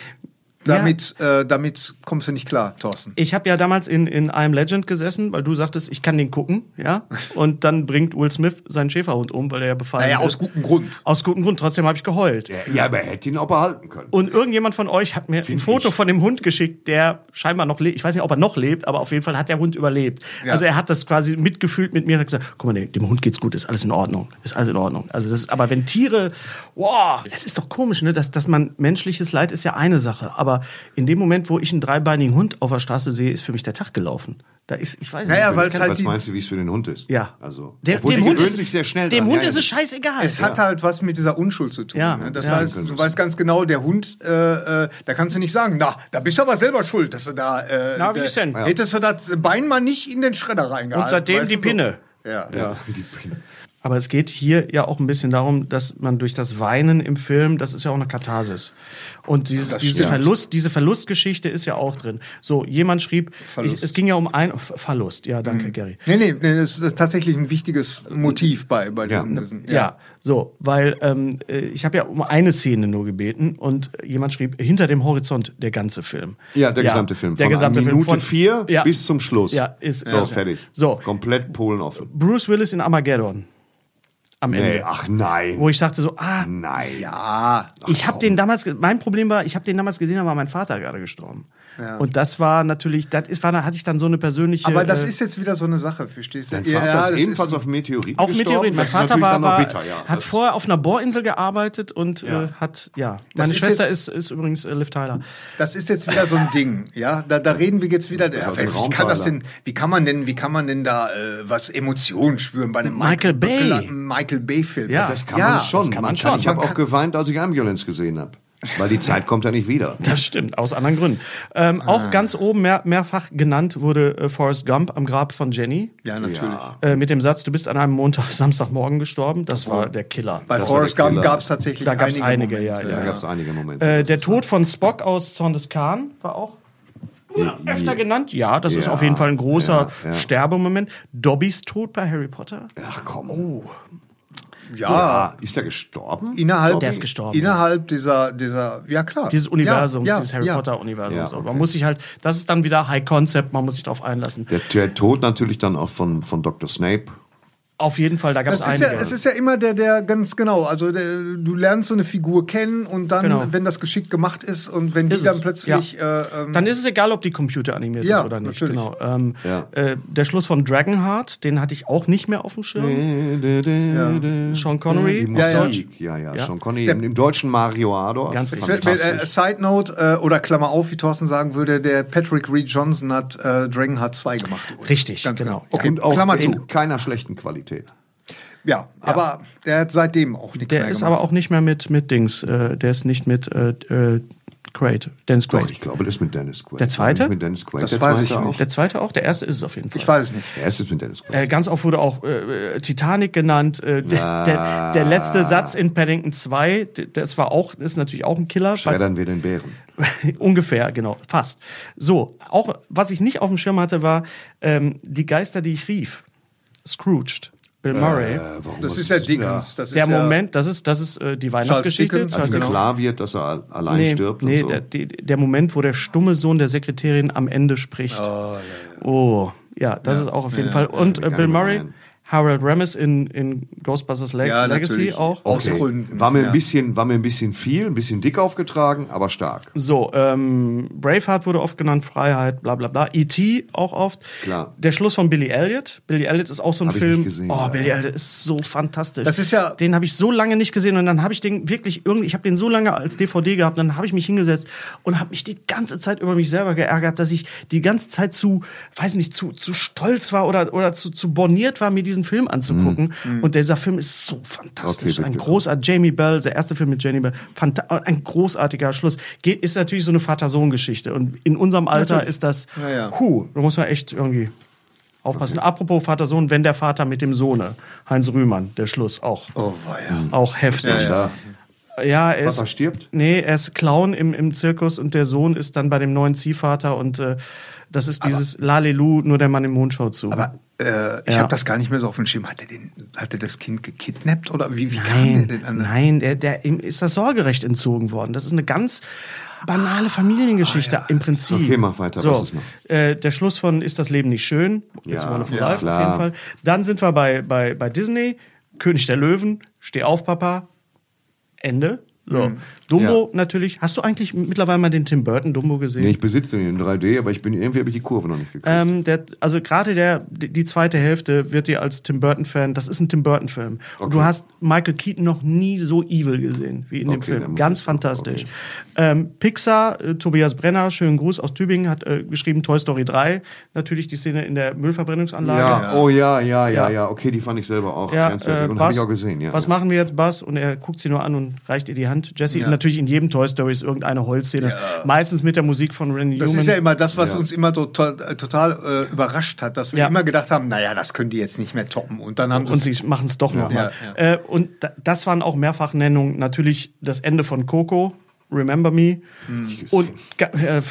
Damit, äh, damit kommst du nicht klar, Thorsten. Ich habe ja damals in, in I Am Legend gesessen, weil du sagtest, ich kann den gucken, ja. [laughs] Und dann bringt Will Smith seinen Schäferhund um, weil er ja befallen Naja, wird. aus gutem Grund. Aus gutem Grund. Trotzdem habe ich geheult. Ja, aber er hätte ihn auch behalten können. Und irgendjemand von euch hat mir ein Foto ich. von dem Hund geschickt, der scheinbar noch lebt. Ich weiß nicht, ob er noch lebt, aber auf jeden Fall hat der Hund überlebt. Ja. Also er hat das quasi mitgefühlt mit mir und hat gesagt, guck mal, nee, dem Hund geht's gut, ist alles in Ordnung. Ist alles in Ordnung. Also das ist, aber wenn Tiere, wow, das ist doch komisch, ne? Dass, dass man menschliches Leid ist ja eine Sache, aber in dem Moment, wo ich einen dreibeinigen Hund auf der Straße sehe, ist für mich der Tag gelaufen. Da ist, ich weiß nicht. Naja, weil es halt Was meinst du, wie es für den Hund ist? Ja. Also, Der- dem Hund ist- sich sehr schnell dem dran. Hund Ja, ist es scheißegal. es hat halt was mit dieser Unschuld zu tun. Ja, ne? Das ja. heißt, du weißt ganz genau, der Hund, äh, äh, da kannst du nicht sagen, na, da bist du aber selber schuld, dass du da. Äh, Na, wie ist denn? Hättest du das Bein mal nicht in den Schredder reingehalten. Und seitdem weißt die du so? Pinne. Ja. Ja, [laughs] die, Aber es geht hier ja auch ein bisschen darum, dass man durch das Weinen im Film, das ist ja auch eine Katharsis. Und dieses, diese. Verlust, diese Verlustgeschichte ist ja auch drin. So, jemand schrieb, ich, es ging ja um ein Verlust. Ja, danke, Gary. Nee, nee, nee, das ist tatsächlich ein wichtiges Motiv bei, bei Ja. diesen. diesen Ja. so, weil ähm, äh, ich habe ja um eine Szene nur gebeten und jemand schrieb hinter dem Horizont der ganze Film. ja, der gesamte Film. Der Von gesamte Minute Film von vier ja, bis zum Schluss. Ja, ist So, ja. fertig. So, Komplett Polen offen. Bruce Willis in Armageddon am Nee, Ende, ach nein. wo ich sagte so, ah, nein. Ja, ich habe den damals, mein Problem war, ich habe den damals gesehen, da war mein Vater gerade gestorben. Und das war natürlich, das ist, war, da hatte ich dann so eine persönliche. aber das äh, ist jetzt wieder so eine Sache, verstehst du? Dein Vater ja, ist das ebenfalls ist- auf Meteoriten auf gestorben. Meteoriten. Mein Vater war, war bitter, ja. hat Das- vorher auf einer Bohrinsel gearbeitet und äh, hat, ja. Meine ist Schwester jetzt- ist, ist übrigens äh, Liv Tyler. Das ist jetzt wieder so ein Ding, ja. Da, da reden wir jetzt wieder. Ja, ein wie kann das denn? Wie kann man denn? Wie kann man denn da äh, was Emotionen spüren bei einem Michael Bay. Michael Bay Film? Ja, Das kann ja, man schon. das kann man kann, schon. Ich habe Man auch geweint, als ich Ambulance gesehen habe. Weil die Zeit kommt ja nicht wieder. [laughs] Das stimmt, aus anderen Gründen. Ähm, Ah. Auch ganz oben mehr, mehrfach genannt wurde äh, Forrest Gump am Grab von Jenny. Ja, natürlich. Äh, mit dem Satz, du bist an einem Montag, [laughs] Samstagmorgen gestorben. Das war der Killer. Bei Das Forrest Gump gab es tatsächlich Da gab's einige, einige, Momente, ja, Da ja. gab es einige Momente. Äh, der Tod von Spock aus Zorn Khan war auch ja, öfter genannt. Ja, das ist Ja, auf jeden Fall ein großer ja, ja. Sterbemoment. Dobbys Tod bei Harry Potter. Ach komm. Oh. Ja, Ah, ist der gestorben? innerhalb, Der ist gestorben, Innerhalb dieser, dieser, ja klar. Dieses Universum, ja, ja, dieses Harry ja. Potter Universum. Ja, so. okay. Man muss sich halt, das ist dann wieder High Concept, man muss sich darauf einlassen. Der, der Tod natürlich dann auch von, von Dr. Snape. Auf jeden Fall, da gab es Es ist, ja, einige. es ist ja immer der, der ganz genau. Also der, du lernst so eine Figur kennen und dann, Genau. wenn das geschickt gemacht ist und wenn Ist die dann es, plötzlich. ja. Äh, ähm, Dann ist es egal, ob die Computer animiert Ja, ist oder nicht. natürlich. Genau. Ähm, Ja. äh, der Schluss von Dragonheart, den hatte ich auch nicht mehr auf dem Schirm. Sean Connery. Die Ja, ja. Musik. Ja, ja. Sean Connery. Im, Im deutschen Mario Ador. Ganz richtig. wird, äh, Side Note äh, oder Klammer auf, wie Thorsten sagen würde, der Patrick Reed Johnson hat äh, Dragonheart 2 gemacht. Richtig, Ganz genau. genau. Okay, Und auch Klammer zu. in keiner schlechten Qualität. Ja, aber der hat seitdem auch nichts Der mehr ist gemacht. aber auch nicht mehr mit, mit Dings. Äh, der ist nicht mit äh, äh, Quaid. Dennis Doch, Quaid. ich glaube, das ist mit Dennis Quaid. Der zweite? Mit Dennis Quaid. Das der weiß zweite ich auch. nicht. Der zweite auch? Der erste ist es auf jeden Fall. Ich weiß es nicht. Der erste ist mit Dennis Quaid. Äh, ganz oft wurde auch äh, Titanic genannt. Äh, der, der, der letzte Satz in Paddington 2, d- das war auch, ist natürlich auch ein Killer. Schreddern wir den Bären. [laughs] Ungefähr, genau, fast. So, auch was ich nicht auf dem Schirm hatte, war ähm, die Geister, die ich rief. Scrooged, Bill Murray. Äh, warum Das ist ja Dickens. Das der ist ja, Moment, das ist, das ist äh, die Weihnachtsgeschichte. Dickens, Als Also genau. klar wird, dass er al- allein nee, stirbt nee, und so. der, die, der Moment, wo der stumme Sohn der Sekretärin am Ende spricht. Oh, ja, das ist auch auf jeden Fall. Und äh, Bill mal Murray, rein. Harold Ramis in, in Ghostbusters Leg Ja, Legacy natürlich. auch. Aus Okay. Gründen. War mir, ja. ein bisschen, war mir ein bisschen viel, ein bisschen dick aufgetragen, aber stark. So, ähm, Braveheart wurde oft genannt, Freiheit, bla bla bla. E.T. auch oft. Klar. Der Schluss von Billy Elliot. Billy Elliot ist auch so ein Hab ich Film. nicht gesehen, oh, leider. Billy Elliot ist so fantastisch. Das ist ja- Den habe ich so lange nicht gesehen und dann habe ich den wirklich irgendwie, ich habe den so lange als DVD gehabt, dann habe ich mich hingesetzt und habe mich die ganze Zeit über mich selber geärgert, dass ich die ganze Zeit zu, weiß nicht, zu, zu stolz war oder, oder zu, zu borniert war, mir diesen Film anzugucken. Und dieser Film ist so fantastisch. Okay, ein großartiger Jamie Bell, der erste Film mit Jamie Bell, ein großartiger Schluss. Geht, ist natürlich so eine Vater-Sohn-Geschichte. Und in unserem Alter ist das, Ja, ja. huh, da muss man echt irgendwie aufpassen. Apropos Vater-Sohn, wenn der Vater mit dem Sohne, Heinz Rühmann, der Schluss auch. Oh, weia. Auch heftig. Ja, ja. Ja, er ist, Vater stirbt? Nee, er ist Clown im, im Zirkus und der Sohn ist dann bei dem neuen Ziehvater und äh, das ist dieses Lalelu, nur der Mann im Mond schaut zu. Aber äh, ich Ja. habe das gar nicht mehr so auf dem Schirm. Hat er, den, hat er das Kind gekidnappt oder wie, wie kam Nein, der denn an? nein, der, der, ihm ist das Sorgerecht entzogen worden. Das ist eine ganz banale Familiengeschichte im Prinzip. Okay, mach weiter. So, Was ist noch? Äh, der Schluss von Ist das Leben nicht schön? It's Ja, Wonderful ja, Life klar. auf jeden Fall. Dann sind wir bei, bei, bei Disney, König der Löwen, Steh auf, Papa, Ende. So. Dumbo natürlich. Hast du eigentlich mittlerweile mal den Tim Burton Dumbo gesehen? Nee, ich besitze den in 3D, aber ich bin irgendwie habe ich die Kurve noch nicht gekriegt. Ähm, der, also gerade der, die zweite Hälfte wird dir als Tim Burton-Fan, das ist ein Tim Burton-Film. Und du hast Michael Keaton noch nie so evil gesehen wie in dem Okay, dann Film. Ganz fantastisch. okay. Ähm, Pixar, äh, Tobias Brenner, schönen Gruß aus Tübingen, hat äh, geschrieben Toy Story 3. Natürlich die Szene in der Müllverbrennungsanlage. ja, oh ja, ja, ja, Ja. ja, okay, die fand ich selber auch Ja, äh, und habe ich auch gesehen, ja. Was machen wir jetzt, Buzz? Und er guckt sie nur an und reicht ihr die Hand. Jesse, und natürlich in jedem Toy Story ist irgendeine Holzszene. Meistens mit der Musik von Randy Das Newman. ist ja immer das, was Ja. uns immer total, äh, total äh, überrascht hat, dass wir Ja. immer gedacht haben, naja, das können die jetzt nicht mehr toppen. Und dann haben und sie sie machen es doch noch mal. Ja, Äh, und da, das waren auch Mehrfachnennungen. Natürlich das Ende von Coco, Remember Me. Und ga- äh, äh,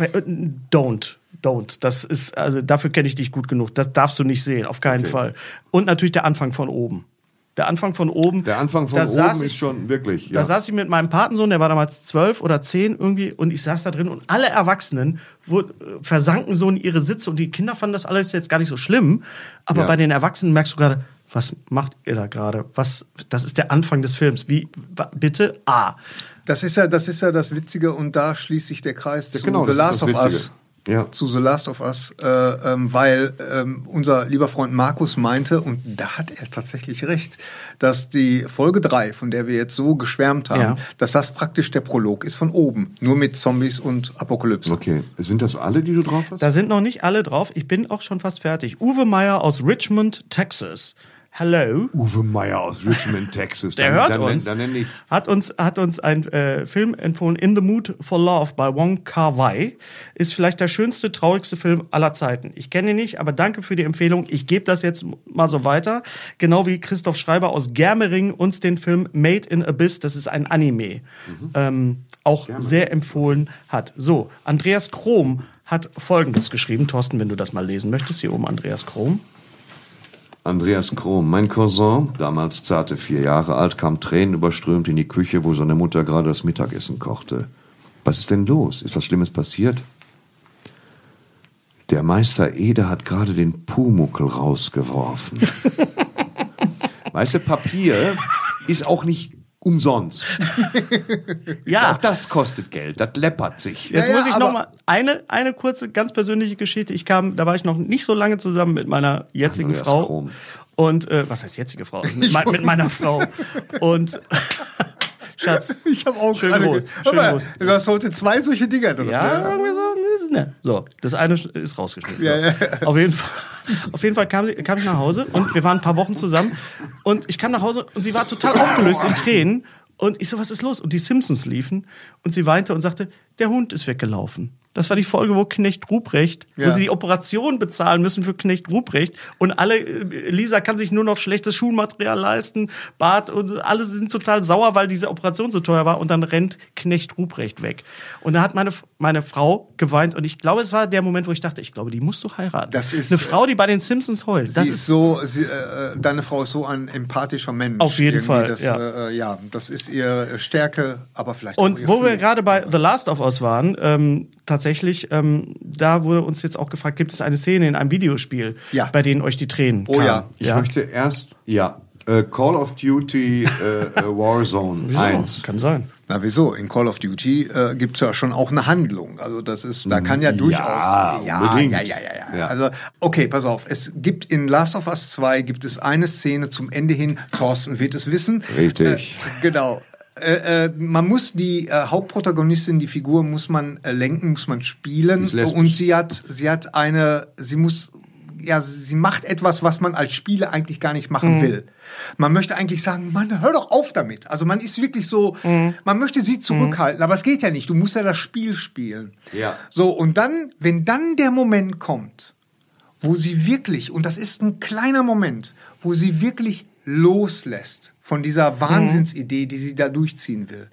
Don't. Don't. Das ist, also dafür kenne ich dich gut genug. Das darfst du nicht sehen, auf keinen Fall. Und natürlich der Anfang von oben. Der Anfang von oben. Der Anfang von da saß oben ich, ist schon wirklich, Da ja. saß ich mit meinem Patensohn, der war damals zwölf oder zehn irgendwie, und ich saß da drin und alle Erwachsenen wurd, äh, versanken so in ihre Sitze und die Kinder fanden das alles jetzt gar nicht so schlimm. Aber Ja. bei den Erwachsenen merkst du gerade, was macht ihr da gerade? Was, das ist der Anfang des Films. Wie, bitte? A. Das ist ja, das ist ja das Witzige und da schließt sich der Kreis zu genau, The Last of Us. Ja. Zu The Last of Us, äh, ähm, weil ähm, unser lieber Freund Markus meinte, und da hat er tatsächlich recht, dass die Folge 3, von der wir jetzt so geschwärmt haben, Ja. dass das praktisch der Prolog ist von oben. Nur mit Zombies und Apokalypse. Okay, sind das alle, die du drauf hast? Da sind noch nicht alle drauf. Ich bin auch schon fast fertig. Uwe Meyer aus Richmond, Texas. Hello. Uwe Meyer aus Richmond, Texas. Der Dann- hört dann, uns. Dann, ich Hat uns, hat uns ein äh, Film empfohlen, In the Mood for Love bei Wong Kar Wai. Ist vielleicht der schönste, traurigste Film aller Zeiten. Ich kenne ihn nicht, aber danke für die Empfehlung. Ich gebe das jetzt mal so weiter. Genau wie Christoph Schreiber aus Germering uns den Film Made in Abyss, das ist ein Anime, ähm, auch sehr empfohlen hat. So, Andreas Krom hat Folgendes geschrieben. Thorsten, wenn du das mal lesen möchtest, hier oben Andreas Krom. Andreas Krom. Mein Cousin, damals zarte vier Jahre alt, kam tränenüberströmt in die Küche, wo seine Mutter gerade das Mittagessen kochte. Was ist denn los? Ist was Schlimmes passiert? Der Meister Ede hat gerade den Pumuckel rausgeworfen. [laughs] weißt du, Papier ist auch nicht umsonst. [laughs] Ja, Auch das kostet Geld, das läppert sich. Jetzt Ja, muss ich aber- noch mal eine, eine kurze, ganz persönliche Geschichte. Ich kam, da war ich noch nicht so lange zusammen mit meiner jetzigen Andreas Frau. Krom. Und, äh, was heißt jetzige Frau? Mit, mit meiner Frau. Und, [laughs] Schatz. Ich habe auch Schön gerade groß, schön Aber groß. Du hast heute zwei solche Dinger drin. Ja, ne? irgendwie so, ne. So, das eine ist rausgeschnitten. Ja, ja. Auf jeden Fall, [laughs] auf jeden Fall kam, kam ich nach Hause und wir waren ein paar Wochen zusammen und ich kam nach Hause und sie war total aufgelöst in Tränen und ich so, was ist los? Und die Simpsons liefen und sie weinte und sagte, der Hund ist weggelaufen. Das war die Folge, wo Knecht Ruprecht, wo Ja. sie die Operation bezahlen müssen für Knecht Ruprecht und alle, äh, Lisa kann sich nur noch schlechtes Schulmaterial leisten, Bart und alle sind total sauer, weil diese Operation so teuer war und dann rennt Knecht Ruprecht weg. Und da hat meine, meine Frau geweint und ich glaube, es war der Moment, wo ich dachte, ich glaube, die musst du heiraten. Das ist, eine Frau, die bei den Simpsons heult. Das ist so, sie, äh, deine Frau ist so ein empathischer Mensch. Auf jeden Irgendwie Fall, Das, ja. Äh, ja, das ist ihre Stärke, aber vielleicht auch Und wo wir Fluch. gerade bei The Last of Us waren, ähm, tatsächlich, ähm, da wurde uns jetzt auch gefragt, gibt es eine Szene in einem Videospiel, Ja. bei denen euch die Tränen Oh kamen? ja. Ich möchte erst, ja, äh, Call of Duty äh, äh, Warzone Wieso? 1. Kann sein. Na wieso? In Call of Duty äh, gibt es ja schon auch eine Handlung. Also das ist, da kann ja durchaus. ja, unbedingt. ja, ja, ja, ja. Ja. Also okay, pass auf. Es gibt in Last of Us 2 gibt es eine Szene zum Ende hin. Thorsten wird es wissen. Richtig. Äh, genau. Äh, äh, man muss die äh, Hauptprotagonistin, die Figur muss man äh, lenken, muss man spielen und sie hat, sie hat eine, sie muss, ja, sie macht etwas, was man als Spieler eigentlich gar nicht machen will. Man möchte eigentlich sagen, Mann, hör doch auf damit. Also man ist wirklich so, man möchte sie zurückhalten, aber es geht ja nicht. Du musst ja das Spiel spielen. Ja. So und dann, wenn dann der Moment kommt, wo sie wirklich, und das ist ein kleiner Moment, wo sie wirklich loslässt von dieser Wahnsinnsidee, die sie da durchziehen will.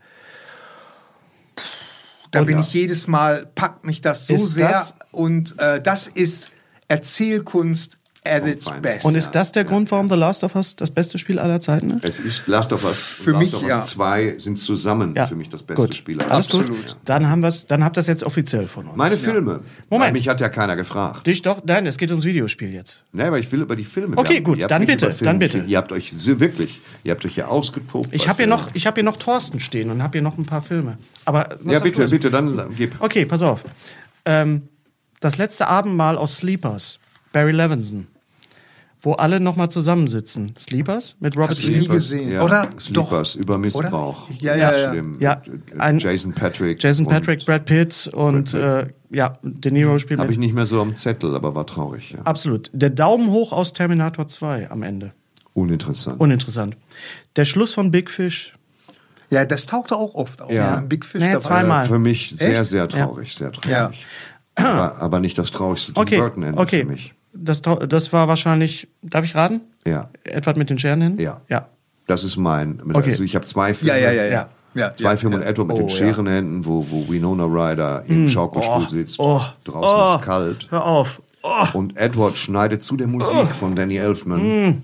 Da Und bin ich jedes Mal, packt mich das so sehr. das- und äh, das ist Erzählkunst At its best. Und ist das der Ja, Grund, ja. warum The Last of Us das beste Spiel aller Zeiten ist? Es ist Last of Us Für Last mich, of Us ja. 2 sind zusammen Ja. für mich das beste Gut. Spiel. aller Zeiten. gut. Ja. Dann haben wir's, dann habt ihr das jetzt offiziell von uns. Meine Filme. Moment. Weil mich hat ja keiner gefragt. Dich doch, nein, es geht ums Videospiel jetzt. Nee, aber ich will über die Filme. Okay, gut, dann bitte, dann bitte. Ihr habt euch wirklich, ihr habt euch hier ausgetobt. Ich habe hier noch, ich habe hier noch Thorsten stehen und habe hier noch ein paar Filme. Aber Ja, bitte, bitte, dann gib. Okay, pass auf. Ähm, das letzte Abendmahl aus Sleepers, Barry Levinson, wo alle nochmal zusammensitzen. Sleepers mit Robert Hast du nie De Niro. gesehen? Ja, Oder? Sleepers über Missbrauch. Ja, ja, ja. Schlimm. Ja, ein- Jason Patrick. Jason Patrick, Brad Pitt und Brad Äh, ja, De Niro spielt Habe ich nicht mehr so am Zettel, aber war traurig. Ja. Absolut. Der Daumen hoch aus Terminator 2 am Ende. Uninteressant. Uninteressant. Der Schluss von Big Fish. Ja, das tauchte auch oft auf. Ja. Ein Big Fish Nee, dabei. zweimal. Für mich sehr, Echt? sehr traurig. Sehr traurig. Ja. Aber, aber nicht das traurigste Tim Okay, Burton-Ende okay. für mich. Das, das war wahrscheinlich, darf ich raten? Ja. Edward mit den Scherenhänden? Ja. Ja. Das ist mein. Okay. Also ich habe zwei Filme. Ja, ja, ja, Ja. ja. Zwei ja, Filme ja. und Edward mit Oh, den ja. Scherenhänden, wo, wo Winona Ryder im Schaukelstuhl Oh, sitzt. oh, Draußen oh. ist es kalt. Hör auf. Oh, Und Edward schneidet zu der Musik von Danny Elfman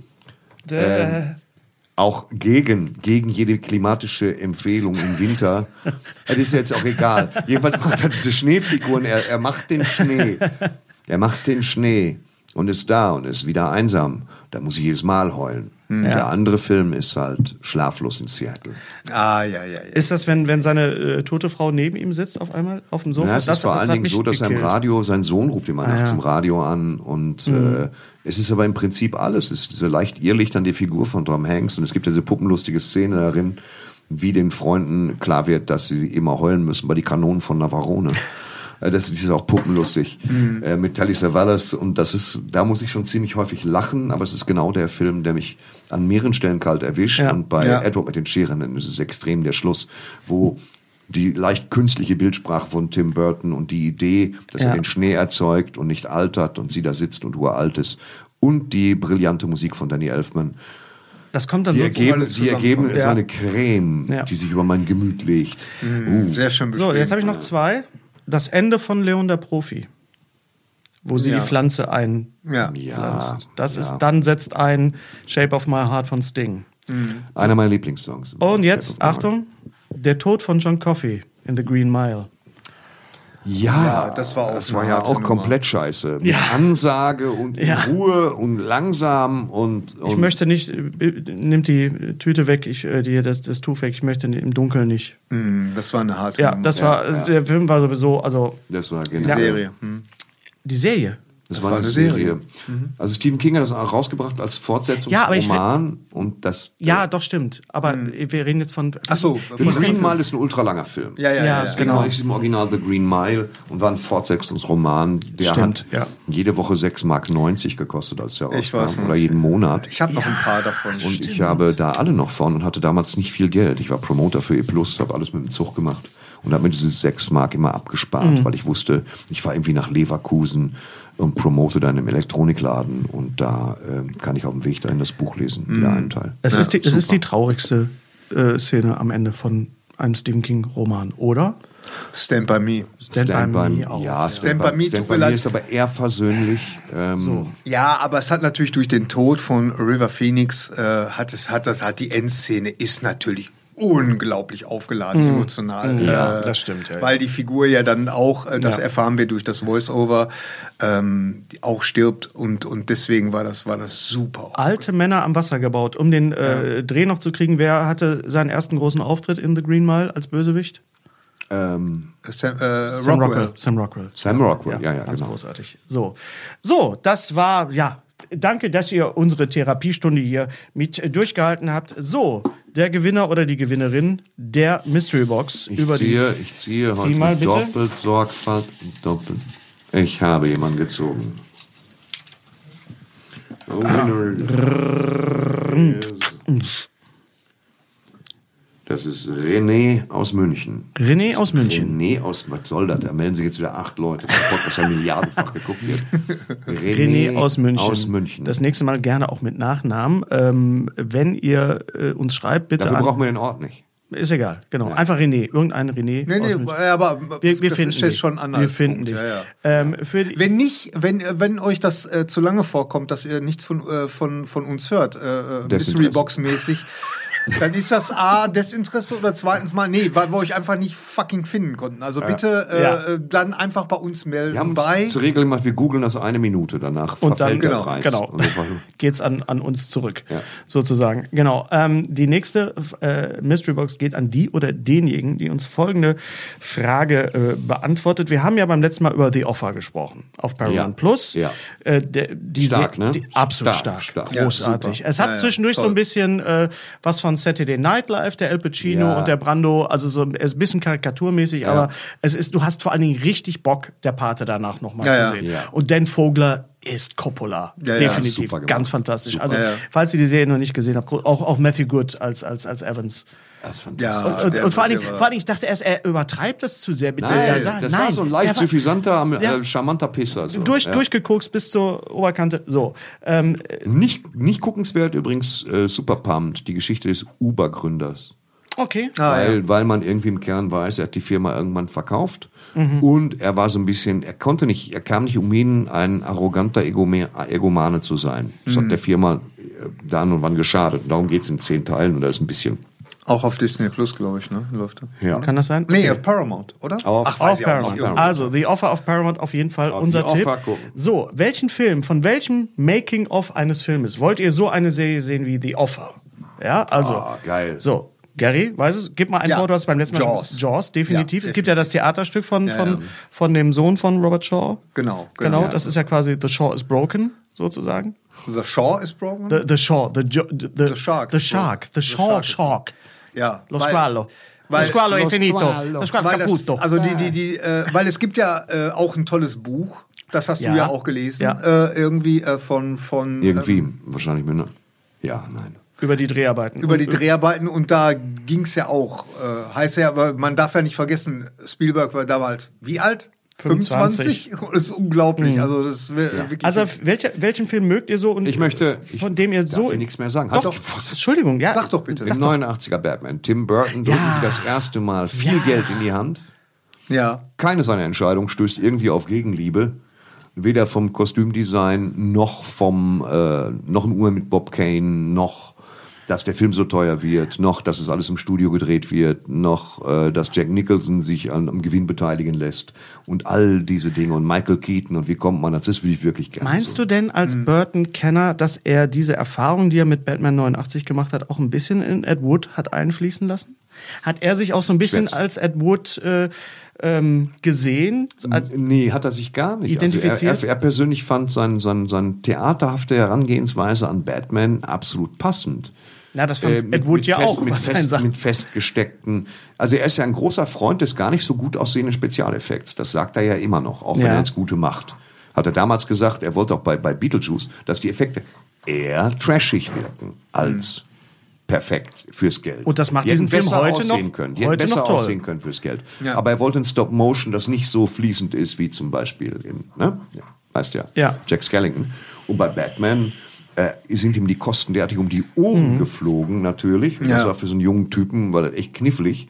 äh, auch gegen, gegen jede klimatische Empfehlung im Winter. [laughs] das ist jetzt auch egal. Jedenfalls macht er diese Schneefiguren. Er, er macht den Schnee. Er macht den Schnee und ist da und ist wieder einsam. Da muss ich jedes Mal heulen. Der andere Film ist halt Schlaflos in Seattle. Ah, ja, ja, ja. Ist das, wenn, wenn seine äh, tote Frau neben ihm sitzt auf einmal auf dem Sofa? Ja, es ist vor das allen Dingen so, dass er im gekillt. Radio, sein Sohn ruft immer Ah, nachts ja. Mhm. im Radio an und äh, es ist aber im Prinzip alles. Es ist diese leicht irrlichternde Figur von Tom Hanks und es gibt diese puppenlustige Szene darin, wie den Freunden klar wird, dass sie immer heulen müssen bei die Kanonen von Navarone. [laughs] Äh, Das ist auch puppenlustig Mhm. äh, mit Telly Savalas und das ist, da muss ich schon ziemlich häufig lachen, aber es ist genau der Film, der mich an mehreren Stellen kalt erwischt Ja. und bei Ja. Edward mit den Scheren ist es extrem der Schluss, wo die leicht künstliche Bildsprache von Tim Burton und die Idee, dass Ja. er den Schnee erzeugt und nicht altert und sie da sitzt und uralt ist und die brillante Musik von Danny Elfman, Das kommt dann die so ergeben, die ergeben ist Ja. eine Creme, Ja. die sich über mein Gemüt legt. Uh. Sehr schön So, beschrieben. jetzt habe ich noch zwei. Das Ende von Leon der Profi. Wo sie Ja. die Pflanze ein. ja. Das ist, dann setzt ein Shape of My Heart von Sting. einer meiner Lieblingssongs. Und jetzt, Achtung, der Tod von John Coffey in The Green Mile. Ja, Ja, das war auch das war ja auch Nummer. komplett scheiße. Mit Ja. Ansage und in Ja. Ruhe und langsam und, und Ich möchte nicht, nimmt die Tüte weg, ich, äh, die, das, das Tuch weg, ich möchte im Dunkeln nicht. Mm, Das war eine harte Ja, Nummer. das war, ja. der Film war sowieso, also das war Die genial. Serie. Hm. die Serie. Das, Das war war eine eine Serie. Serie. Also Stephen King hat das auch rausgebracht als Ja, ich- Fortsetzungsroman und das Ja, doch, stimmt. Aber wir reden jetzt von. Ach so, The von Green Mile ist ein ultralanger Film. Ja, ja, Ja, ja. ja. genau. Genau, ist im Original The Green Mile und war ein Fortsetzungsroman. Der Stimmt, hat ja. jede Woche 6,90 Mark gekostet, als der Ich rauskam. Oder jeden Monat. Ich habe noch ein paar davon. Und ich habe da alle noch von und hatte damals nicht viel Geld. Ich war Promoter für E+, habe alles mit dem Zug gemacht und habe mir diese 6 Mark immer abgespart, Mhm. weil ich wusste, ich fahre irgendwie nach Leverkusen und promote dann im Elektronikladen und da ähm, kann ich auf dem Weg dahin das Buch lesen, Mhm. wieder einen Teil. Es, Ja, ist die, es ist die traurigste äh, Szene am Ende von einem Stephen King-Roman, oder? Stand by Me. Stand, by, Me auch. Ja, Stand by Me, Stand tut by Me ist aber eher versöhnlich. Ähm, Ja, aber es hat natürlich durch den Tod von River Phoenix äh, hat es hat das hat die Endszene ist natürlich unglaublich aufgeladen emotional. Ja, äh, das stimmt, ja, ja. Weil die Figur ja dann auch, äh, das Ja. erfahren wir durch das Voice-Over, ähm, auch stirbt und und deswegen war das war das super. Alte Männer am Wasser gebaut, um den äh, Dreh noch zu kriegen. Wer hatte seinen ersten großen Auftritt in The Green Mile als Bösewicht? ähm, Sam, äh, Sam Rockwell. Rockwell. Sam Rockwell. Sam Rockwell, ja, ja, ganz genau. großartig. So, so, das war ja. Danke, dass ihr unsere Therapiestunde hier mit äh, durchgehalten habt. So, der Gewinner oder die Gewinnerin der Mystery Box Ich über die. ziehe, ich ziehe Zieh heute mal bitte. doppelt Sorgfalt, doppelt. Ich habe jemanden gezogen. Winner is- Das ist René aus München. René aus München. René aus, was soll das? Da melden sich jetzt wieder acht Leute. Der Podcast ja milliardenfach geguckt wird. [laughs] René aus München. Aus München. Das nächste Mal gerne auch mit Nachnamen. Ähm, wenn ihr äh, uns schreibt, bitte Dafür an. brauchen wir den Ort nicht. Ist egal, genau. Einfach René, irgendein René. Nee, nee, aber wir, wir das finden ist dich. schon ein Wir finden Anhaltspunkt, dich. ja, ja. Ähm, Wenn nicht, wenn, wenn euch das äh, zu lange vorkommt, dass ihr nichts von, äh, von, von uns hört, äh, äh, Mystery Box mäßig, [laughs] dann ist das A, Desinteresse oder zweitens mal, nee, weil wir euch einfach nicht fucking finden konnten. Also bitte äh, Ja. äh, dann einfach bei uns melden. Wir haben bei uns zur Regel gemacht, wir googeln das eine Minute, danach Und dann- genau, Preis. genau. [laughs] Geht's an, an uns zurück, Ja. sozusagen. Genau. Ähm, die nächste äh, Mystery Box geht an die oder denjenigen, die uns folgende Frage äh, beantwortet. Wir haben ja beim letzten Mal über The Offer gesprochen auf Paramount Ja. Plus. Ja. Äh, die Stark, ne? Die, absolut stark, Stark, stark. großartig. Ja, es hat Ja, ja, zwischendurch so ein bisschen äh, was von Saturday Night Live, der El Pacino Ja. und der Brando, also so ist ein bisschen karikaturmäßig, aber es ist, du hast vor allen Dingen richtig Bock, der Pate danach nochmal Ja, zu ja. sehen. Ja. Und Dan Vogler ist Coppola. Ja, ja, Definitiv. super gemacht. Ganz fantastisch. Also, Ja, ja. falls ihr die Serie noch nicht gesehen habt, auch, auch Matthew Good als, als, als Evans. Das. Ja, Und, der- und vor, allen Dingen, vor allen Dingen, ich dachte erst, er übertreibt das zu sehr mit Nein, der Sache. das Nein, war so ein leicht suffisanter, äh, Ja. charmanter Pisser. So. durch, ja. durchgekokst bis zur Oberkante. So. Ähm, Nicht, nicht guckenswert übrigens äh, Super Pumped, die Geschichte des Uber-Gründers. okay. Ah, weil, weil man irgendwie im Kern weiß, er hat die Firma irgendwann verkauft Mhm. und er war so ein bisschen, er konnte nicht, er kam nicht umhin, ein arroganter Egome, Egomane zu sein. Das Mhm. hat der Firma äh, dann und wann geschadet. Und darum geht's in zehn Teilen und da ist ein bisschen. Auch auf Disney Plus, glaube ich, ne? Läuft er. Ja. Kann das sein? Nee, auf Paramount, oder? Auf- Ach, Auf weiß ich auch Paramount. nicht. Also, The Offer auf Paramount auf jeden Fall Auf unser The Tipp. Offer gucken. So, welchen Film, von welchem Making-of eines Filmes wollt ihr so eine Serie sehen wie The Offer? Ja, also. Ah, geil. So, Gary, weißt du, gib mal ein Ja. Wort, du hast beim letzten Mal Jaws. Jaws, definitiv. Ja, es gibt ja das Theaterstück von, Ja, von, ja. von dem Sohn von Robert Shaw. Genau, Genau, genau. das ist ja quasi The Shaw is Broken, sozusagen. The Shaw is broken? The, the Shaw, the, jo, the, the, Shark The Shark, the The Shaw Shark Shark. Ja. Lo weil- squalo. weil- lo squalo è finito. squalo. Lo squalo weil, das, also die, die, die, äh, weil es gibt ja äh, auch ein tolles Buch, das hast Ja. du ja auch gelesen, Ja. äh, irgendwie äh, von, von Irgendwie, ähm, wahrscheinlich mit einer. Ja, nein. über die Dreharbeiten. über die Dreharbeiten und da ging es ja auch, äh, heißt ja, aber man darf ja nicht vergessen, Spielberg war damals wie alt? 25. 25? Das ist unglaublich. Also das wäre wirklich. Also welcher, welchen Film mögt ihr so und Ich möchte. Ich von dem ihr darf so hier nichts mehr sagen. Doch, Halt doch. was- [laughs] Entschuldigung, ja. Sag doch bitte. Den 89er Batman. Tim Burton drücken Ja. sich das erste Mal viel Ja. Geld in die Hand. ja. Keine seiner Entscheidungen stößt irgendwie auf Gegenliebe. Weder vom Kostümdesign noch vom äh, noch ein Uhr mit Bob Kane, noch dass der Film so teuer wird, noch dass es alles im Studio gedreht wird, noch äh, dass Jack Nicholson sich an, am Gewinn beteiligen lässt und all diese Dinge und Michael Keaton und wie kommt man dazu, das würde ich wirklich gerne. Meinst so. du denn als Burton-Kenner, dass er diese Erfahrung, die er mit Batman 89 gemacht hat, auch ein bisschen in Ed Wood hat einfließen lassen? Hat er sich auch so ein bisschen Schwätz. als Ed Wood äh, ähm, gesehen? Als, Nee, hat er sich gar nicht. Identifiziert? Also er, er, er persönlich fand sein, sein, sein theaterhafte Herangehensweise an Batman absolut passend. Na, das fand Äh, Ed Wood ja fest, auch Mit, fest, mit festgesteckten. Also er ist ja ein großer Freund des gar nicht so gut aussehenden Spezialeffekts. Das sagt er ja immer noch, auch wenn Ja. er ins Gute macht. Hat er damals gesagt, er wollte auch bei, bei Beetlejuice, dass die Effekte eher trashig wirken als perfekt fürs Geld. Und das macht Die diesen Film besser heute aussehen noch- können. Die heute hätten besser noch toll. aussehen können fürs Geld. Ja. Aber er wollte ein Stop Motion, das nicht so fließend ist wie zum Beispiel in, ne? ja, weißt ja, Ja. Jack Skellington. Und bei Batman äh, sind ihm die Kosten derartig um die Ohren Mhm. geflogen, natürlich. Das Ja. war für so einen jungen Typen war das echt knifflig.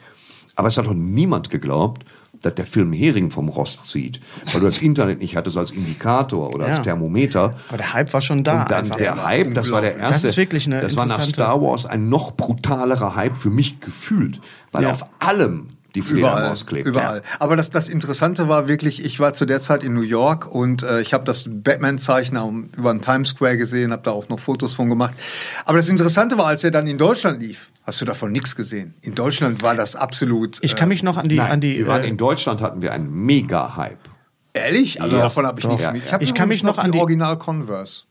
Aber es hat doch niemand geglaubt, dass der Film Hering vom Rost zieht. Weil du das Internet nicht hattest als Indikator oder als Ja. Thermometer. aber der Hype war schon da. Und dann der Hype, das war der erste. Das ist wirklich eine Das war nach Star Wars ein noch brutalerer Hype für mich gefühlt, weil Ja. auf allem die Überall, Fledermaus klebt. überall. Aber das, das Interessante war wirklich, ich war zu der Zeit in New York und äh, ich habe das Batman-Zeichen am- über den Times Square gesehen, habe da auch noch Fotos von gemacht. Aber das Interessante war, als er dann in Deutschland lief, hast du davon nichts gesehen. In Deutschland war das absolut. Ich kann mich noch an die, Nein, an die wir waren äh, in Deutschland hatten wir einen Mega-Hype. Ehrlich? Also Ja, davon habe ich doch. nichts Ja, mit. ja. hab Ich kann mich noch an die die- Original Converse.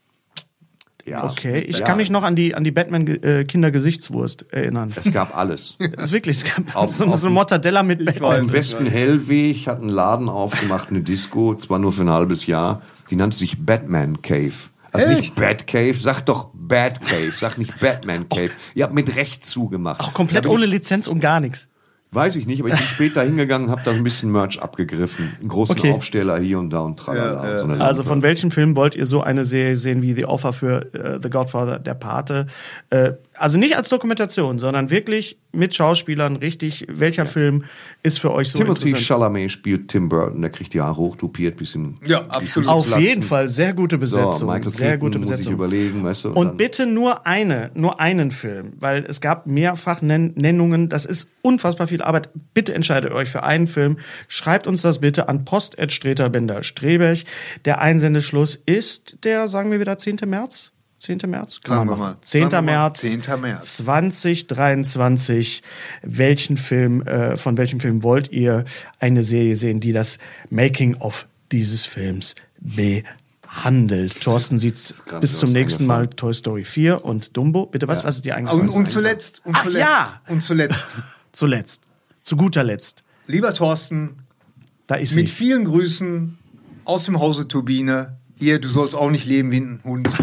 Ja, Okay, ich ja, kann mich noch an die, an die Batman-Kindergesichtswurst erinnern. Es gab alles. [laughs] Ist wirklich, es gab Auf- so, auf so eine Mortadella mit Auf Batman. dem Westen Hellweg hat einen Laden aufgemacht, eine Disco, zwar nur für ein halbes Jahr. Die nannte sich Batman Cave. Also nicht Bat Cave, sag doch Bat Cave, sag nicht Batman Cave. Ihr habt mit Recht zugemacht. Auch komplett ohne Lizenz und gar nichts. Weiß ich nicht, aber ich bin später hingegangen, habe da ein bisschen Merch abgegriffen. Einen großen Okay. Aufsteller hier und da und tralala. Ja, ja. und so Also von welchem Film wollt ihr so eine Serie sehen wie The Offer für äh, The Godfather, der Pate? Äh, Also nicht als Dokumentation, sondern wirklich mit Schauspielern richtig, welcher Film ist für euch so Timothy interessant? Chalamet spielt Tim Burton, der kriegt die Haare hochtupiert bis im Ja, absolut. Auf jeden Fall sehr gute Besetzung, So, Michael sehr gute muss ich Besetzung. überlegen, weißt du. Und dann- bitte nur eine, nur einen Film, weil es gab mehrfach Nen Nennungen. Das ist unfassbar viel Arbeit. Bitte entscheidet euch für einen Film. Schreibt uns das bitte an Post@streterbender Streberg. Der Einsendeschluss ist der, sagen wir wieder, 10. März. 10. März? Kann Sagen man wir machen. mal. 10. Sagen wir mal, März. 10. März. 2023. Welchen Film, äh, von welchem Film wollt ihr eine Serie sehen, die das Making of dieses Films behandelt? Thorsten sieht bis zum nächsten Mal. Toy Story 4 und Dumbo. Bitte was? Was ist dir eingefallen? Und, und zuletzt, und Ach zuletzt, ja. und zuletzt, [laughs] Zuletzt. Zu guter Letzt. lieber Thorsten, Da ist mit sie. vielen Grüßen aus dem Hause Turbine. Hier, du sollst auch nicht leben wie ein Hund. [laughs]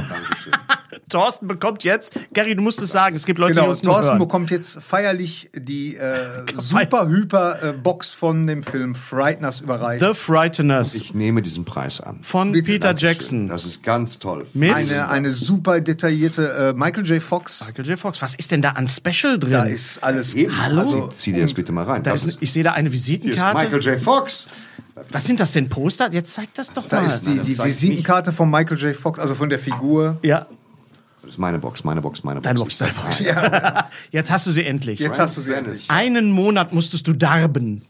Thorsten bekommt jetzt, Gary, du musst es sagen, es gibt Leute, die Genau, uns nur Thorsten hören. bekommt jetzt feierlich die äh, [laughs] super hyper äh, Box von dem Film Frighteners überreicht. The Frighteners ich nehme diesen Preis an. von Bitte, Peter Dankeschön. Jackson. Das ist ganz toll. Mit eine, eine super detaillierte äh, Michael J. Fox. Michael J. Fox. Was ist denn da an Special drin? Da ist alles. Eben, Hallo? Also, zieh dir das bitte mal rein. Da ist, ich sehe da eine hier ist Visitenkarte. Michael J. Fox. Was sind das denn Poster? Jetzt zeig das doch Da mal. ist die, die Visitenkarte von Michael J. Fox, also von der Figur. ja, Das ist meine Box, meine Box, meine Box. deine Box, deine Box. [laughs] Ja, Jetzt hast du sie endlich. jetzt hast du sie endlich. Einen Monat musstest du darben.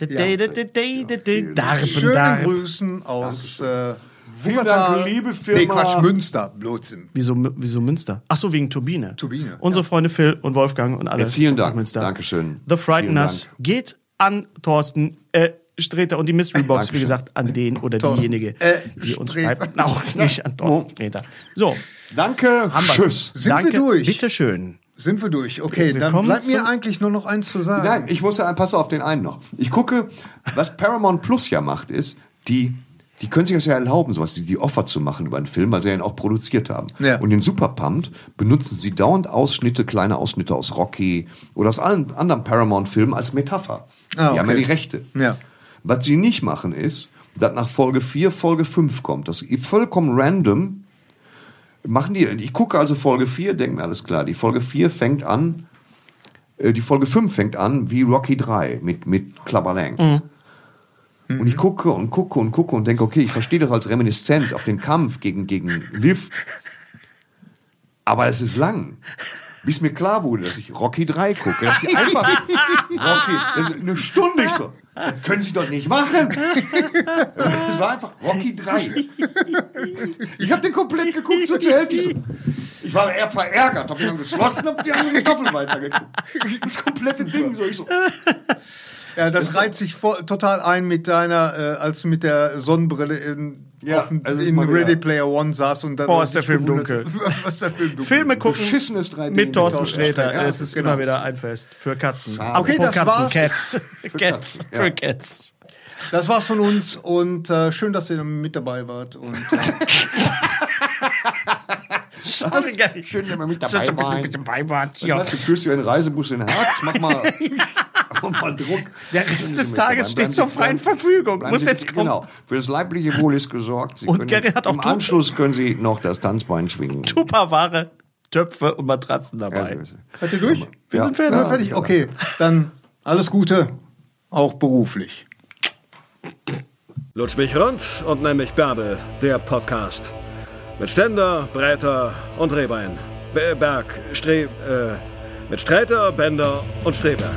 Ja. Darben, Schöne darben. Grüßen aus äh, Vielen Wuppertal. Dank, liebe Firma. Nee, Quatsch, Münster. Blödsinn. Wieso, wieso Münster? Ach so, wegen Turbine. Turbine, Unsere Freunde Phil und Wolfgang und alle. Ja, vielen Dank. Münster. Dankeschön. The Frighteners geht an Thorsten äh, Streter und die Mystery Box, wie gesagt, an den oder Thorsten, diejenige, äh, die uns Streter. schreibt. Auch [laughs] nicht an Thorsten Streter. So, Danke. Tschüss. Sind danke. wir durch? Bitte schön. Sind wir durch? Okay, Wir dann bleibt mir eigentlich nur noch eins zu sagen. Nein, ich muss ja, pass auf den einen noch. Ich gucke, was Paramount Plus ja macht, ist, die, die können sich das ja erlauben, sowas wie die Offer zu machen über einen Film, weil sie ihn auch produziert haben. Ja. Und in Super Pumped benutzen sie dauernd Ausschnitte, kleine Ausschnitte aus Rocky oder aus allen anderen Paramount-Filmen als Metapher. Ah, Die haben ja okay. die Rechte. Ja. Was sie nicht machen ist, dass nach Folge 4 Folge 5 kommt. Das ist vollkommen random. Machen die, ich gucke also Folge 4, denke mir alles klar, die Folge 4 fängt an, äh, die Folge 5 fängt an wie Rocky 3 mit, mit Klabberlang. Und ich gucke und gucke und gucke und denke, okay, ich verstehe das als Reminiszenz auf den Kampf gegen, gegen Liv. Aber es ist lang. Bis mir klar wurde, dass ich Rocky 3 gucke. Dass sie einfach Rocky, eine Stunde. Ich so, das können Sie doch nicht machen. Es war einfach Rocky 3. Ich habe den komplett geguckt, so zur Hälfte. Ich, so, ich war eher verärgert, habe dann geschlossen, habe die andere Staffel weitergeguckt. Das komplette Ding so. Ich so, Ja, das reiht sich voll, total ein mit deiner, äh, als du mit der Sonnenbrille in, Ja, auf dem- also in Ready Player One saß und dann. Boah, ist der Film dunkel. [laughs] Was ist der Film dunkel? Filme gucken beschissenes 3D mit Thorsten Sträter. Ja, es ist genau. immer wieder ein Fest für Katzen. Okay, Apropos das Katzen, war's. Cats. [laughs] Cats, Katzen, ja. für Cats. Das war's von uns und äh, schön, dass ihr mit dabei wart. Und, äh, [laughs] Sorry. Schön, wenn wir mit dabei wart. Ja. Was, du führst dir einen Reisebus in Herz, mach mal, mal Druck. Der Rest des Tages steht Bleiben zur freien Verfügung. bleiben Muss Sie- jetzt kommen. Genau, für das leibliche Wohl ist gesorgt. Sie Und können, Gary hat auch Im Anschluss können Sie noch das Tanzbein schwingen. Tupperware, Töpfe und Matratzen Ja, dabei. so seid ihr durch? Wir Ja. sind fertig. Ja, fertig. Okay, dann alles Gute, auch beruflich. Lutsch mich rund und nenn mich Bärbel, der Podcast. Mit Ständer, Breiter und Rehbein. Be- Berg, Stre... Äh, mit Sträter, Bender und Streberg.